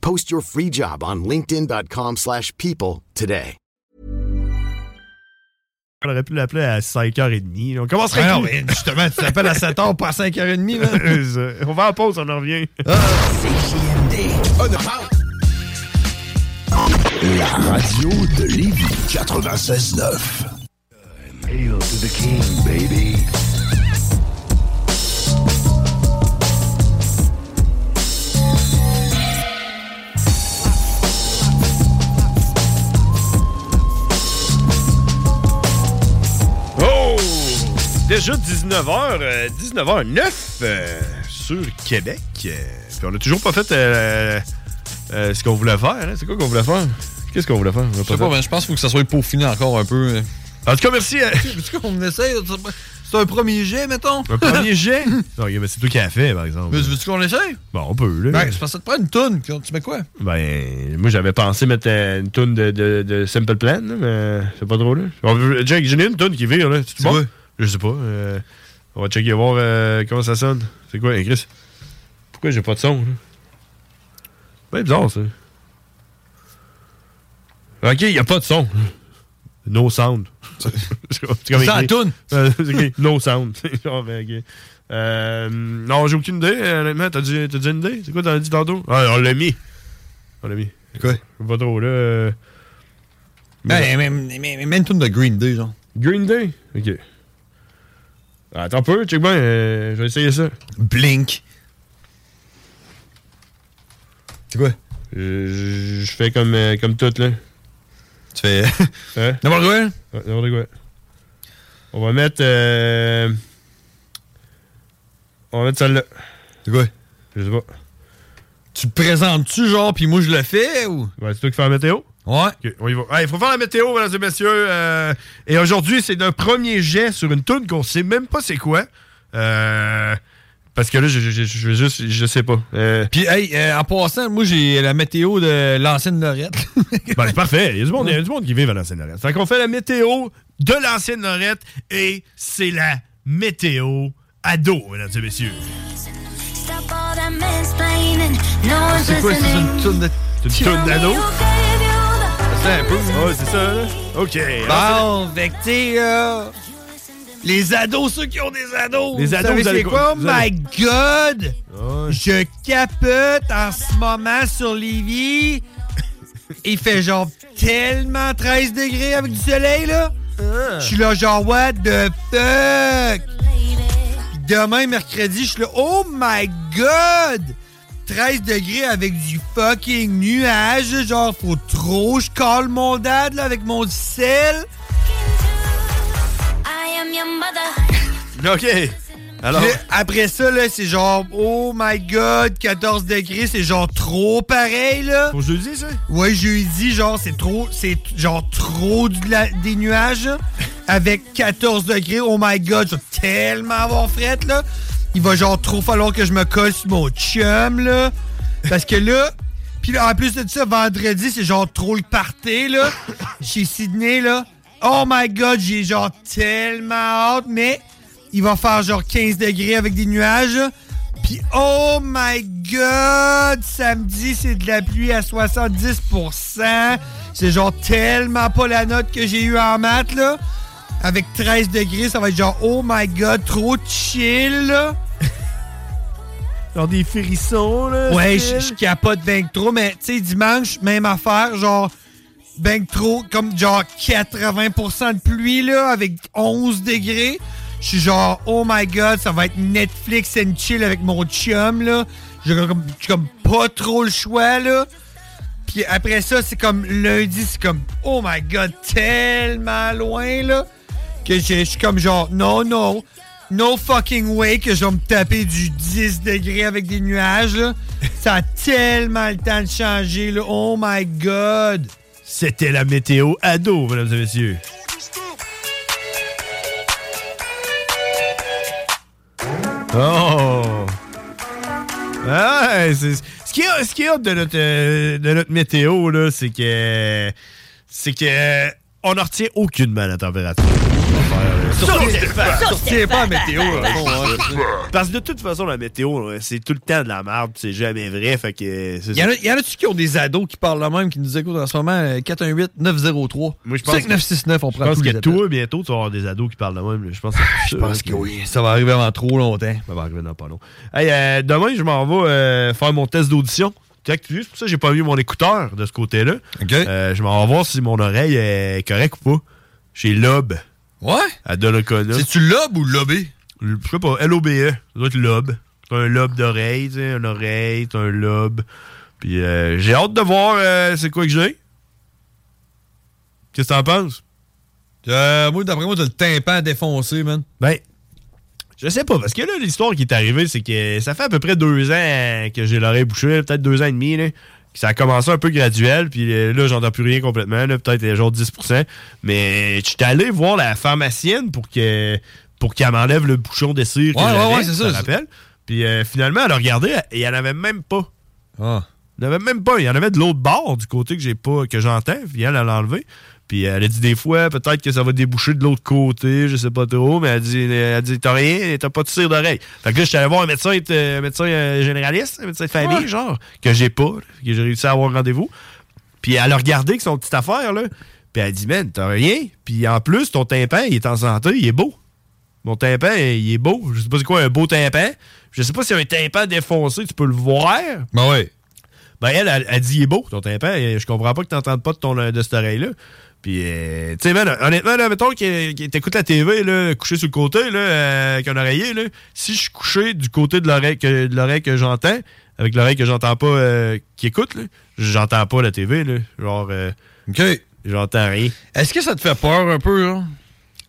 Post your free job on linkedin.com/people slash people today. On aurait pu l'appeler à 5h30. là. On commencerait Ah avec non, mais justement, tu t'appelles à 7h, pas à 5h30, man. on va en pause, on en revient. La radio de Lévis 96.9. Hail to the king, baby. Déjà 19h, 19h09 euh, sur Québec. Euh, puis on a toujours pas fait euh, euh, ce qu'on voulait faire. hein. C'est quoi qu'on voulait faire? Qu'est-ce qu'on voulait faire? On a Je sais pas, mais je pense qu'il faut que ça soit peaufiné encore un peu. En tout cas, merci. euh, Veux-tu qu'on essaye? C'est un premier jet, mettons? Un premier jet? Non, mais c'est toi qui as fait, par exemple. Mais veux-tu qu'on l'essaye? Bon, on peut, là. Ben, que ça te prend une toune. Tu mets quoi? Ben, moi, j'avais pensé mettre euh, une toune de, de, de Simple Plan, là, mais c'est pas trop, là. On veut- Jack, j'en ai une toune qui vire, là. C'est bon? Je sais pas. euh, on va checker voir euh, comment ça sonne. C'est quoi, Chris? Pourquoi j'ai pas de son, là? Ben, bizarre, ça. Ok, y a pas de son. No sound. c'est comme ça, toune. Euh, no sound. Genre, ben. Euh, non, j'ai aucune idée, honnêtement. T'as dit, t'as dit une idée? C'est quoi t'as dit tantôt? Ah, on l'a mis. On l'a mis. Quoi? Pas trop, là. mais, mais, mais, mais Green Day, genre. Green Day? Ok. Attends un peu, check bien. euh, je vais essayer ça. Blink. C'est quoi? Je, fais comme, euh, comme tout, là. Tu fais. Hein? N'importe quoi? Ouais, N'importe quoi. On va mettre. euh, On va mettre celle-là. C'est quoi? Je sais pas. Tu te présentes-tu, genre, puis moi je le fais, ou? Ouais, c'est toi qui fais la météo? Ouais. Ok, on y va. Il faut faire la météo, mesdames et messieurs. euh, et aujourd'hui, c'est un premier jet sur une toune qu'on sait même pas c'est quoi. Euh, parce que là, je, je, je, je- juste, je sais pas. Euh, Puis, hey, euh, en passant, moi j'ai la météo de l'ancienne Lorette. ben, c'est parfait. Il y a du monde, il y a du monde qui vit à l'ancienne Lorette. Fait qu'on fait la météo de l'ancienne Lorette et c'est la météo ado, mesdames et messieurs. C'est quoi, c'est une toune de. C'est une toune d'ado? C'est un peu. Ouais, c'est ça, là. OK. Bon, fait que sais, là, Les ados, ceux qui ont des ados. Les vous ados, savez vous allez c'est quoi? Oh my God! Je capote en ce moment sur Lévis. Il fait genre tellement 13 degrés avec du soleil, là. Je suis là genre, what the fuck? Puis demain, mercredi, je suis là, oh my God! 13 degrés avec du fucking nuage. Genre, faut trop, je colle mon dad, là, avec mon sel. OK. Alors. Puis après ça, là, c'est genre, oh my god, 14 degrés, c'est genre trop pareil, là. Pour jeudi, ça? Ouais, jeudi, genre, c'est trop, c'est genre trop la- des nuages, là, avec 14 degrés, oh my god, je vais tellement avoir fret, là. Il va genre trop falloir que je me colle sur mon chum, là. Parce que là, puis en plus de ça, vendredi, c'est genre trop le party, là. Chez Sydney, là. Oh my god, j'ai genre tellement hâte, mais il va faire genre 15 degrés avec des nuages. là. Puis oh my god, samedi, c'est de la pluie à 70%. C'est genre tellement pas la note que j'ai eue en maths, là. Avec 13 degrés, ça va être genre oh my god, trop chill, là. Genre des frissons, là. Ouais, je capote que trop, mais tu sais, dimanche, même affaire, genre, ben trop, comme genre 80% de pluie, là, avec 11 degrés. Je suis genre, oh my god, ça va être Netflix and chill avec mon chum, là. J'ai comme, comme pas trop le choix, là. Puis après ça, c'est comme lundi, c'est comme, oh my god, tellement loin, là, que je suis comme genre, non, non, no fucking way que je vais me taper du 10 degrés avec des nuages, là. Ça a tellement le temps de changer, là. Oh my god. C'était la météo ado, mesdames et messieurs. Oh! Ouais, c'est- ce qui est, ce qui est de notre, euh, de notre météo, là, c'est que. C'est que. On ne retient aucunement la température. Sortez pas la météo, hein. Parce que de toute façon, la météo, c'est tout le temps de la merde, c'est jamais vrai. Fait que Il y en a- y en a-tu qui ont des ados qui parlent le même, qui nous écoutent en ce moment? euh, 418-903. Moi, je pense 5969, on Je prend pense tous les que toi, bientôt, tu vas avoir des ados qui parlent de même. Je pense que, Je pense que oui. Ça va arriver avant trop longtemps. Ça va arriver dans pas long. Hey, euh, demain, je m'en vais euh, faire mon test d'audition. C'est pour ça que j'ai pas mis mon écouteur de ce côté-là. Euh, je m'en vais voir si mon oreille est correcte ou pas. Chez Lob. Ouais? À Donnacona. C'est-tu Lob ou Lobé? Je sais pas, L-O-B-E. Ça doit être Lob. C'est un lobe d'oreille, tu sais, une oreille, c'est un lobe. Puis euh, j'ai hâte de voir euh, c'est quoi que j'ai. Qu'est-ce que t'en penses? Euh, moi, d'après moi, t'as le tympan défoncé, man. Ben, je sais pas, parce que là, l'histoire qui est arrivée, c'est que ça fait à peu près deux ans que j'ai l'oreille bouchée, peut-être deux ans et demi, là. que Ça a commencé un peu graduel, puis euh, là, j'entends plus rien complètement, peut-être euh, genre 10%. Mais j'étais allé voir la pharmacienne pour que pour qu'elle m'enlève le bouchon de cire que Ouais, ouais, j'avais, ouais, c'est ça, rappelle. Puis euh, finalement, elle a regardé, et il n'y en avait même pas. Ah. Il n'y en avait même pas. Il y en avait de l'autre bord, du côté que j'ai pas, que j'entends. Puis elle, elle l'a enlevé. Puis elle a dit des fois, peut-être que ça va déboucher de l'autre côté, je sais pas trop, mais elle dit, elle dit t'as rien, t'as pas de cire d'oreille. Fait que là, j'étais allé voir un médecin, euh, un médecin euh, généraliste, un médecin de famille, Ouais. genre, que j'ai pas, que j'ai réussi à avoir un rendez-vous. Puis elle a regardé avec son petite affaire, là. Puis elle a dit, man, t'as rien. Puis en plus, ton tympan, il est en santé, il est beau. Mon tympan, il est beau. Je sais pas c'est quoi un beau tympan. Je sais pas si un tympan défoncé, tu peux le voir. Ben ouais. Ben elle, elle, elle dit il est beau, ton tympan. Je comprends pas que t'entendes pas de, ton, de cette oreille-là. Puis, euh, tu sais, man, honnêtement, là, mettons que que t'écoutes la TV, là, couché sur le côté, là, euh, avec un oreiller, là, si je suis couché du côté de l'oreille que, de l'oreille que j'entends, avec l'oreille que j'entends pas, euh, qui écoute, là, j'entends pas la TV, là. Genre, euh, OK. J'entends rien. Est-ce que ça te fait peur un peu, là?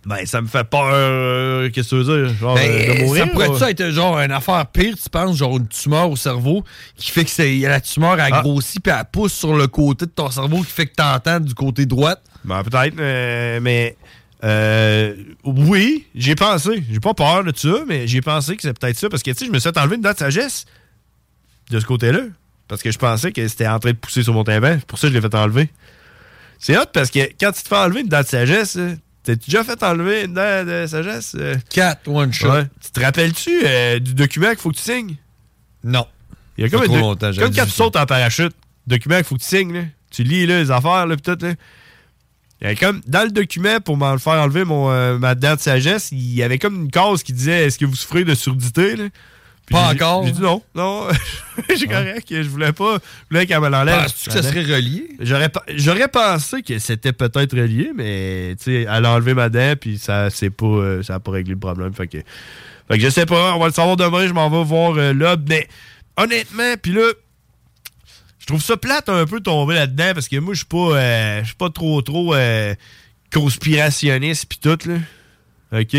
Ben, ça me fait peur. euh, Qu'est-ce que tu veux dire? Genre, Ben, de mourir? ça pourrait ou- ça être genre une affaire pire, tu penses, genre une tumeur au cerveau qui fait que c'est- la tumeur a Ah. grossi puis elle pousse sur le côté de ton cerveau qui fait que t'entends du côté droite? Ben, peut-être, euh, mais. euh, oui, j'ai pensé. J'ai pas peur de ça, mais j'ai pensé que c'est peut-être ça. Parce que, tu sais, je me suis fait enlever une dent de sagesse de ce côté-là. Parce que je pensais que c'était en train de pousser sur mon tympan. C'est pour ça que je l'ai fait enlever. C'est hot parce que quand tu te fais enlever une dent de sagesse, euh, t'as-tu déjà fait enlever une dent de sagesse? 4 one shot. Ouais. Tu te rappelles-tu euh, du document qu'il faut que tu signes? Non. Il y a comme, un trop longtemps, comme quand tu 18 ans. sautes en parachute, document qu'il faut que tu signes, là. Tu lis là, les affaires, là, pis tout, là. Comme, dans le document, pour m'en faire enlever mon, euh, ma dent de sagesse, il y avait comme une case qui disait Est-ce que vous souffrez de surdité, là? Puis Pas encore? J'ai dit non, non, j'ai correct, je voulais pas, je voulais qu'elle me l'enlève. Penses-tu que ça serait relié? J'aurais, j'aurais pensé que c'était peut-être relié, mais tu sais, elle a enlevé ma dent, puis ça, c'est pas, euh, ça a pas réglé le problème. Fait que, fait que je sais pas, on va le savoir demain, je m'en vais voir euh, là. Mais honnêtement, puis là, trouve ça plate un peu tomber là-dedans, parce que moi, je suis pas, euh, je suis pas trop, trop euh, conspirationniste, puis tout, là. OK?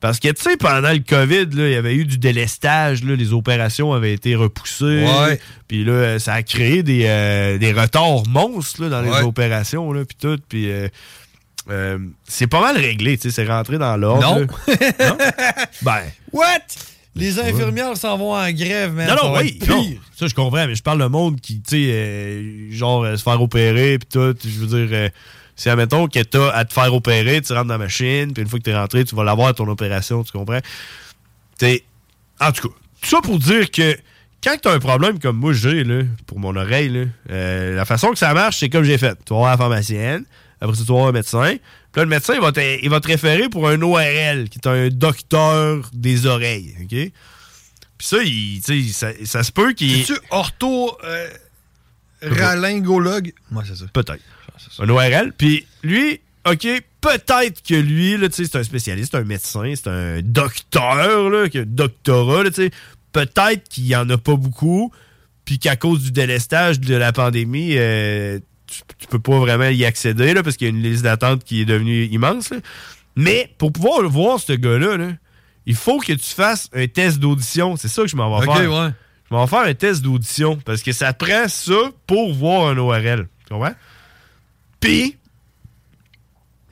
Parce que, tu sais, pendant le COVID, il y avait eu du délestage, là, les opérations avaient été repoussées. Ouais. Puis là, euh, ça a créé des, euh, des retards monstres là, dans Ouais. les opérations, là, puis tout. Puis euh, euh, c'est pas mal réglé, tu sais, c'est rentré dans l'ordre. Non. non? Ben. What? Les infirmières s'en vont en grève, man. Non, Ça non, va oui, non. Ça, je comprends, mais je parle de monde qui, tu sais, euh, genre, euh, se faire opérer, puis tout. Je veux dire, euh, si, admettons, que t'as à te faire opérer, tu rentres dans la machine, puis une fois que t'es rentré, tu vas l'avoir ton opération, tu comprends? T'sais, en tout cas, tout ça pour dire que quand t'as un problème comme moi j'ai, là, pour mon oreille, là, euh, la façon que ça marche, c'est comme j'ai fait. Tu vas voir la pharmacienne, après ça, tu vas voir un médecin. Puis là, le médecin, il va, te, il va te référer pour un ORL, qui est un docteur des oreilles, OK? Puis ça, il, ça, ça se peut qu'il... C'est-tu ortho... euh, ralingologue? Ouais, c'est ça. Peut-être. Un ORL. Puis lui, OK, peut-être que lui, là, tu sais, c'est un spécialiste, c'est un médecin, c'est un docteur, là, qui a un doctorat, là, tu sais. Peut-être qu'il n'y en a pas beaucoup, puis qu'à cause du délestage de la pandémie, euh, tu, tu peux pas vraiment y accéder, là, parce qu'il y a une liste d'attente qui est devenue immense, là. Mais pour pouvoir voir, ce gars-là, là, il faut que tu fasses un test d'audition. C'est ça que je m'en vais faire. ouais. Je m'en vais faire un test d'audition parce que ça prend ça pour voir un ORL. Tu comprends? Puis,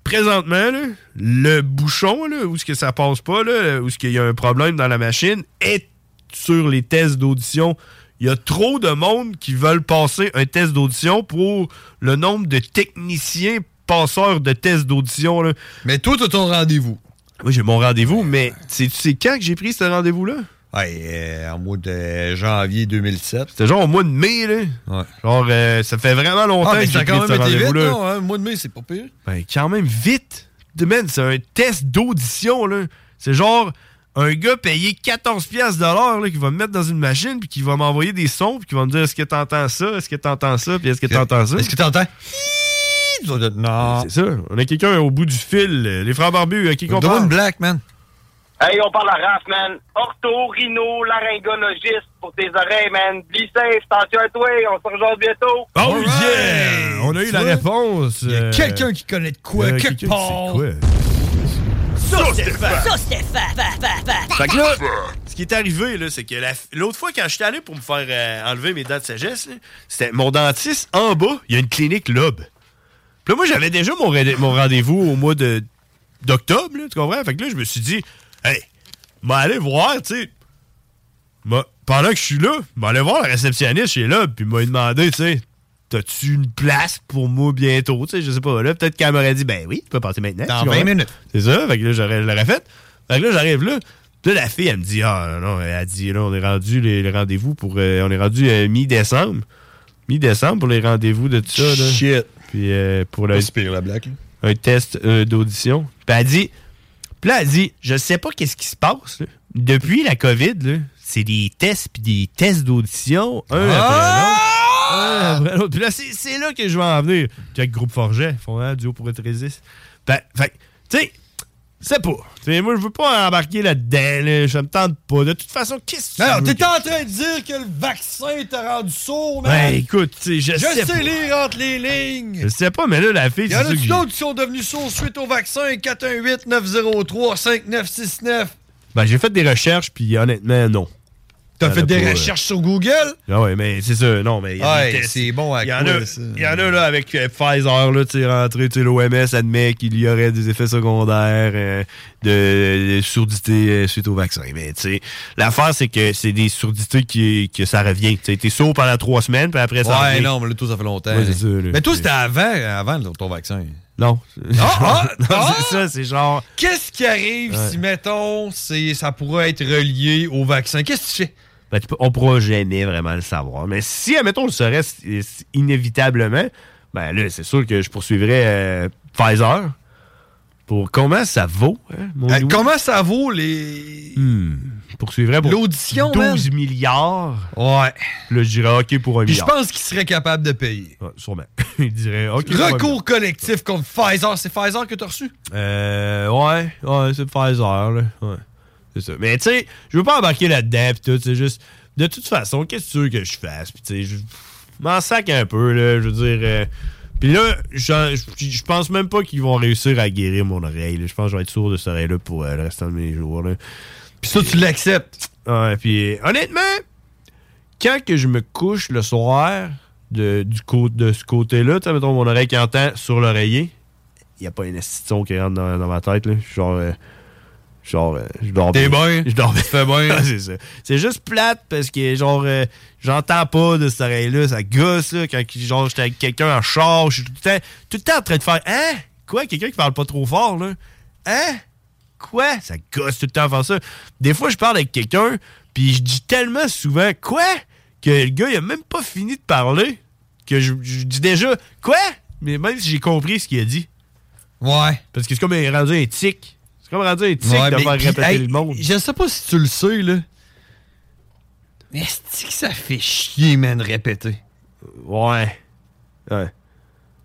présentement, là, le bouchon, là, où est-ce que ça passe pas, là, où est-ce qu'il y a un problème dans la machine, est sur les tests d'audition. Il y a trop de monde qui veulent passer un test d'audition pour le nombre de techniciens passeur de tests d'audition. là. Mais toi, tu as ton rendez-vous. Oui, j'ai mon rendez-vous, mais c'est tu sais quand que j'ai pris ce rendez-vous-là? Ouais, euh, en mois de janvier 2007. C'était genre au mois de mai, là. Ouais. Genre, euh, ça fait vraiment longtemps Ah, mais que ça j'ai a quand pris ce même été vite, rendez-vous-là. non? hein? Le mois de mai, c'est pas pire. Ben, quand même vite. Man, c'est un test d'audition, là. C'est genre un gars payé 14$ piastres de l'heure, là, qui va me mettre dans une machine, puis qui va m'envoyer des sons, puis qui va me dire est-ce que t'entends ça, est-ce que t'entends ça, puis est-ce que t'entends ça? Est-ce que t'entends? Non. C'est ça. On a quelqu'un au bout du fil. Les frères barbus, à qui qu'on parle? une black, man. Hey, on parle à Raph, man. Ortho, rhino, laryngologiste pour tes oreilles, man. Be safe, attention à toi, on se rejoint bientôt. Oh yeah! On a eu la réponse. Il y a euh, quelqu'un qui connaît de quoi, quelque quelqu'un qui part. Stéphane! Stéphane! Fait que là, ce qui est arrivé, là, c'est que la- l'autre fois, quand j'étais allé pour me faire euh, enlever mes dents de sagesse, c'était mon dentiste en bas, il y a une clinique Lobe. Puis là, moi, j'avais déjà mon, rendez-vous au mois de d'octobre, tu comprends? Fait que là, je me suis dit, hey, m'en aller voir, tu sais. Pendant que je suis là, m'en aller voir la réceptionniste chez Lobe, puis m'a demandé, tu sais, t'as-tu une place pour moi bientôt? Tu sais, je sais pas. Là, peut-être qu'elle m'aurait dit, ben oui, tu peux passer maintenant. Dans tu 20 comprends? minutes. C'est ça, fait que là, j'aurais, je l'aurais fait. Fait que là, j'arrive là. Puis là, la fille, elle me dit, ah, non, elle a dit, là, on est rendu les, les rendez-vous pour. euh, on est rendu euh, mi-décembre. Mi-décembre pour les rendez-vous de tout ça, là. Shit. Puis euh, pour le, la blague. un test euh, d'audition. Puis elle dit, puis là, elle dit, je sais pas qu'est-ce qui se passe, là. Depuis la COVID, là, c'est des tests puis des tests d'audition, un Ah! après l'autre. Après. Puis là, c'est là que je vais en venir. Avec Groupe Forget, font un duo pour être résiste. Ben, fait, tu sais, c'est pas. Tu sais, moi, je veux pas embarquer là-dedans, là. Je me tente pas. De toute façon, qu'est-ce que tu Alors, t'es que- en train de dire que le vaccin t'a rendu sourd, man? Ben, écoute, je, Je sais, sais lire entre les lignes. Je sais pas, mais là, la fille, Il y c'est en ça que d'autres qui sont devenus sourds suite au vaccin? 418-903-5969. Ben, j'ai fait des recherches, puis honnêtement, non. T'as fait des pas, euh, recherches sur Google? Ah ouais, mais c'est ça, non, mais Ouais, c'est bon à Il y en a, ça? y en a là avec euh, Pfizer, là, tu rentré, tu sais, l'OMS admet qu'il y aurait des effets secondaires euh, de, de surdité euh, suite au vaccin. Mais tu sais, l'affaire, c'est que c'est des surdités qui, que ça revient. Tu t'es sourd pendant trois semaines, puis après ça Ouais, revient. non, mais là, tout ça fait longtemps. Ouais, c'est ça, là. Mais toi, c'était avant, avant ton vaccin. Non. Ah, ah, Non, ah! c'est ça, c'est genre... Qu'est-ce qui arrive Ouais. si, mettons, c'est, ça pourrait être relié au vaccin? Qu'est-ce que tu fais? Ben, on pourra jamais vraiment le savoir. Mais si, admettons, le serait inévitablement, ben là, c'est sûr que je poursuivrais euh, Pfizer. Pour comment ça vaut, hein, mon Euh, comment ça vaut les. Hmm, poursuivrais pour L'audition, 12 milliards. Ouais. Là, je dirais OK pour un Puis je milliard. pense qu'il serait capable de payer. Ouais, sûrement. Il dirait OK. Recours collectif contre Pfizer. C'est Pfizer que t'as reçu? Euh, ouais, ouais, c'est Pfizer, là. Ouais. Mais tu sais, je veux pas embarquer là-dedans, pis tout. C'est juste, de toute façon, qu'est-ce que tu veux que je fasse? Sais, je m'en sac un peu, là. Je veux dire. euh, puis là, je pense même pas qu'ils vont réussir à guérir mon oreille. Je pense que je vais être sourd de cette oreille-là pour euh, le restant de mes jours. Puis ça, tu l'acceptes? Puis honnêtement, quand que je me couche le soir de, du de ce côté-là, tu mettons mon oreille qui entend sur l'oreiller, il n'y a pas une son qui rentre dans, dans ma tête. Là. Genre, euh, genre euh, je dors T'es bien. Je dors bien. Fais bien? c'est ça. C'est juste plate parce que, genre, euh, j'entends pas de cette oreille-là. Ça gosse, là, quand genre, j'étais avec quelqu'un en char. Je suis tout le, temps, tout le temps en train de faire Hein? Quoi? Quelqu'un qui parle pas trop fort, là? Hein? Quoi? Ça gosse tout le temps à faire ça. Des fois, je parle avec quelqu'un, puis je dis tellement souvent Quoi? Que le gars, il a même pas fini de parler, que je, je dis déjà Quoi? Mais même si j'ai compris ce qu'il a dit. Ouais. Parce que c'est comme un- rendu un tic. C'est comme rendu tic Ouais, de faire répéter hey, le monde. Je sais pas si tu le sais, là. Mais est-ce que ça fait chier, man, répéter? Ouais. Ouais.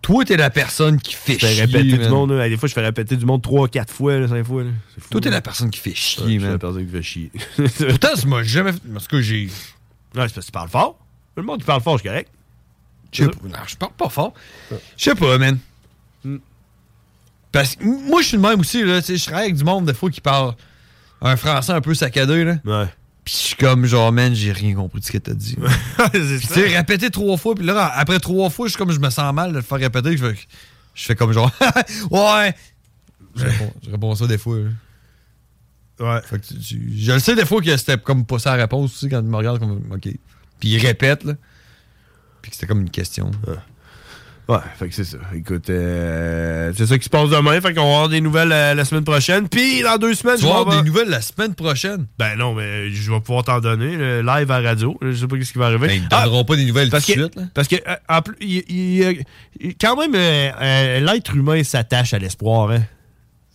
Toi, t'es la personne qui fait Je fais chier. répéter du man. monde. là. Des fois, je fais répéter du monde 3, 4 fois, 5 fois. là. C'est fou, Toi, t'es là. la personne qui fait chier, Ouais, je suis man. la personne qui fait chier. Pourtant, ça m'a jamais fait. Parce que j'ai. Ouais, c'est parce que tu parles fort. Le monde qui parle fort, c'est correct. Je sais pas. Non, je parle pas fort. Je sais pas, man. Parce que moi, je suis le même aussi, là. Je travaille avec du monde, des fois, qui parle un français un peu saccadé, là. Ouais. Puis je suis comme, genre, man, j'ai rien compris de ce que t'as dit. tu sais, répéter trois fois, puis là, après trois fois, je suis comme, je me sens mal de le faire répéter. Je fais, je fais comme, genre, ouais. Je réponds, je réponds ça des fois, là. Ouais. Fait que tu- tu- je le sais des fois que c'était comme pas ça la réponse aussi quand il me regarde comme OK. Puis il répète là. Puis que c'était comme une question. Ouais, fait que c'est ça. Écoute, euh, c'est ça qui se passe demain. Fait qu'on va avoir des nouvelles euh, la semaine prochaine. Puis dans deux semaines, Tu je vas vais avoir avoir des nouvelles la semaine prochaine? Ben non, mais je vais pouvoir t'en donner live à radio. Je sais pas ce qui va arriver. Ben, ils ne donneront pas des nouvelles tout de suite. là. Parce que euh, en plus, il- il- il- il- quand même, euh, l'être humain s'attache à l'espoir. Hein?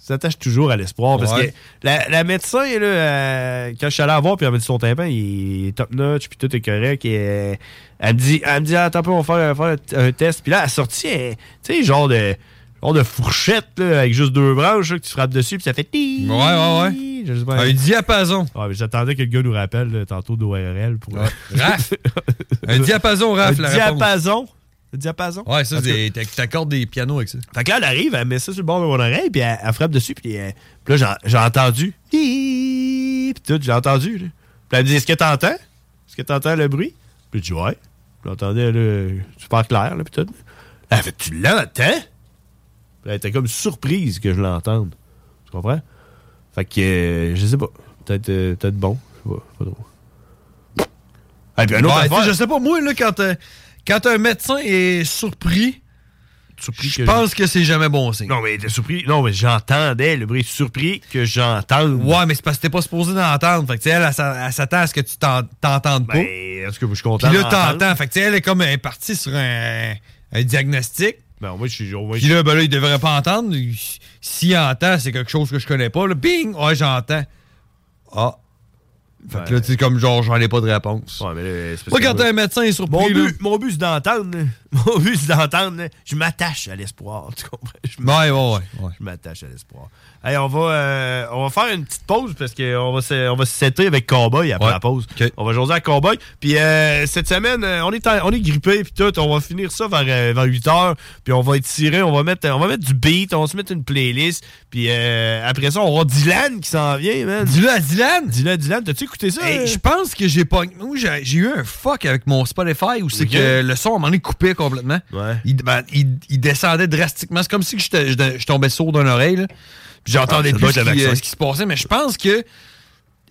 S'attache toujours à l'espoir. Parce Ouais. que la, la médecin, là, euh, quand je suis allé la voir, puis elle m'a dit son tympan, il est top notch, puis tout est correct. Et, euh, elle me dit, elle me dit attends un peu, on va faire, faire un, un test. Puis là, elle a sorti, tu sais, genre de, genre de fourchette, là, avec juste deux branches, là, que tu frappes dessus, puis ça fait. Ouais, ouais, ouais. Je sais pas. Un diapason. Ouais, mais j'attendais que le gars nous rappelle tantôt d'ORL pour. Raph. Un diapason, Raph, Un la réponse. Un diapason. Ouais, ça, t'accordes des pianos avec ça. Fait que là, elle arrive, elle met ça sur le bord de mon oreille, puis elle, elle frappe dessus, puis, euh, puis là, j'ai- entendu. Puis tout, j'ai entendu. Là. Puis elle me dit Est-ce que t'entends? Est-ce que t'entends le bruit Puis je dis Ouais. Je l'entendais là, super clair, là, puis tout. Elle fait Tu l'entends Puis elle était comme surprise que je l'entende. Tu comprends? Fait que, euh, je sais pas. Peut-être euh, peut-être bon. Je sais pas, pas trop. Et puis un autre Ouais, affaire- je sais pas, moi, là, quand, euh, quand un médecin est surpris, je que- pense que c'est jamais bon signe. Non, mais t'es surpris. Non, mais j'entendais le bruit. Surpris que j'entende. Ouais, mais c'est parce que t'es pas supposé d'entendre. Fait que, elle, elle, elle s'attend à ce que tu t'en- t'entendes pas. Ben, est-ce que je suis content Puis là, t'entends. Fait que, elle est comme elle est partie sur un, un diagnostic. Ben, moi, je suis. Puis là, ben là, il devrait pas entendre. S'il entend, c'est quelque chose que je connais pas. Là. Bing! Ouais, j'entends. Ah. Fait que là, tu sais, comme genre, j'en ai pas de réponse. Ouais, mais là, c'est parce Moi, que quand moi- un médecin est surpris, Mon là- but, mon but c'est d'entendre. But, c'est d'entendre. Je m'attache à l'espoir. Tu comprends? Je Ouais, ouais, ouais. Je m'attache à l'espoir. Hey, on, va, euh, on va faire une petite pause parce qu'on va se, on va se setter avec Cowboy après la pause. On va jaser à Cowboy. Puis euh, cette semaine, euh, on est, en- on est grippé puis tout. On va finir ça vers, euh, vers 8 heures. Puis on va étirer, on va mettre, on va mettre du beat, on va se mettre une playlist. Puis euh, après ça, on aura Dylan qui s'en vient, man. Dylan, Dylan? Dylan, Dylan, t'as-tu écouté ça? Hey, je pense que j'ai pas. J'ai eu un fuck avec mon Spotify où c'est que le son, à un moment donné, coupé complètement. Il, ben, il- il descendait drastiquement. C'est comme si je je tombais sourd d'une oreille. là. Puis j'entendais Ah, plus ce qui, euh, ce qui se passait. Mais je pense que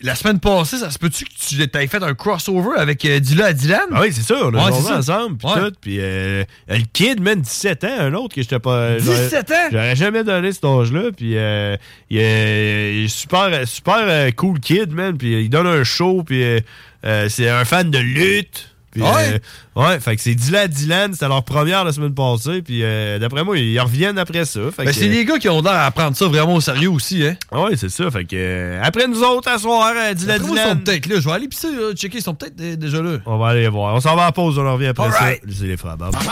la semaine passée, ça se peut-tu que tu aies fait un crossover avec euh, Dylan à Dylan? Ah oui, c'est ça, on a Ouais, ça. ensemble, puis Ouais. tout. Puis euh, le kid, man, 17 ans, un autre que j'étais pas. j'aurais- 17 ans? J'aurais jamais donné cet âge-là. Puis euh, il, est, super, super euh, cool kid, man. Puis il donne un show, puis euh, euh, c'est un fan de lutte. Puis, Ouais? euh, ouais, fait que c'est Dylan Dylan, c'était leur première la semaine passée. Puis euh, d'après moi, ils reviennent après ça. Fait Ben, que, c'est des gars qui ont l'air à prendre ça vraiment au sérieux aussi, hein? Ah ouais, c'est ça. Fait que euh, après nous autres, à soir, euh, Dylan Après moi, ils sont Dylan. peut-être là. Je vais aller pisser, là, checker. Ils sont peut-être euh, déjà là. On va aller voir. On s'en va en pause, on en revient après Alright. ça. C'est les frères Bob.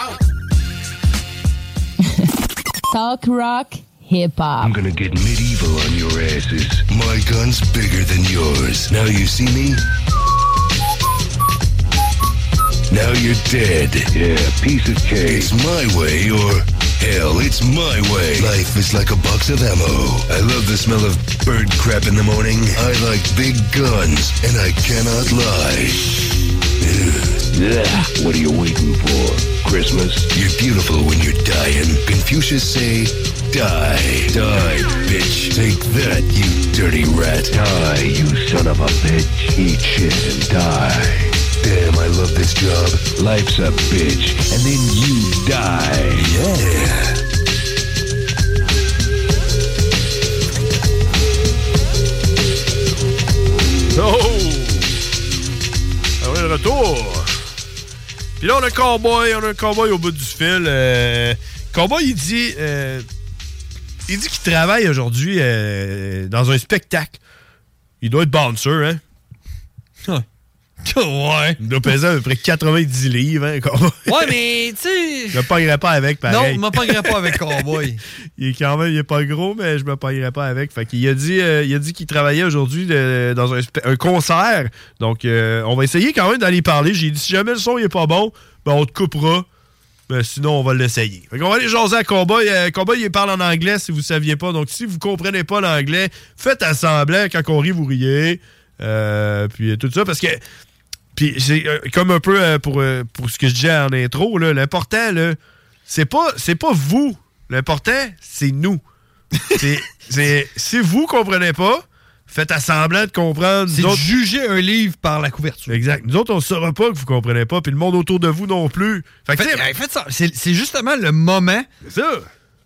Talk rock, hip hop. I'm gonna get medieval on your asses. My gun's bigger than yours. Now you see me? Now you're dead. Yeah, piece of cake. It's my way or hell, it's my way. Life is like a box of ammo. I love the smell of bird crap in the morning. I like big guns, and I cannot lie. Ugh. What are you waiting for? Christmas? You're beautiful when you're dying. Confucius say, die. Die, bitch. Take that, you dirty rat. Die, you son of a bitch. Eat shit and die. Damn, I love this job. Life's a bitch. And then you die. Yeah. Oh! Ah ouais, le retour! Puis là, on a un cowboy, on a un cowboy au bout du fil. Euh, cowboy, il dit... euh, il dit qu'il travaille aujourd'hui euh, dans un spectacle. Il doit être bouncer, hein? Ouais. Il doit peser à peu près 90 livres, hein, cowboy. Ouais, mais, tu sais. Je me pognerais pas avec, Non, pareil. je me pognerais pas avec Cowboy. il est quand même, il est pas gros, mais je me pognerais pas avec. Fait qu'il a dit, euh, il a dit qu'il travaillait aujourd'hui de- dans un, concert. Donc, euh, on va essayer quand même d'aller parler. J'ai dit, si jamais le son il est pas bon, ben on te coupera. Ben, sinon, on va l'essayer. Qu'on va aller jaser à Cowboy. Euh, Cowboy, il parle en anglais si vous saviez pas. Donc, si vous comprenez pas l'anglais, faites à semblant. Quand on rit, vous riez. Euh, puis tout ça, parce que puis c'est euh, comme un peu euh, pour, euh, pour ce que je disais en intro, là, l'important, là, c'est pas, c'est pas vous. L'important, c'est nous. C'est- c'est- si vous comprenez pas, Faites à semblant de comprendre. C'est juger un livre par la couverture. Exact. Nous autres, on ne saura pas que vous comprenez pas, puis le monde autour de vous non plus. Fait que, Faites- tu sais, hey, faites ça. C'est c'est justement le moment ça.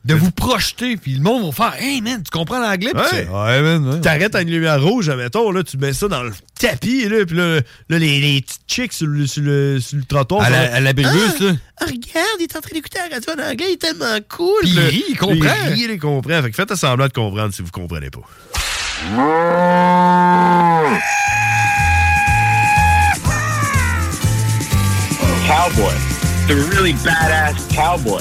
De vous projeter, puis le monde va faire Hey man, tu comprends l'anglais? Ouais. Ouais, man, ouais. T'arrêtes à une lumière rouge, admettons, là, tu mets ça dans le tapis, là, puis là, là, les, les petites chicks sur le, sur le, sur le trottoir. À la- à la brimuse, là. Ah, regarde, il est en train d'écouter la radio en anglais, il est tellement cool. Puis il il comprend. Il rit, il comprend. Fait que faites à semblant de comprendre si vous comprenez pas. Cowboy. The really badass cowboy.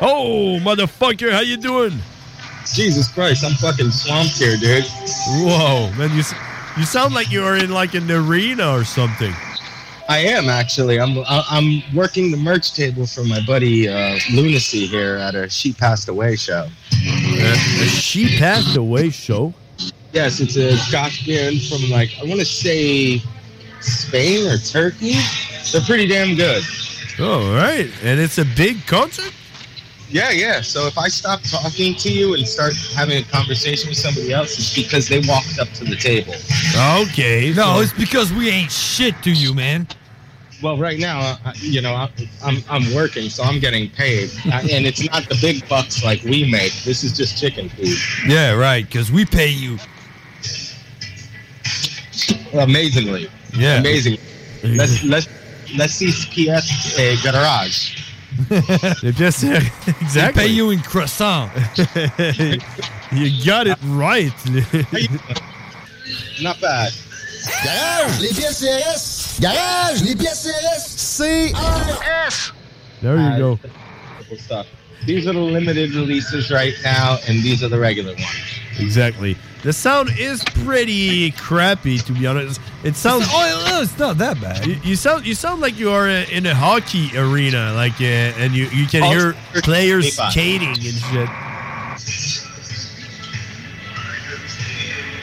Oh, motherfucker, how you doing? Jesus Christ, I'm fucking swamped here, dude. Whoa, man, you, you sound like you're in like an arena or something. I am actually. I'm I'm working the merch table for my buddy uh, Lunacy here at a She Passed Away show. she passed away show. Yes, it's a Scotch band from like I want to say Spain or Turkey. They're pretty damn good. All right, and it's a big concert. Yeah, yeah. So if I stop talking to you and start having a conversation with somebody else, it's because they walked up to the table. Okay. No, so- it's because we ain't shit to you, man. Well, right now, uh, you know, I- I'm I'm working, so I'm getting paid, and it's not the big bucks like we make. This is just chicken food. Yeah, right, because we pay you. Amazingly, Yeah. amazing. Let's let's let's see PS uh, garage. Les pièces, exactly. They pay you in croissant. you got it right. Not bad. Garage, les pièces CRS. Garage, les pièces CRS. CRS. There you go. Stuff. These are the limited releases right now, and these are the regular ones. Exactly. The sound is pretty crappy, to be honest. It sounds. Oh, it's not that bad. You, you sound you sound like you are in a hockey arena, like, uh, and you you can hear players Hey, skating and shit.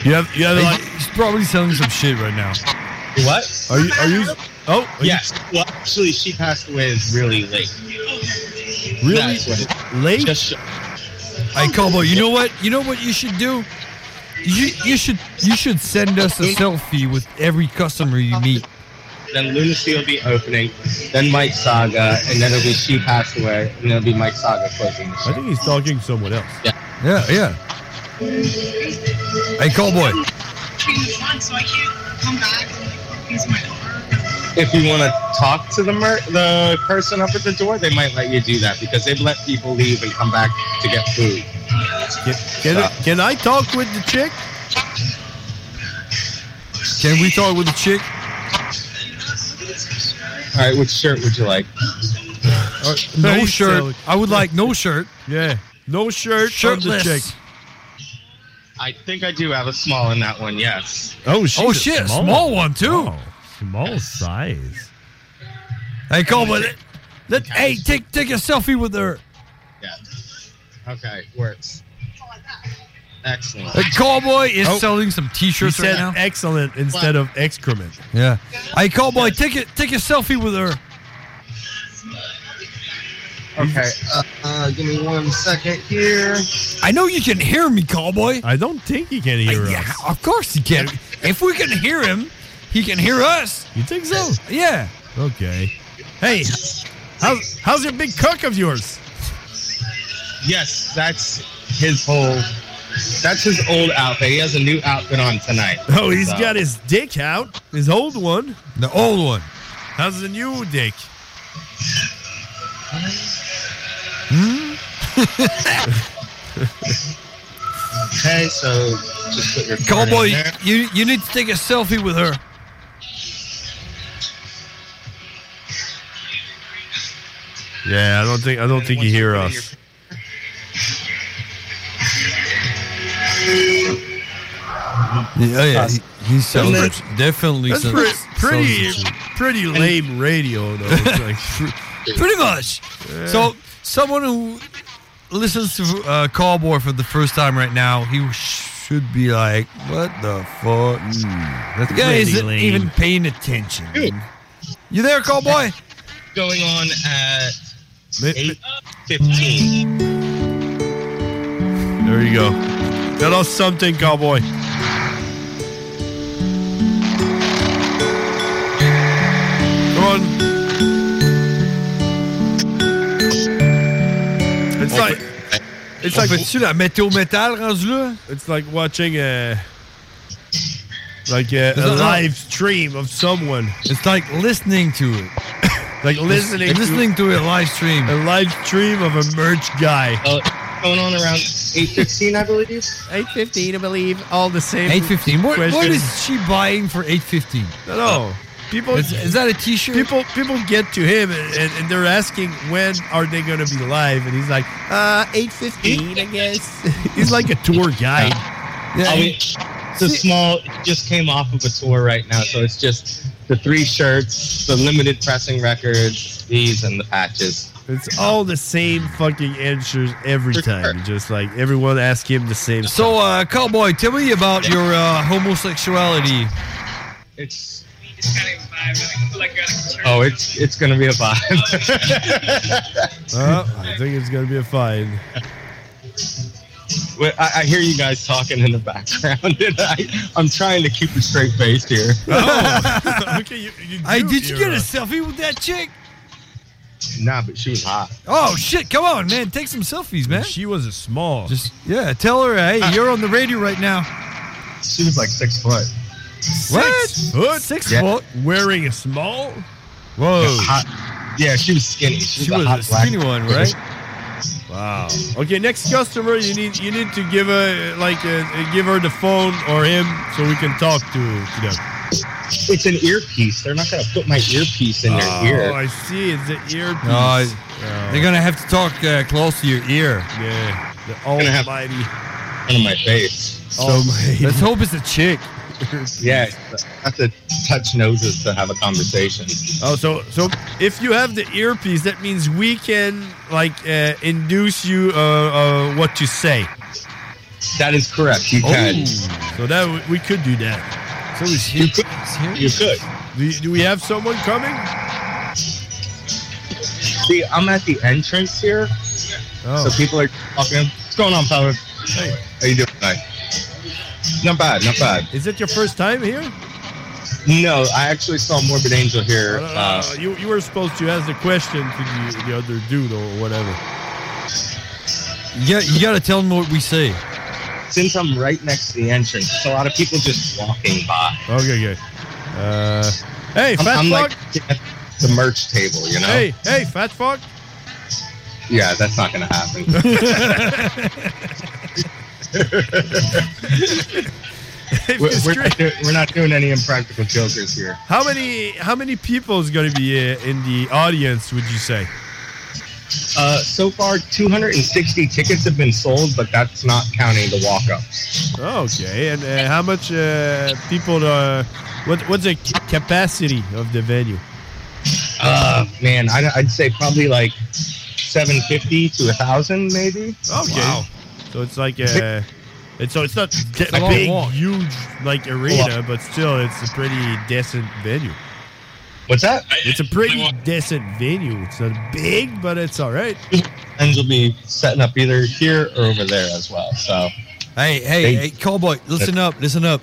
You have you have like He's probably selling some shit right now. What? Are you are you? Oh, are you- yes. Well, actually, she passed away is really late. Really? That's what it- late? Just Hey, Cowboy, you know what? You know what you should do? You you should you should send us a selfie with every customer you meet. then Lunacy will be opening, then Mike Saga, and then it'll be She Passed Away, and then it'll be Mike Saga closing the show. I think he's talking to someone else. Yeah. Yeah, yeah. Hey, Cowboy. If you want to talk to the mer- the person up at the door, they might let you do that because they've let people leave and come back to get food. Can, can, can I talk with the chick? Can we talk with the chick? All right, which shirt would you like? Uh, no shirt. so- I would like no shirt. Yeah, no shirt. Shirtless. The chick. I think I do have a small in that one. Yes. Oh, she's Oh shit, a small one too. Oh, small size. Hey, Cowboy. Let, let- hey, take take a selfie with her. Yeah. Okay, works. Excellent. Hey, Cowboy is Oh. selling some She T-shirts right said now. excellent instead of excrement. Yeah. Hey, Cowboy, take it take a selfie with her. Okay. Uh, uh, give me one second here. I know you can hear me, Cowboy. I don't think he can hear Uh, yeah, us. of course he can. If we can hear him, he can hear us. You think so? Yeah. Okay. Hey, how's how's your big cock of yours? Yes, that's his whole. That's his old outfit. He has a new outfit on tonight. Oh, he's So- got his dick out. His old one. The old one. How's the new dick? Hmm? Okay, so just put your Cowboy, in there. you you need to take a selfie with her. Yeah, I don't think I don't think you hear us. Yeah, yeah, he, he sounds that, definitely that's pretty pretty, pretty lame radio though. like, pretty much. Yeah. So someone who listens to uh, Callboy for the first time right now, he should be like, "What the fuck?" Mm, that guy isn't lame. even paying attention. Dude. You there, Callboy? Going on at eight fifteen. There you go. Got us something, cowboy. Come on. It's like it's like tu la météo métal rendu là? It's like watching a like uh, a, a live stream of someone. It's like listening to it. like listening It's listening to a live stream. A live stream of a merch guy. Uh, going on around eight fifteen, I believe. Eight fifteen, I believe. All the same. Eight fifteen. What, what question. is she buying for eight fifteen? No, no. People is, is that a T-shirt? People people get to him and, and, and they're asking when are they going to be live, and he's like, uh, eight fifteen, I guess. he's like a tour guide. I mean, it's a small. It just came off of a tour right now, so it's just the three shirts, the limited pressing records, these, and the patches. It's all the same fucking answers every time. Just like everyone asks him the same. So, uh, Cowboy, tell me about your uh, homosexuality. It's Oh, it's it's gonna be a vibe. Uh, I think it's gonna be a fine. Wait, I, I hear you guys talking in the background, and I, I'm trying to keep a straight face here. okay, you, you Hey, do- did you get a uh, selfie with that chick? Nah, but she was hot. Oh shit! Come on, man, take some selfies, man. She was a small. Just yeah, tell her, hey, you're on the radio right now. She was like six foot. What? Six foot? Six Yeah. foot? Wearing a small? Whoa. Hot. Yeah, she was skinny. She was, She a, was hot a black skinny one, right? Wow. Okay, next customer, you need you need to give a like uh give her the phone or him so we can talk to, to them. It's an earpiece. They're not gonna put my earpiece in oh, their ear. Oh, I see. It's the earpiece. No, Oh. they're gonna have to talk uh, close to your ear. Yeah, the gonna have- almighty. Front of my face. Almighty. Let's hope it's a chick. Yeah, have to touch noses to have a conversation. Oh, so so if you have the earpiece, that means we can like uh, induce you uh, uh, what to say. That is correct. You can. So that we, could do that. So is You could. You could. Do, you- do we have someone coming? See, I'm at the entrance here, Oh. so people are talking. What's going on, fellas? Hey. How you doing tonight? Not bad, not bad. Is it your first time here? No, I actually saw Morbid Angel here. Uh, Uh, you you were supposed to ask the question to the, the other dude or whatever. Yeah, you gotta tell them what we say. since I'm right next to the entrance, there's a lot of people just walking by. Okay, okay. Uh, hey, I'm, fat I'm fuck. like at the merch table, you know? Hey, hey, fat fuck. Yeah, that's not gonna happen. we're, we're, not do- we're not doing any impractical jokers here. How many how many people is going to be uh, in the audience? Would you say? Uh, so far, 260 tickets have been sold, but that's not counting the walk-ups. Okay, and uh, how much uh, people? Uh, what what's the capacity of the venue? Uh, man, I'd, I'd say probably like 750 to a thousand, maybe. Okay, so it's like a. It's so it's not de- a a long big, walk. huge like arena, but still, it's a pretty decent venue. What's that? It's a pretty decent venue. It's not big, but it's all right. And will be setting up either here or over there as well. So, Hey, hey, They- hey, cowboy, listen up, listen up.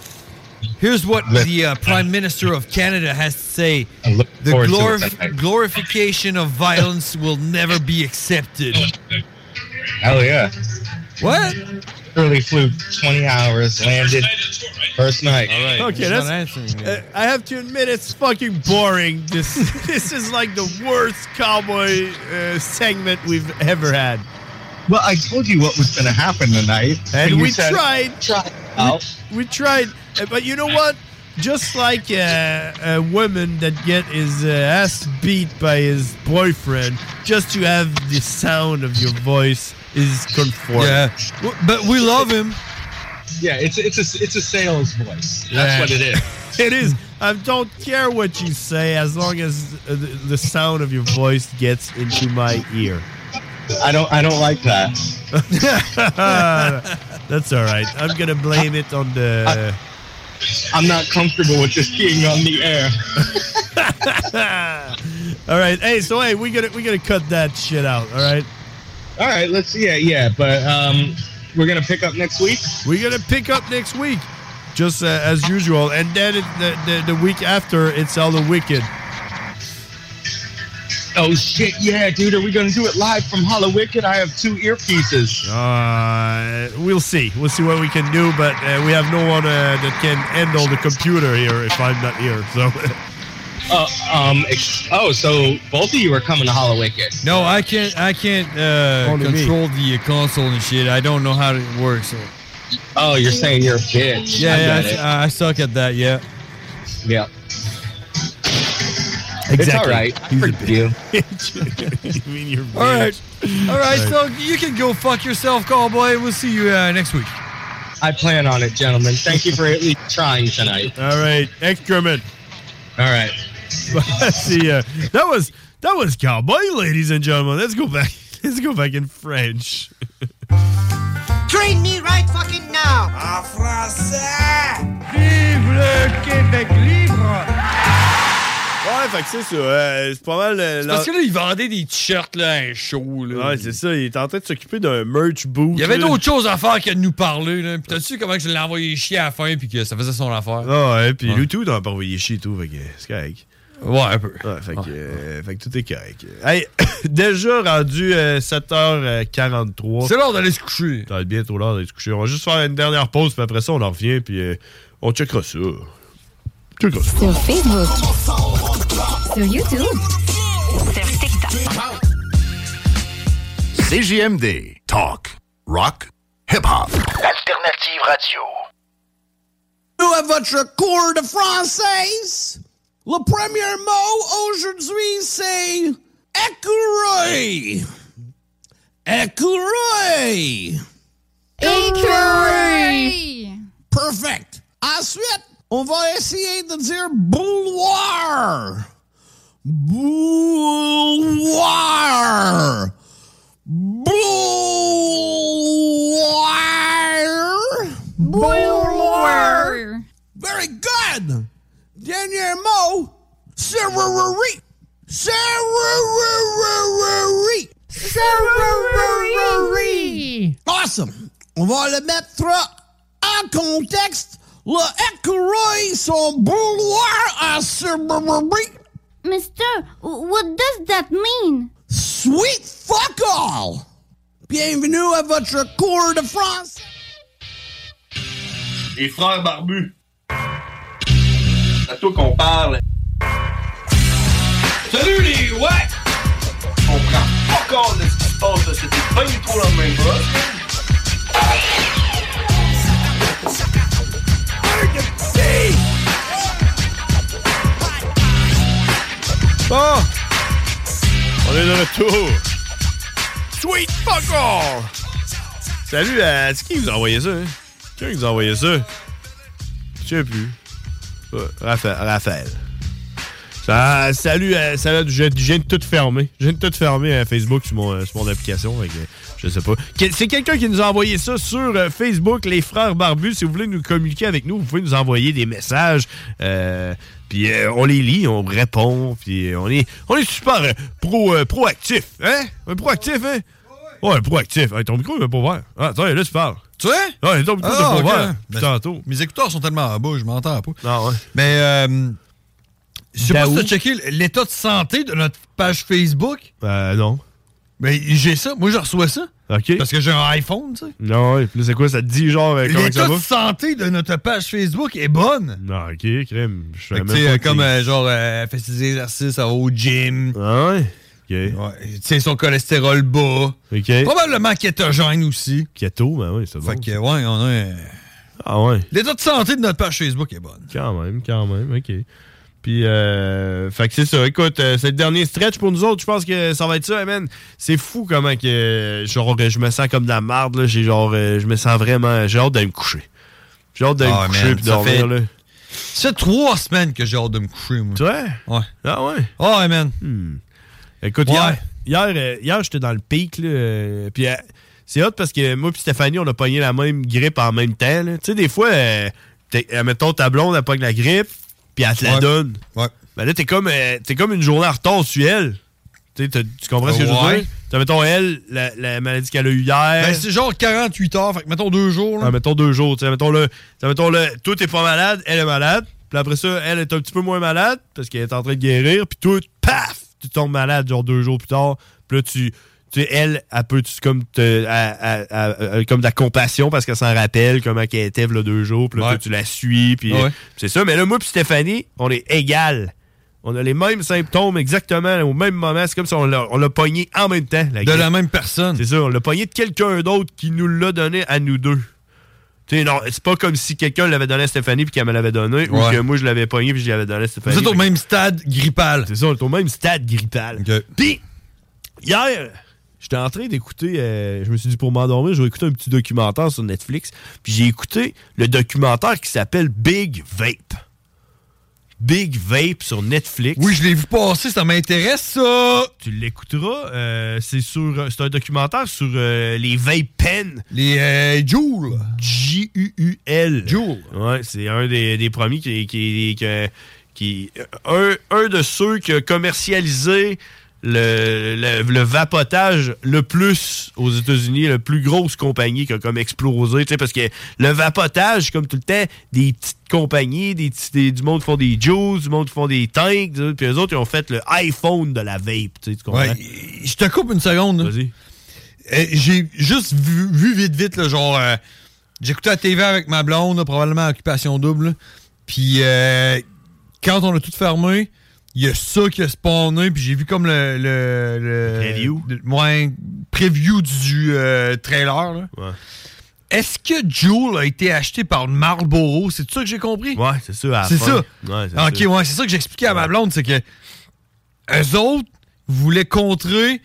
Here's what the uh, Prime Minister of Canada has to say: the forward to glorif- glorification of violence will never be accepted. hell yeah. What? Early flew 20 hours, landed first night. All right. Okay, that's. answering uh, I have to admit, it's fucking boring. This this is like the worst cowboy uh, segment we've ever had. Well, I told you what was going to happen tonight, And you we said, tried. Try We, we tried, uh, but you know what? Just like uh, a woman that get his uh, ass beat by his boyfriend, just to have the sound of your voice is conforming. Yeah, but we love him. Yeah, it's it's a it's a sales voice. That's Yeah. what it is. It is. I don't care what you say as long as uh, the, the sound of your voice gets into my ear. I don't I don't like that. That's all right. I'm gonna blame it on the. I'm not comfortable with this being on the air. all right. Hey, so hey, we gotta we gotta cut that shit out. All right. All right, let's see. yeah, yeah, but um we're gonna pick up next week. We're gonna pick up next week, just uh, as usual, and then it, the, the the week after it's all the wicked. Oh shit, yeah, dude, are we gonna do it live from Hollow Wicked? I have two earpieces. Uh, we'll see. We'll see what we can do, but uh, we have no one uh, that can handle the computer here if I'm not here. So. Uh, um ex- oh, so both of you are coming to Hollow Wicked. No, I can't. I can't uh, Only me. control the console and shit. I don't know how it works. So. Oh, you're saying you're a bitch. Yeah, I yeah, get it. I, I suck at that. Yeah. Yeah. It's all right. I forgive you. you mean you're All right. All right. Right. So you can go fuck yourself, cowboy. We'll see you uh, next week. I plan on it, gentlemen. Thank you for at least trying tonight. All right, excrement. All right. see, uh, that was that was cowboy, ladies and gentlemen. Let's go back. Let's go back in French. Train me right fucking now! En français! Vive le Québec libre! Ouais, fait que c'est ça. euh, c'est pas mal. euh, parce que là, il vendait des t-shirts là, à un show. Là. Ouais, c'est ça. Il est en train de s'occuper d'un merch booth. Il y avait d'autres choses à faire que de nous parler. Là. Puis t'as-tu comment que je l'ai envoyé chier à la fin puis que ça faisait son affaire? Ah ouais, puis Ouais. lui tout, t'en as pas envoyé chier et tout, fait que c'est correct. Ouais, un peu. Ouais, fait que, euh, fait que tout est correct. Hey, déjà rendu euh, 7h43. C'est l'heure d'aller se coucher. Ça va être bientôt l'heure d'aller se coucher. On va juste faire une dernière pause, puis après ça, on en revient, puis euh, on checkera ça. Checkera ça. Sur Facebook. Sur YouTube. Sur TikTok. CJMD. Talk. Rock. Hip-hop. Alternative Radio. Nous à votre cours de française. Le premier mot aujourd'hui, c'est écureuil. Écureuil. Écureuil. Perfect. Ensuite, on va essayer de dire bouloir. Bouloir. Bouloir. Bouloir. Very good. Dernier mot. Serruri. Serruri. Serruri. Awesome. On va le mettre en contexte. Le écureuil, son bouloir à Serruri. Mister, what does that mean? Sweet fuck all. Bienvenue à votre cours de France. Les frères barbus. C'est à toi qu'on parle. Salut les ouais! On prend pas compte de ce qui se passe là, c'était pas du tout la même chose. Bon! On est de retour. Sweet fuck! Salut à. C'est qui vous a envoyé ça, hein? Qui vous a envoyé ça? Je sais plus. Raphaël. Salut, à, salut je, je viens de tout fermer. Je viens de tout fermer à Facebook sur mon, euh, sur mon application. je sais pas. C'est quelqu'un qui nous a envoyé ça sur euh, Facebook, les frères barbus. Si vous voulez nous communiquer avec nous, vous pouvez nous envoyer des messages. euh, puis euh, on les lit, on répond. Puis on est, on est super euh, pro, euh, proactif. Hein? Un proactif, hein? Ouais, proactif. Hey, ton micro, il va pas ouvert. Ah, attends, là, tu parles. Tu sais? Ouais, ton micro, il Ah, pas ouvert. Ben, tantôt. Mes écouteurs sont tellement en bas, je m'entends pas. Ah ouais. Mais euh, je sais pas si t'as checké l'état de santé de notre page Facebook. Euh, non. Ben, j'ai ça. Moi, je reçois ça. OK. Parce que j'ai un iPhone, tu sais. Non, ouais. Puis c'est quoi? Ça te dit genre euh, L'état de santé de notre page Facebook est bonne. Non, ok, crème. Je que, même pas euh, comme euh, genre, elle fait ses exercices, au gym. Ah ouais? Ok. Ouais. Tu sais, son cholestérol bas. Ok. Probablement kétogène aussi. Keto, ben oui, c'est bon. Fait que, ouais, on a. Ah ouais. L'état de santé de notre page Facebook est bonne. Quand même, quand même, ok. Puis, euh, fait que c'est ça. Écoute, euh, c'est le dernier stretch pour nous autres. Je pense que ça va être ça, man. C'est fou comment que, genre, je me sens comme de la marde, là. J'ai genre, euh, je me sens vraiment, j'ai hâte d'aller me coucher. J'ai hâte d'aller Ah, me coucher man, puis dormir, fait- là. Ça fait trois semaines que j'ai hâte de me coucher, moi. Tu vois? Ouais. Ah ouais? Ah ouais, man. Écoute, Ouais. hier, hier, euh, hier j'étais dans le pic, là. euh, puis euh, c'est hot parce que moi et Stéphanie, on a pogné la même grippe en même temps. là. Tu sais, des fois, euh, euh, mettons, ta blonde, elle pogne la grippe, puis elle te la Ouais. donne. Ouais. Ben là, t'es comme, euh, comme une journée en retard sur elle. Tu comprends ce que je veux dire? T'as, mettons, elle, la, la maladie qu'elle a eue hier. Ben, c'est genre 48 heures, fait que mettons deux jours. Là. Ah, mettons deux jours. tu sais, Mettons le, tu sais, mettons le, toi, t'es pas malade, elle est malade. Puis après ça, elle est un petit peu moins malade parce qu'elle est en train de guérir. Puis toi, paf, tu tombes malade genre deux jours plus tard. Puis là, tu, tu sais, elle, elle peut comme, te, comme de la compassion parce qu'elle s'en rappelle comment elle était là deux jours. Puis là, Ouais. tu la suis. Puis Ouais. c'est ça. Mais là, moi puis Stéphanie, on est égal. On a les mêmes symptômes exactement au même moment. C'est comme si on l'a, l'a pogné en même temps. De la même personne. C'est ça, on l'a pogné de quelqu'un d'autre qui nous l'a donné à nous deux. Tu sais, non, c'est pas comme si quelqu'un l'avait donné à Stéphanie puis qu'elle me l'avait donné, ou que moi je l'avais pogné puis je l'avais donné à Stéphanie. Vous êtes au même stade grippal. C'est ça, on est au même stade grippal. Puis, hier, j'étais en train d'écouter, euh, je me suis dit pour m'endormir, je vais écouter un petit documentaire sur Netflix. Puis j'ai écouté le documentaire qui s'appelle Big Vape. Big Vape sur Netflix. Oui, je l'ai vu passer, ça m'intéresse, ça! Tu l'écouteras. euh, c'est sur, c'est un documentaire sur euh, les vape pens. Les euh, Joule. J-U-U-L. Joule. Ouais, c'est un des, des premiers qui, qui, qui, qui- un, un de ceux qui a commercialisé le, le, le vapotage le plus aux États-Unis, la plus grosse compagnie qui a comme explosé, parce que le vapotage, comme tout le temps, des petites compagnies, des, des- du monde qui font des juice, du monde qui font des tanks, puis eux autres, ils ont fait le iPhone de la vape, tu comprends? Ouais, je te coupe une seconde. Vas-y. Euh, J'ai juste vu, vu vite, vite, là, genre, euh, j'écoutais la TV avec ma blonde, là, probablement occupation double. Puis euh, quand on a tout fermé, il y a ça qui a spawné, puis j'ai vu comme le. le, le Preview? le- ouais, preview du euh, trailer. là. Ouais. Est-ce que Joule a été acheté par Marlboro? C'est ça que j'ai compris? Ouais, c'est ça. C'est ça. Ouais, ok, ouais, c'est ça que j'expliquais à ma blonde, c'est que eux autres voulaient contrer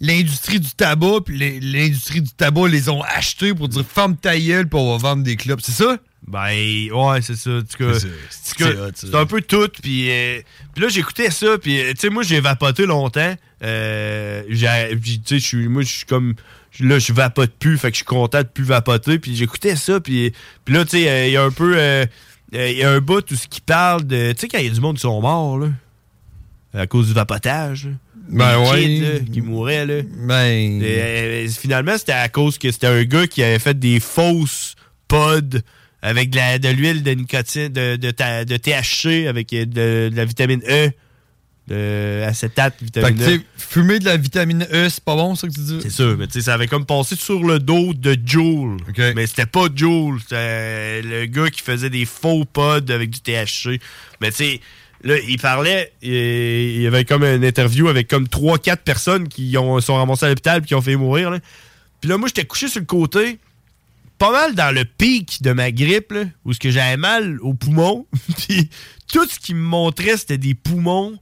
l'industrie du tabac, puis les- l'industrie du tabac les ont achetés pour dire ferme ta gueule, puis on va vendre des clubs. C'est ça? Ben, ouais, c'est ça. C'est- un peu tout. Puis euh, puis là, j'écoutais ça. Puis, euh, tu sais, moi, j'ai vapoté longtemps. Euh, tu sais, je suis- moi, je suis comme. Là, je vapote plus. Fait que je suis content de plus vapoter. Puis j'écoutais ça. Puis, puis là, tu sais, euh, il y a un peu. euh, euh, Il y a un bout tout ce qui parle de. Tu sais, quand il y a du monde qui sont morts, là. À cause du vapotage. là. Ben là, qui mouraient, là. Ben. Et, euh, finalement, c'était à cause que c'était un gars qui avait fait des fausses pods avec de la- de l'huile de nicotine, de, de, ta- de THC, avec de, de la vitamine E, de acétate, Fait vitamine que, tu E. fumer de la vitamine E, c'est pas bon, ça que tu dis? C'est sûr, mais tu sais, ça avait comme passé sur le dos de Joule. Mais c'était pas Joule, c'était le gars qui faisait des faux pods avec du THC. Mais tu sais, là, il parlait, et il y avait comme une interview avec comme 3-4 personnes qui ont, sont ramassées à l'hôpital puis qui ont fait mourir. Là. Puis là, moi, j'étais couché sur le côté, pas mal dans le pic de ma grippe, où ce que j'avais mal aux poumons. puis tout ce qui me montrait, c'était des poumons.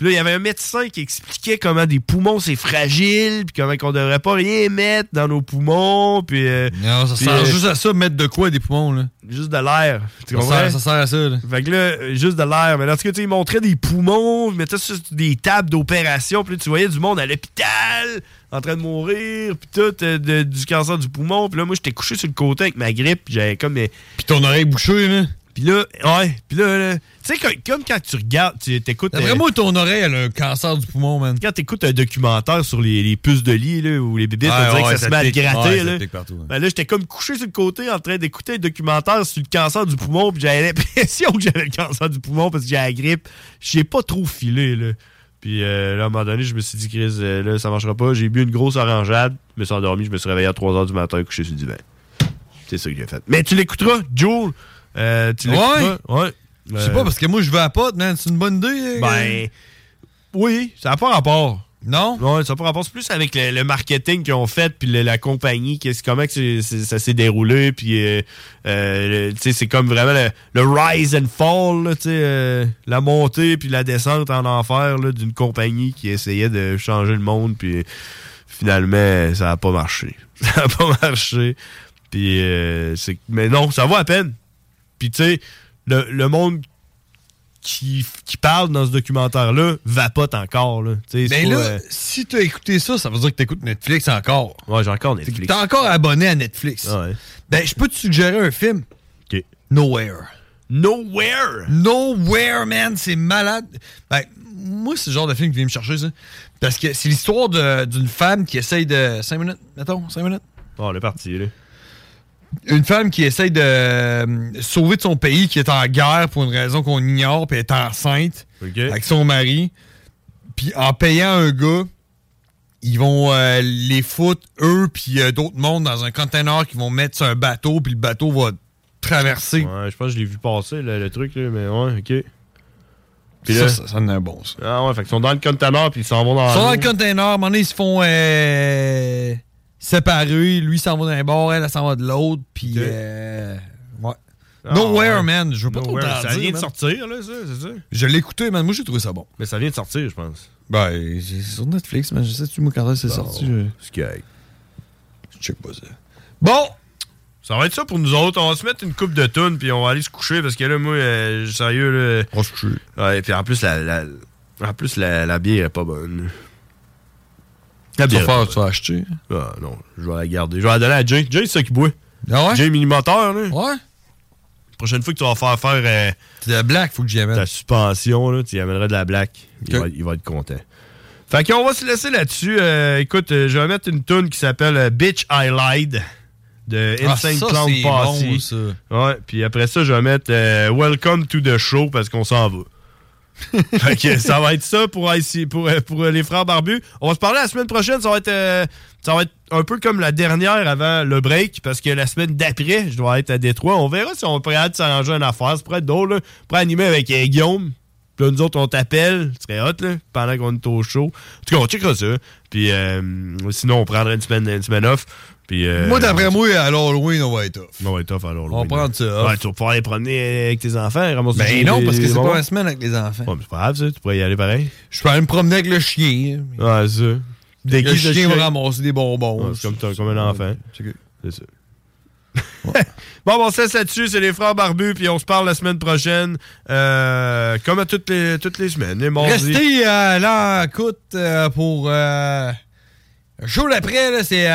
Puis là, il y avait un médecin qui expliquait comment des poumons, c'est fragile, puis comment qu'on devrait pas rien mettre dans nos poumons, puis... euh, Non, ça puis, sert euh, juste à ça, mettre de quoi des poumons, là? Juste de l'air. Tu Ça comprends? sert, ça sert à ça, là. Fait que là, juste de l'air. Mais cas, tu montraient des poumons, ils mettaient ça sur des tables d'opération, puis là, tu voyais du monde à l'hôpital, en train de mourir, puis tout, euh, de- du cancer du poumon. Puis là, moi, j'étais couché sur le côté avec ma grippe, j'avais comme... Puis ton oreille bouchée, là. Puis là, ouais, puis là, là, tu sais, comme, comme quand tu regardes, tu t'écoutes... D'après euh, ton oreille, elle a un cancer du poumon, man. quand t'écoutes un documentaire sur les, les puces de lit, là, où les bébés, Ouais, on dirait ouais, que ça, ça se met à te gratter, Ouais, là. partout. Ben là, j'étais comme couché sur le côté en train d'écouter un documentaire sur le cancer du poumon, puis j'avais l'impression que j'avais le cancer du poumon parce que j'ai la grippe. J'ai pas trop filé, là. Puis euh, là, à un moment donné, je me suis dit, Chris, euh, là, ça marchera pas. J'ai bu une grosse orangeade, je me suis endormi, je me suis réveillé à 3 h du matin, couché sur le divan. C'est ça que j'ai fait. Mais tu l'écouteras, Joel. Euh, tu l'écouteras? Ouais. Je sais pas, parce que moi, je vais à pote, man. C'est une bonne idée. Ben, oui, ça n'a pas rapport. Non? Ouais, ça n'a pas rapport. C'est plus avec le, le marketing qu'ils ont fait, puis le- la compagnie, qu'est-ce- comment que c'est- c'est- ça s'est déroulé, puis euh, euh, le- tu sais, c'est comme vraiment le, le rise and fall, là, tu sais, euh, la montée puis la descente en enfer là, d'une compagnie qui essayait de changer le monde, puis finalement, ça n'a pas marché. Ça n'a pas marché. Puis, c'est- mais non, ça vaut à peine. Puis, tu sais, le, le monde qui, qui parle dans ce documentaire-là vapote encore. Là. Tu c'est Ben là, euh, si t'as écouté ça, ça veut dire que t'écoutes Netflix encore. Ouais, j'ai encore Netflix. T'es encore abonné à Netflix. Ben, je peux te suggérer un film. OK. Nowhere. Nowhere? Nowhere, man, c'est malade. Ben, moi, c'est le genre de film qui vient me chercher, ça. Parce que c'est l'histoire d'une femme qui essaye de... 5 minutes, mettons, 5 minutes. Bon, on est parti, là. Une femme qui essaye de euh, sauver de son pays, qui est en guerre pour une raison qu'on ignore, puis est enceinte avec son mari. Puis en payant un gars, ils vont euh, les foutre, eux, puis euh, d'autres mondes, dans un container qu'ils vont mettre sur un bateau, puis le bateau va traverser. Ouais, je pense que je l'ai vu passer, là, le truc, là, mais ouais, OK. Puis Ça, là, ça, ça est un bon, ça. Ah ouais, fait qu'ils sont dans le container, puis ils s'en vont dans Ils sont dans le container, à un moment donné, ils se font séparer. Lui, s'en va d'un bord, elle, elle s'en va de l'autre. Puis, euh, ouais. Ah, Nowhere, ouais. man. Je veux pas trop Nowhere, t'en Ça vient de sortir, là, ça, c'est ça? Je l'ai écouté, man. Moi, j'ai trouvé ça bon. Mais ça vient de sortir, je pense. Ben, c'est sur Netflix, man. Je sais-tu, moi, quand c'est Bon, sorti. Je... Je check pas ça. Bon! Ça va être ça pour nous autres. On va se mettre une coupe de tunes, puis on va aller se coucher, parce que là, moi, euh, sérieux, là... On se couche. Ouais, puis en plus, la, la- en plus, la, la bière est pas bonne. Tu vas faire, pas tu vas acheter. Ah, non, je vais la garder. Je vais la donner à Jay. Jay, c'est ça qui boit. Ah ouais? Jay Mini-Moteur, là. Ouais. prochaine fois que tu vas faire faire euh, de la black, faut que j'y amène. ta suspension, là, tu y amèneras de la black. Il, va, il va être content. Fait qu'on va se laisser là-dessus. Euh, écoute, euh, je vais mettre une tune qui s'appelle euh, Bitch I Lied de Ah, Insane ça, Clown Posse. bon, ça. Ouais, puis après ça, je vais mettre euh, Welcome to the Show parce qu'on s'en va. que ça va être ça pour, pour, pour les frères barbus. On va se parler la semaine prochaine. Ça va être, euh, ça va être un peu comme la dernière avant le break parce que la semaine d'après, je dois être à Détroit. On verra si on pourrait s'arranger une affaire. Ça pourrait être drôle. On pourrait animer avec euh, Guillaume. Puis là, nous autres, on t'appelle. Ce serait hot, là, pendant qu'on est au show. En tout cas, on checkera ça. Puis euh, sinon, on prendrait une semaine, une semaine off. Puis, euh, Moi, d'après moi, à l'Halloween, on va être off. on va être off à l'Halloween. On va prendre ça off. Ouais, tu vas pouvoir aller promener avec tes enfants. Ben des- non, parce que c'est pas une semaine avec les enfants. Ouais, mais c'est pas grave, ça. Tu pourrais y aller pareil. Je peux aller me promener avec le chien. Ouais, ça. Le Déguise de chien chien. va ramasser des bonbons. Ouais, c'est comme, un enfant. C'est que- C'est ça. bon, bon, ça, là-dessus, c'est les frères barbus, puis on se parle la semaine prochaine, euh, comme à toutes les, toutes les semaines. Les mardis. Restez euh, là, écoute, euh, pour. Euh, le show d'après, là, c'est.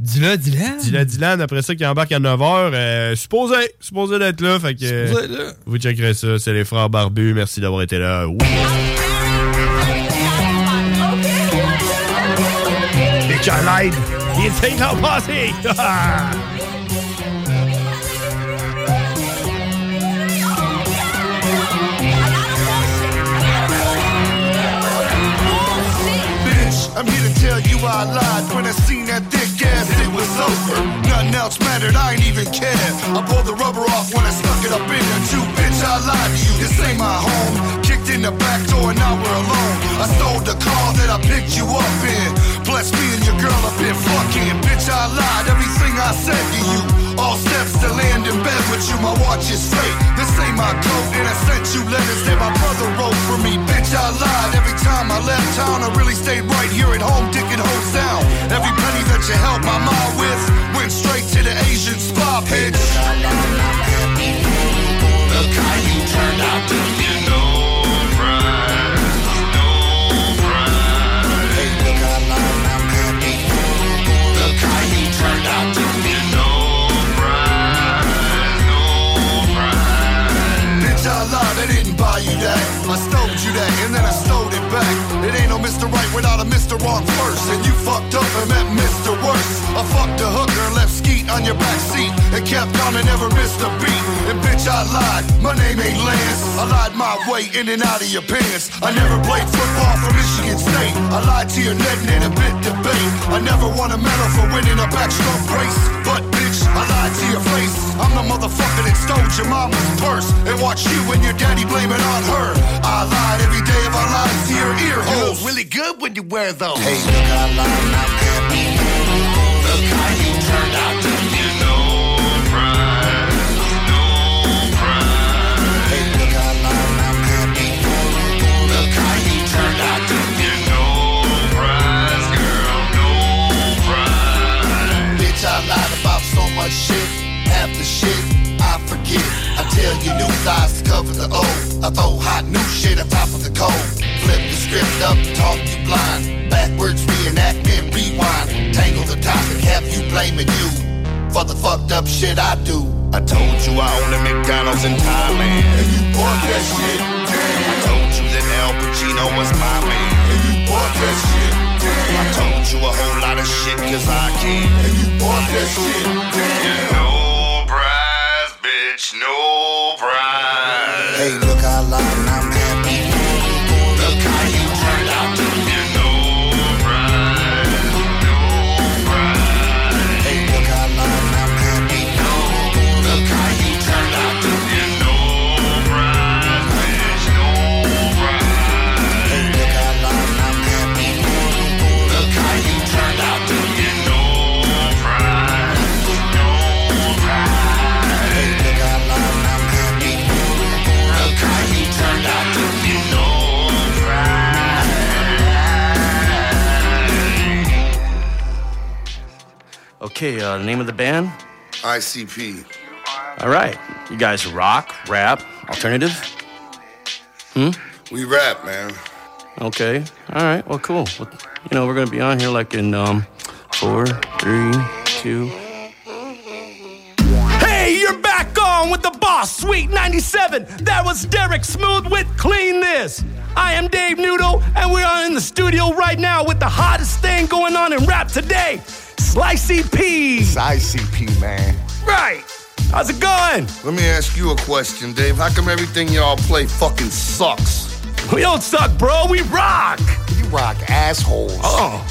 Dis-le, dis-le. Dylan, Dylan, après ça, qui embarque à 9h, euh, supposé, supposé d'être là, fait que... euh, Supposé être là. Vous checkerez ça, c'est les frères barbus, merci d'avoir été là. Ouh. Bitch, I lied. The insane Clown I lied when I seen that thick ass, it was over. Nothing else mattered, I ain't even care. I pulled the rubber off when I stuck it up in there too. Bitch, I lied to you, this ain't my home. Kicked in the back door, and now we're alone. I stole the car that I picked you up in. Bless me and your girl up in fucking. Bitch, I lied, everything I said to you. All steps to land in bed with you, my watch is fake. This ain't my coat, and I sent you letters that my brother wrote for me. Bitch, I lied every time I left town. I really stayed right here at home, dicking hoes down. Every penny that you helped my mom with went straight to the Asian spa, bitch. Look how you turned out to be. On and never missed a beat. And bitch, I lied. My name ain't Lance. I lied my way in and out of your pants. I never played football for Michigan State. I lied to your net and in a bit debate. I never won a medal for winning a backstroke race. But bitch, I lied to your face. I'm the motherfucker that stole your mama's purse. And watched you and your daddy blame it on her. I lied every day of our lives to your ear holes. You look really good when you wear those. Hey, look how long pride. Bitch, I lied about so much shit. Half the shit I forget. I tell I throw hot new shit on top of the cold. Flip the script up, talk you blind. Backwards reenact and rewind. Tangle the topic, have you blaming you for the fucked up shit I do. I told you I own a McDonald's in Thailand. And you bought that shit. I told you that Al Pacino was my man. And you bought that shit. I told you a whole lot of shit cause I can. And you bought that shit. No prize, bitch, no prize. Hey, look, I lied Okay, uh, the name of the band? ICP. All right. You guys rock, rap, alternative? Hmm? We rap, man. Okay. All right. Well, cool. Well, you know, we're going to be on here like in um, four, three, two. Hey, you're back on with the boss, Sweet 97. That was Derek Smooth with Clean This. I am Dave Noodle, and we are in the studio right now with the hottest thing going on in rap today Slicey P. It's ICP, man. Right. How's it going? Let me ask you a question, Dave. How come everything y'all play fucking sucks? We don't suck, bro. We rock. You rock assholes. Oh.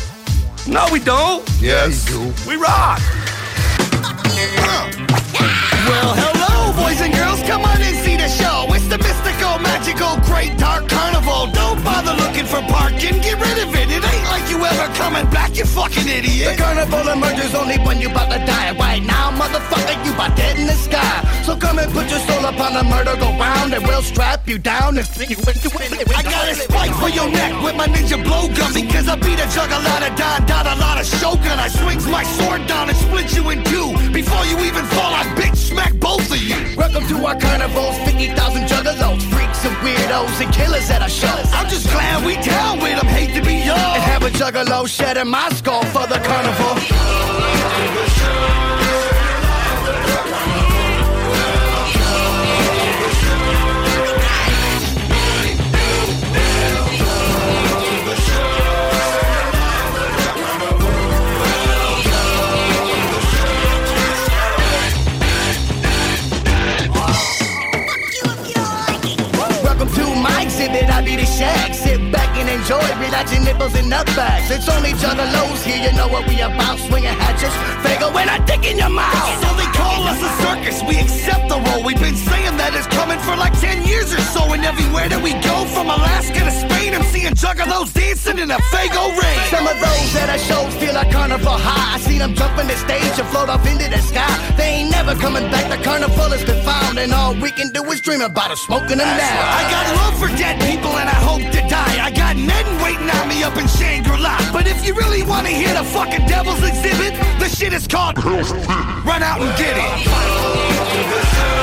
No, we don't. Yes. you do. We rock. Well, hello, boys and girls. Come on and see the show. It's the mystical, magical, great dark carnival. Don't bother looking for parking. Get rid of it. It ain't like you ever coming back, you fucking idiot. The carnival emerges only when you about to die. Right now, motherfucker, you about dead in the sky. So come and put your soul upon the murder go round, and we'll strap you down and fling you into it. I got a spike for your neck with my ninja blowgun because I beat a juggernaut, a don, don, a lot of shogun. I swings my sword down and split you in two. Before you even fall, I bitch smack both of you. Welcome to our carnivals, 50,000 juggalos, freaks and weirdos and killers at our shows. I'm just glad we down with them, hate to be young. And have a juggalo shedding my skull for the carnival. My exhibit, I be the shag. Sit back and enjoy, relax your nipples and nutbags. It's only juggalos here, you know what we about. Swinging hatches, fago when I dick in your mouth. So they call us a circus, we accept the role. We've been saying that it's coming for like 10 years or so. And everywhere that we go, from Alaska to Spain, I'm seeing juggalos dancing in a fago ring. Some of those that I shows feel like carnival high. I seen them jumping the stage and float off into the sky. They ain't never coming back, the carnival has been found. And all we can do is dream about it, smoking them down. I got love for dead people and I hope to die. I got men waiting on me up in Shangri-La. But if you really want to hear the fucking devil's exhibit, the shit is called Run Out and Get It.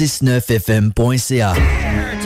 969fm.ca.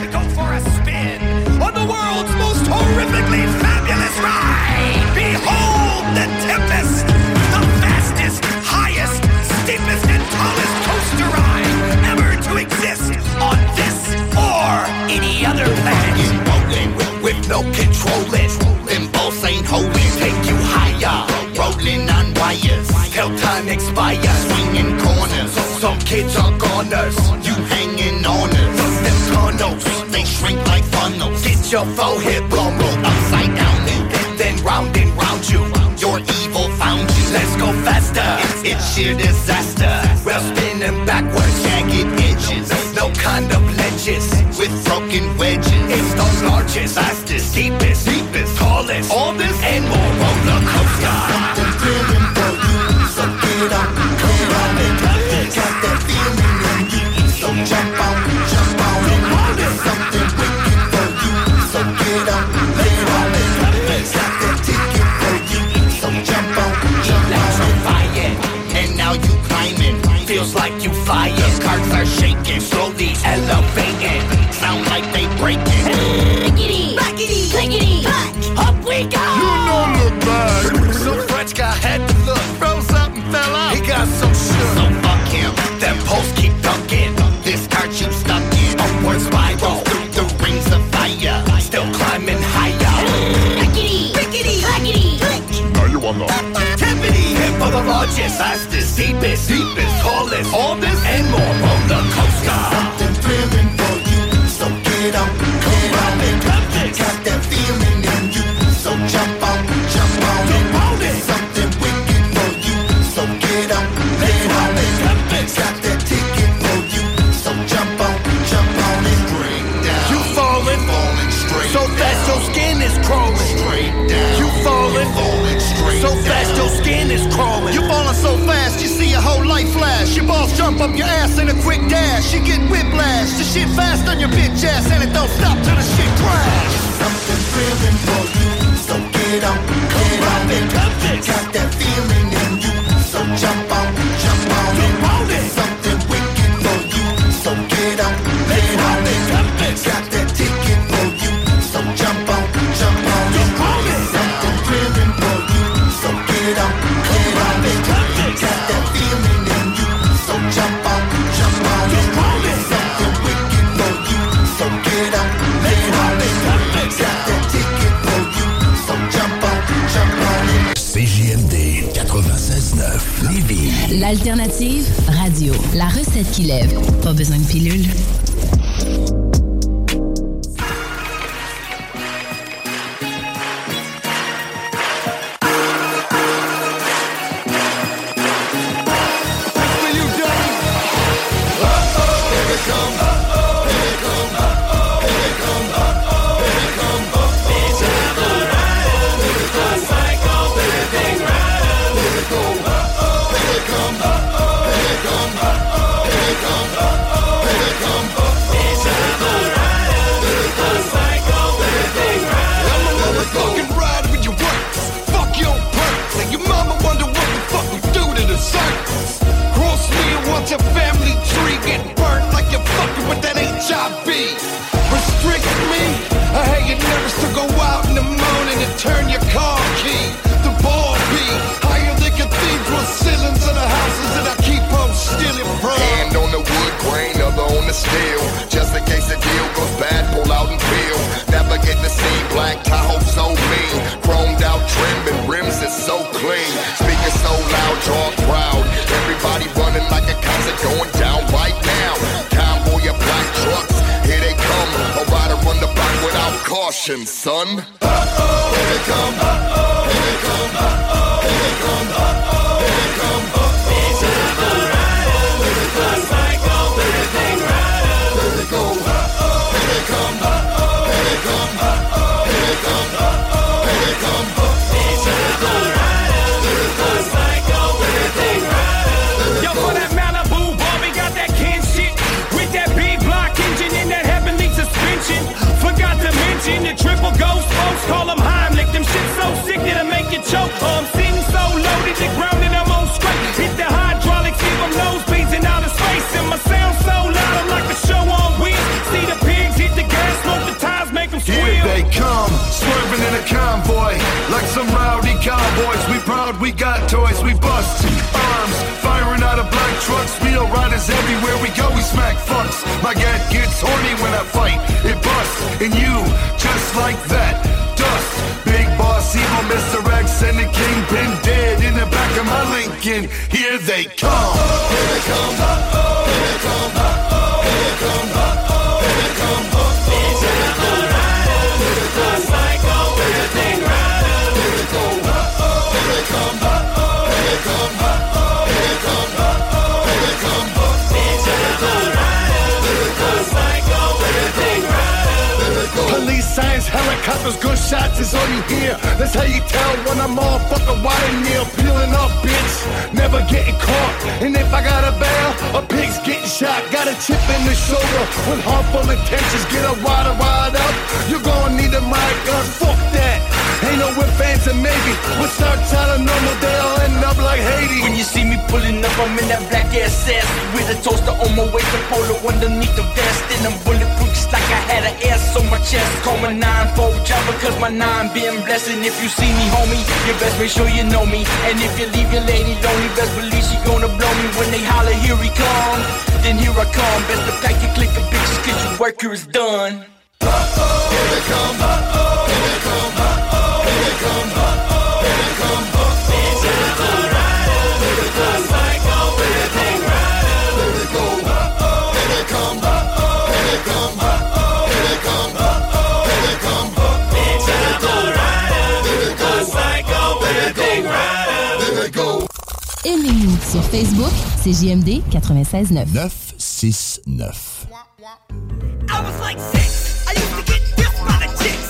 on us. You hanging on us. Fuck them condos, they shrink like funnels. Get your forehead blown, rolled upside down, and then round and round you. Your evil found you. Let's go faster. It's, it's sheer disaster. We're spinning backwards, jagged edges. No kind of ledges with broken wedges. It's the largest, fastest, deepest, deepest, tallest. All this largest, fastest, deepest, deepest, tallest, all this up your ass in a quick dash. You get whiplash. The shit fast on your bitch ass, and it don't stop till the shit crash. Something thrilling for you, so get on, get on it. Got that feeling in you, so jump on, jump on it. Something wicked for you, so get on, get L'alternative, radio. La recette qui lève. Pas besoin de pilule. My baguette gets horny when I fight. It busts in you, just like that. Dust, big boss, evil Mr. X, and the kingpin dead in the back of my Lincoln. Here they come. Here they come. Hollering those good shots is all you hear. That's how you tell when I'm all fucking wide and near. Peeling off, bitch, never getting caught. And if I got a bail, a pig's getting shot. Got a chip in the shoulder with harmful intentions. Get a wider, wide up. You're gonna need a mic, gun. Fuck that. Ain't no if, fans and maybe. With start telling Normal, they'll end up like Haiti. When you see me pulling up, I'm in that black ass ass. With a toaster on my waist, a polo underneath the vest. And I'm bulletproof just like I had an ass on my chest. Call my 9-4 job because my 9 been blessed. And if you see me, homie, you best make sure you know me. And if you leave your lady lonely, best believe she gonna blow me. When they holler, here he come, then here I come. Best to pack your click of bitches, cause your work here is done. Uh-oh, here they come, uh-oh. Sur Facebook, c'est JMD 969. 969. I was like six. I used to get by the chicks.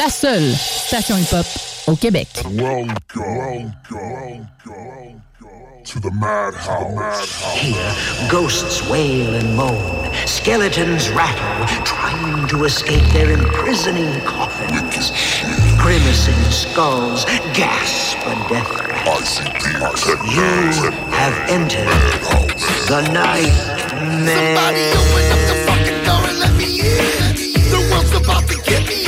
La seule station hip-hop au Québec. Welcome, welcome, to the madhouse. Here, ghosts wail and moan, skeletons rattle, trying to escape their imprisoning coffins. Grimacing skulls gasp a death threat. You have entered the nightmare. Somebody open up the fucking door and let me in. The world's about to get me again.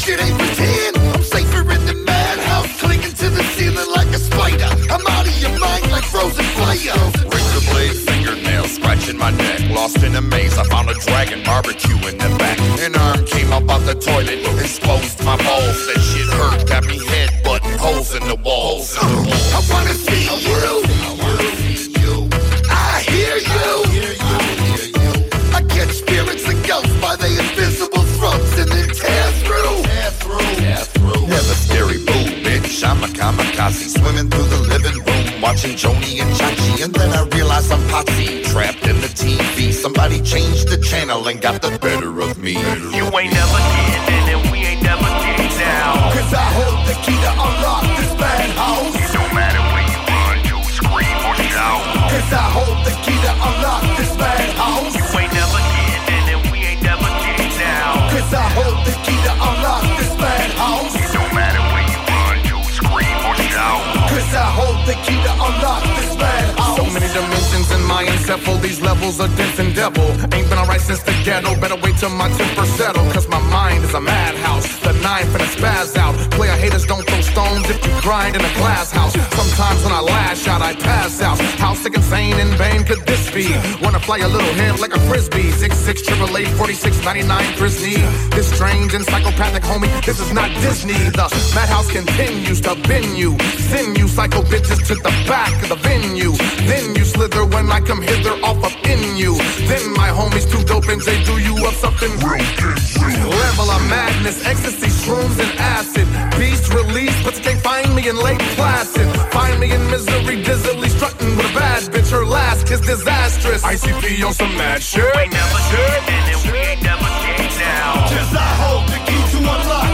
Shit ain't pretend. I'm safer in the madhouse, clinging to the ceiling like a spider. I'm out of your mind like frozen fire. Razor blade fingernails scratching my neck. Lost in a maze, I found a dragon barbecue in the back. An arm came up out the toilet, exposed my balls. That shit hurt, got me head button holes in the walls. I wanna see you. Kamikaze swimming through the living room, watching Joni and Chachi, and then I realize I'm Potsy, trapped in the TV. Somebody changed the channel and got the better of me. You ain't never getting and we ain't never getting down. Cause I hold the key to unlock this madhouse. It don't matter where you run, you scream or shout. Cause I hold the key to unlock I hold the key to unlock in my encephal, these levels are dense and devil. Ain't been alright since the ghetto, better wait till my temper settle. Cause my mind is a madhouse, the nine finna spaz out. Player haters don't throw stones if you grind in a glass house. Sometimes when I lash out, I pass out. How sick, insane, and vain could this be? Wanna fly a little head like a frisbee. 66 triple eight, 46, 99, Disney. This strange and psychopathic homie, this is not Disney. The madhouse continues to bend you. Send you psycho bitches to the back of the venue. Then you slither when I come hither off of in you. Then my homies too dope and they do you up something real Level of madness, ecstasy, shrooms, and acid. Beast release, but you can't find me in Lake Placid. Find me in misery, dizzily strutting with a bad bitch. Her last kiss disastrous. ICP on some mad shit. We never getting and we ain't never getting down. Cause I hold the key to unlock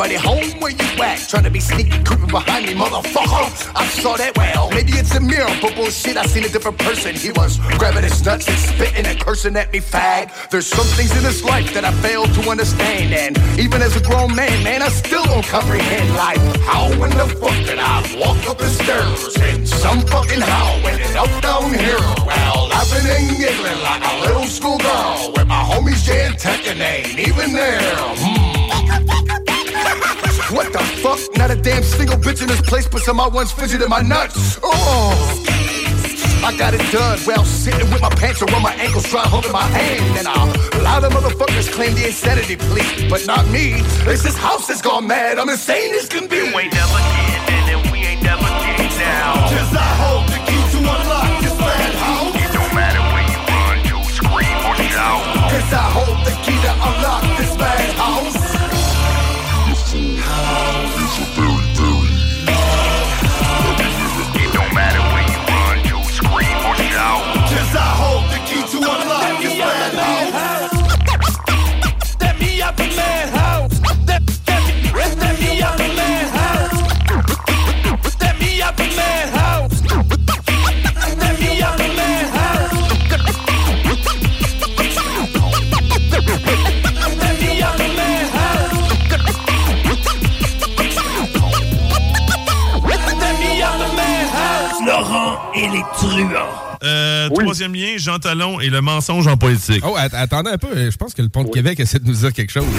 Anybody home where you at? Trying to be sneaky, creeping behind me, motherfucker. I saw that well. Maybe it's a mirror, but bullshit. I seen a different person. He was grabbing his nuts and spitting and cursing at me, fag. There's some things in this life that I fail to understand, and even as a grown man, man, I still don't comprehend life. How in the fuck did I walk up the stairs in some fucking how ended up down here? Well, laughing and giggling like a little schoolgirl with my homies Jay and Tech and they ain't even there. Hmm. What the fuck? Not a damn single bitch in this place, but some of my ones fidgeting my nuts. Oh. I got it done. Well, sitting with my pants around my ankles, trying holding my hand. And a lot of motherfuckers claim the insanity plea, but not me. This is house has gone mad. I'm insane as can be. You ain't never getting and we ain't never getting down. Cause I hold the key to unlock this madhouse. It don't matter where you run, you scream or shout. Cause I hold the Euh, Troisième lien, Jean Talon et le mensonge en politique. Oh, att- attendez un peu. Je pense que le pont de Québec essaie de nous dire quelque chose.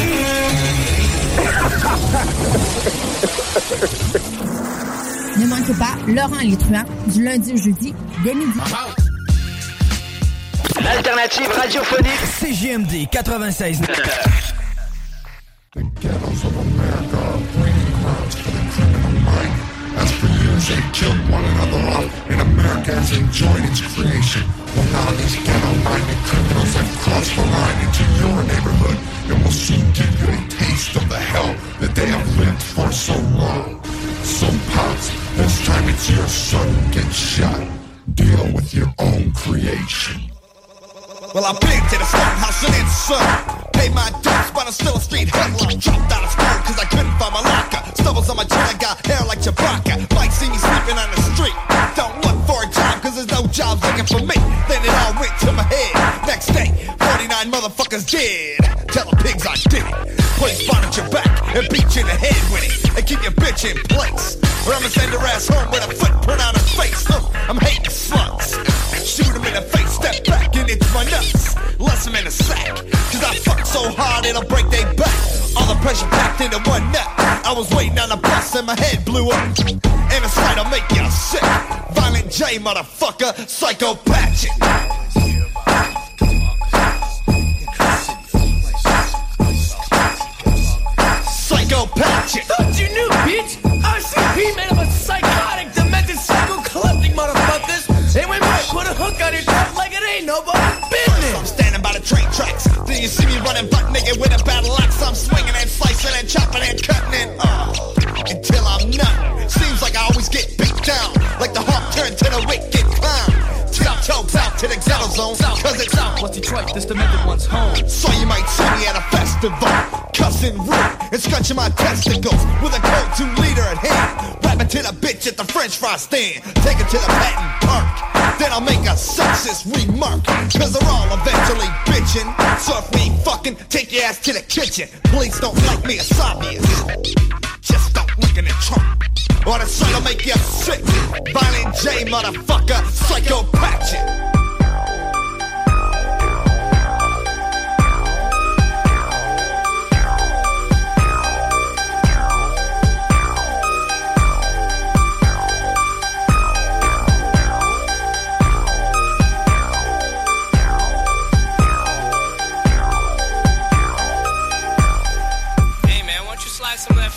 Ne manquez pas Laurent les truands du lundi au jeudi dès midi. L'alternative radiophonique CGMD 96. As they killed one another off, and America has enjoyed its creation. Well, now these ghetto-minded criminals have crossed the line into your neighborhood and will soon give you a taste of the hell that they have lived for so long. So, Pops, this time it's your son who gets shot. Deal with your own creation. Well, I've been to the stone house and it's son. Paid my debts, but I'm still a street headline. Dropped out of school cause I couldn't find my locker. Stubbles on my chin, I got hair like Chewbacca. Might see me sleeping on the street. Don't look for a job cause there's no jobs looking for me. Then it all went to my head. Next day, 49 motherfuckers dead. Tell the pigs I did it. Place spawn at your back and beat you in the head with it. And keep your bitch in place. Or I'ma send her ass home with a footprint on her face. Uh, I'm hating sluts. Shoot him in the face, step back and it's my nuts. Less them in a sack. Cause I fuck so hard it'll break their back. All the pressure packed into one nut. I was waiting on the bus and my head blew up. And a sight'll make you sick. Violent J, motherfucker, psychopathic. Psychopathic. Thought you knew, bitch! RCP made up a psychotic, demented, psychocalyptic motherfuckers! And we might put a hook on your throat like it ain't nobody's you see me running butt naked with a battle axe. I'm swinging and slicing and chopping and cutting and uh, until I'm numb. Seems like I always get beat down, like the hawk turned to the wicked clown. Top out to the ghetto zone, cause it's out. What's Detroit? This demented one's home. So you might see me at a festival, cussing rude and scratching my testicles with a cold two liter at hand. Rapping to the bitch at the French fry stand, take her to the patent park. Then I'll make a sexist remark, cause they're all eventually bitching. So if we fucking, take your ass to the kitchen. Police don't like me, it's obvious. Just don't look in the trunk. Or the sight'll make you sick. Violent J, motherfucker, psychopathic.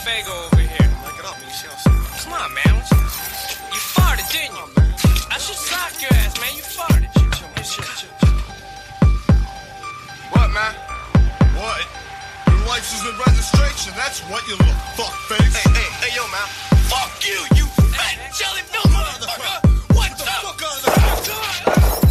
Fago over here? Look it up, Come on, man. What you, you farted, didn't you? I should sock your ass, man. You farted. What, man? What? Your license and registration, that's what you look, fuckface. Hey, hey, hey, yo, man. Fuck you, you fat jelly filled motherfucker. What the fuck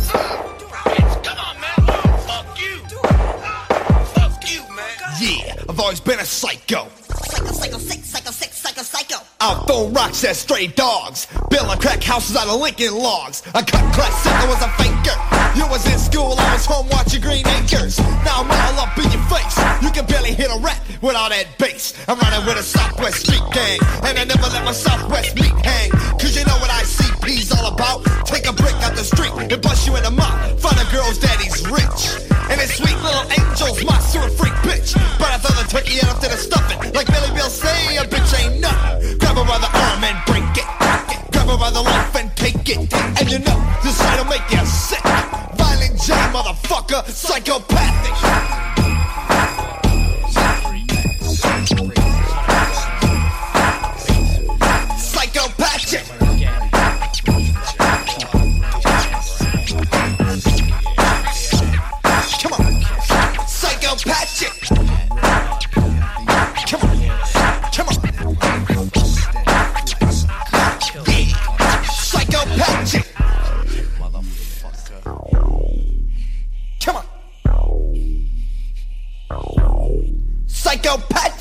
I've always been a psycho. Psycho, psycho, sick, psycho, sick, psycho, psycho. I'll throw rocks at stray dogs. Building crack houses out of Lincoln logs. I cut class sick, I was a faker. You was in school, I was home watching Green Acres. Now I'm all up in your face. You can barely hit a rat with all that bass. I'm running with a Southwest street gang. And I never let my Southwest meat hang. Cause you know what ICP's all about. Take a brick out the street and bust you in the mouth. Find a girl's daddy's rich. And his sweet little angels, my sewer freak bitch. But I throw the turkey up to the stuffing. Like Billy Bill say, a bitch ain't nothing. Grab her by the arm and break it. Grab her by the life and take it. And you know, this site'll make you sick. Violent J, motherfucker, psychopathic. Psychopathic. like your pet.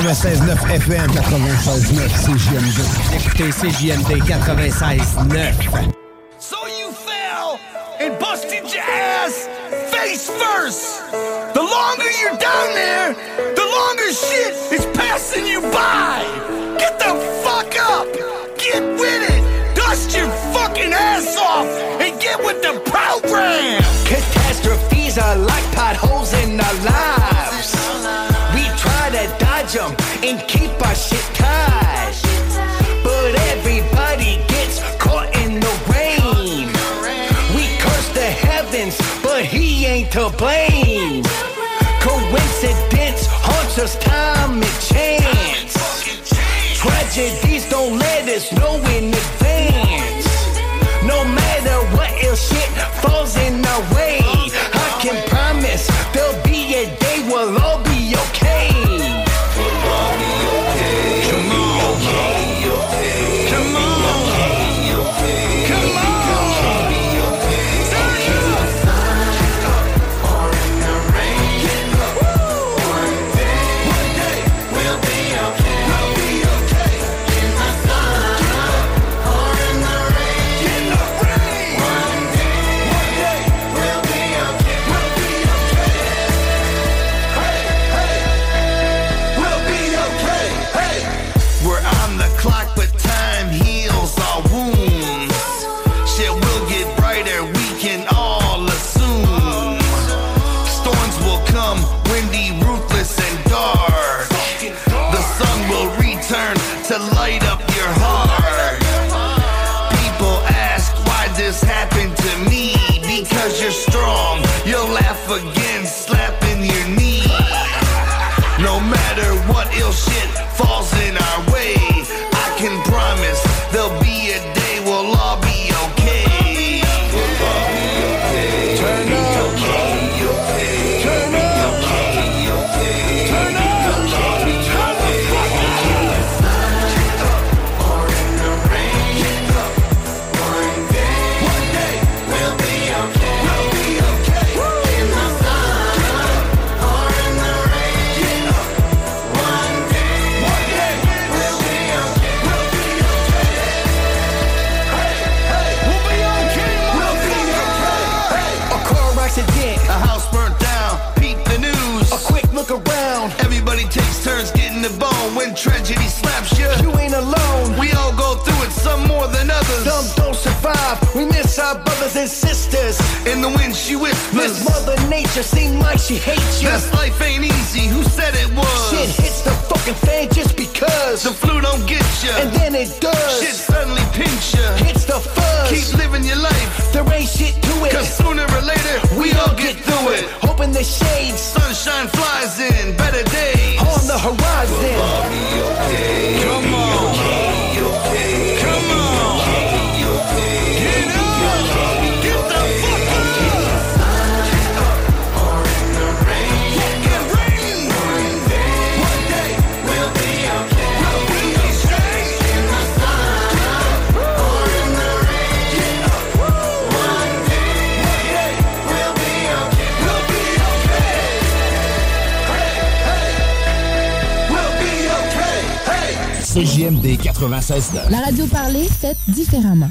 96.9 FM. 96.9 CJMD. Écoutez CJMD 96.9. So you fell and busted your ass face first. The longer you're down there, the longer shit is passing you by. Get the fuck up. Get with it. Dust your fucking ass off and get with the program. To blame. Coincidence haunts us time and chance. Tragedies don't let us know in advance. No matter what ill shit falls in our way, sisters. In the wind, she whispers. Miss Mother Nature seem like she hates you. This life ain't easy. Who said it was? Shit hits the fucking fan just because. The flu don't get you. And then it does. Shit suddenly pinch you. Hits the fuzz. Keep living your life. There ain't shit to it. Cause sooner or later, we all get through it. Open the shades. Sunshine flies in, better days. On the horizon. Come on. CJMD 96.9. La radio parlée, faite différemment.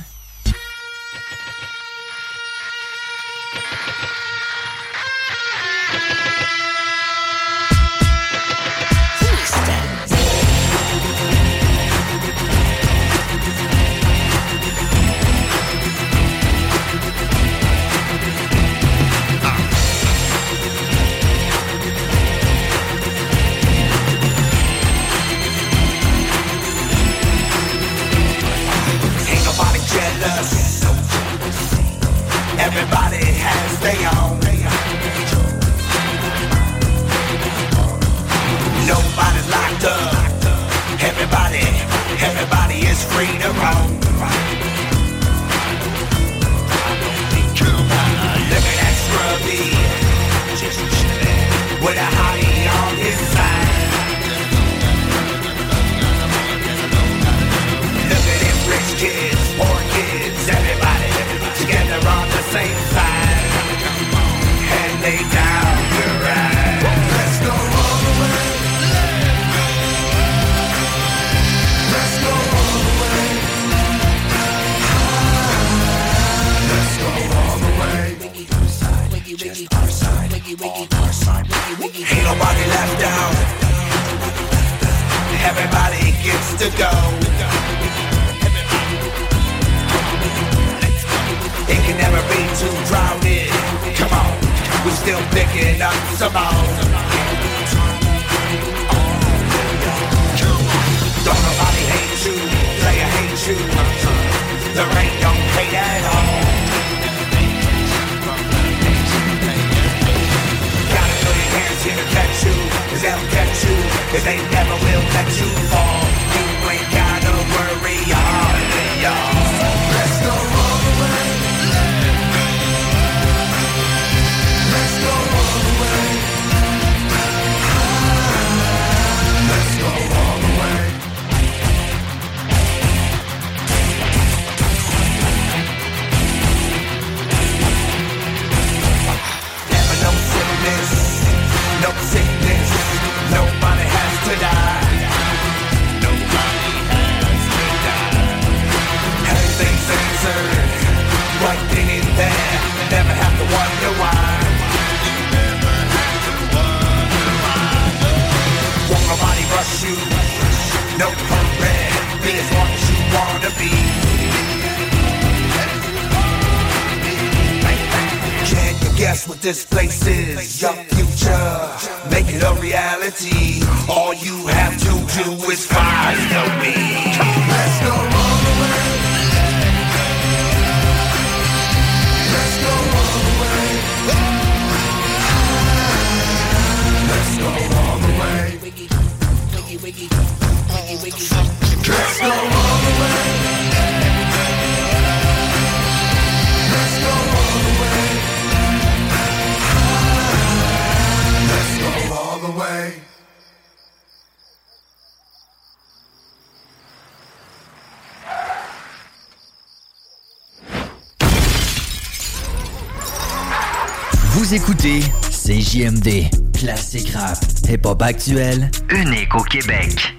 actuelle, unique au Québec.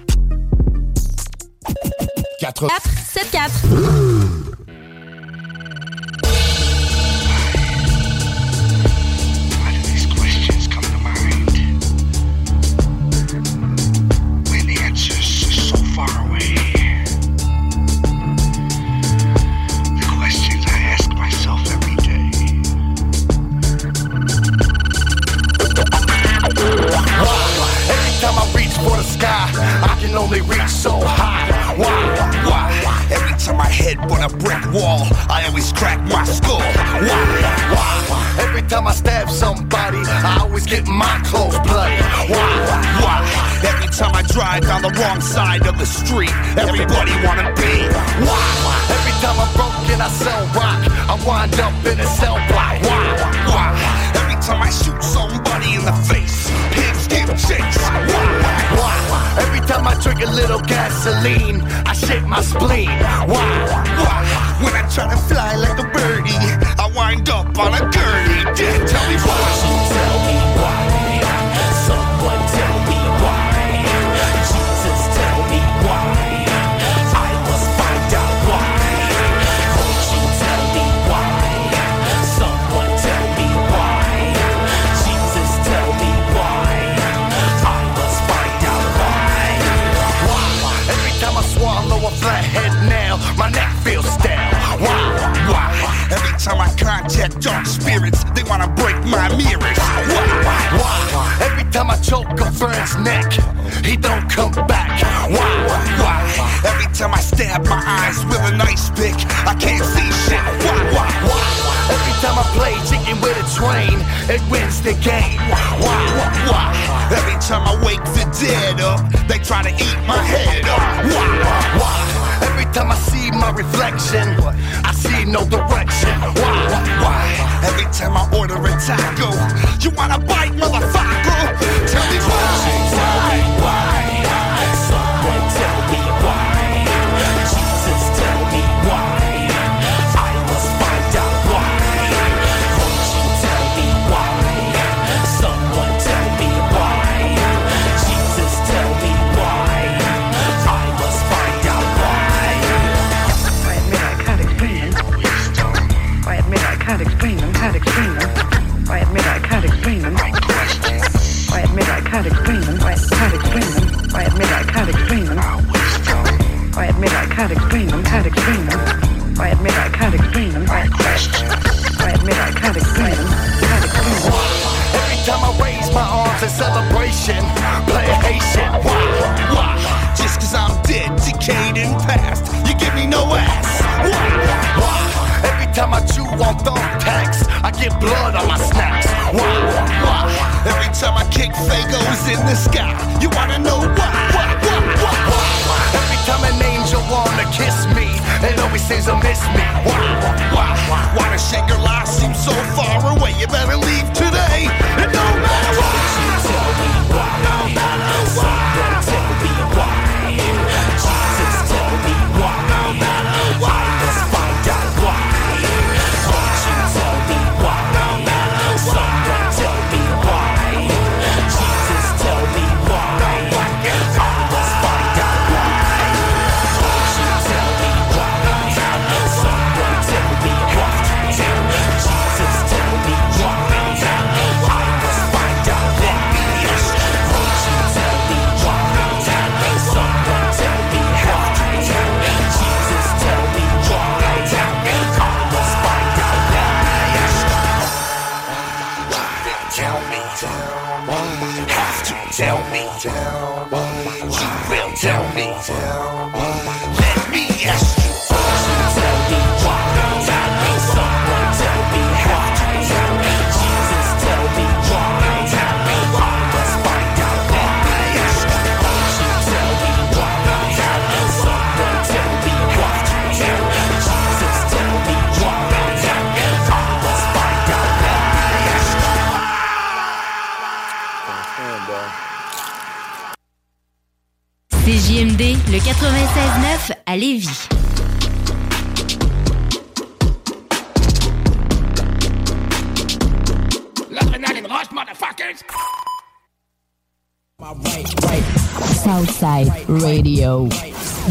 4 4 7 4 street, everybody wanna be. Why? Every time I'm broken, I sell rock. I wind up in a cell block. Why? Why? Every time I shoot somebody in the face, pigs give chase. Why? Why? Every time I drink a little gasoline, I shake my spleen. Why? Why? When I try to fly like a birdie, I wind up on a gurney. Yeah, Tell me why. dark spirits. They wanna break my mirrors. Why? Why? Why? Every time I choke a friend's neck, he don't come back. Why? Why? Every time I stab my eyes with an ice pick, I can't see shit. Why? Why? Why? Every time I play chicken with a train, it wins the game. Why? Why? Why? Every time I wake the dead up, they try to eat my head up. Why? Why? Every time I see my reflection, see no direction. Why? Why? Every time I order a taco, you wanna bite, motherfucker? Tell me why. why? can't explain them. I can't explain them. I admit I can't explain them. I admit I can't explain them. Can't explain them. I admit I can't explain them. I admit I can't explain them. Can't explain them. Every time I raise my arms in celebration, play a Haitian. Why? Why? Just cause I'm dead, decayed and past. You give me no ass. Why? Why? Every time I chew on thumbtacks, I get blood on my snacks why, why? Why? Every time I kick, Faye in the sky. You wanna know why, why, why, why, why? Why? Every time an angel wanna kiss me, it always says to miss me. Why, why, why? Why does Shangri-La seem so far away? You better leave today. It don't matter why.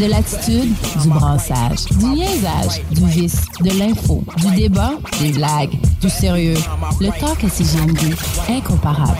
De l'attitude, du brassage, du liaisage, du vice, de l'info, du débat, des blagues, du sérieux. Le talk à CGMD, incomparable.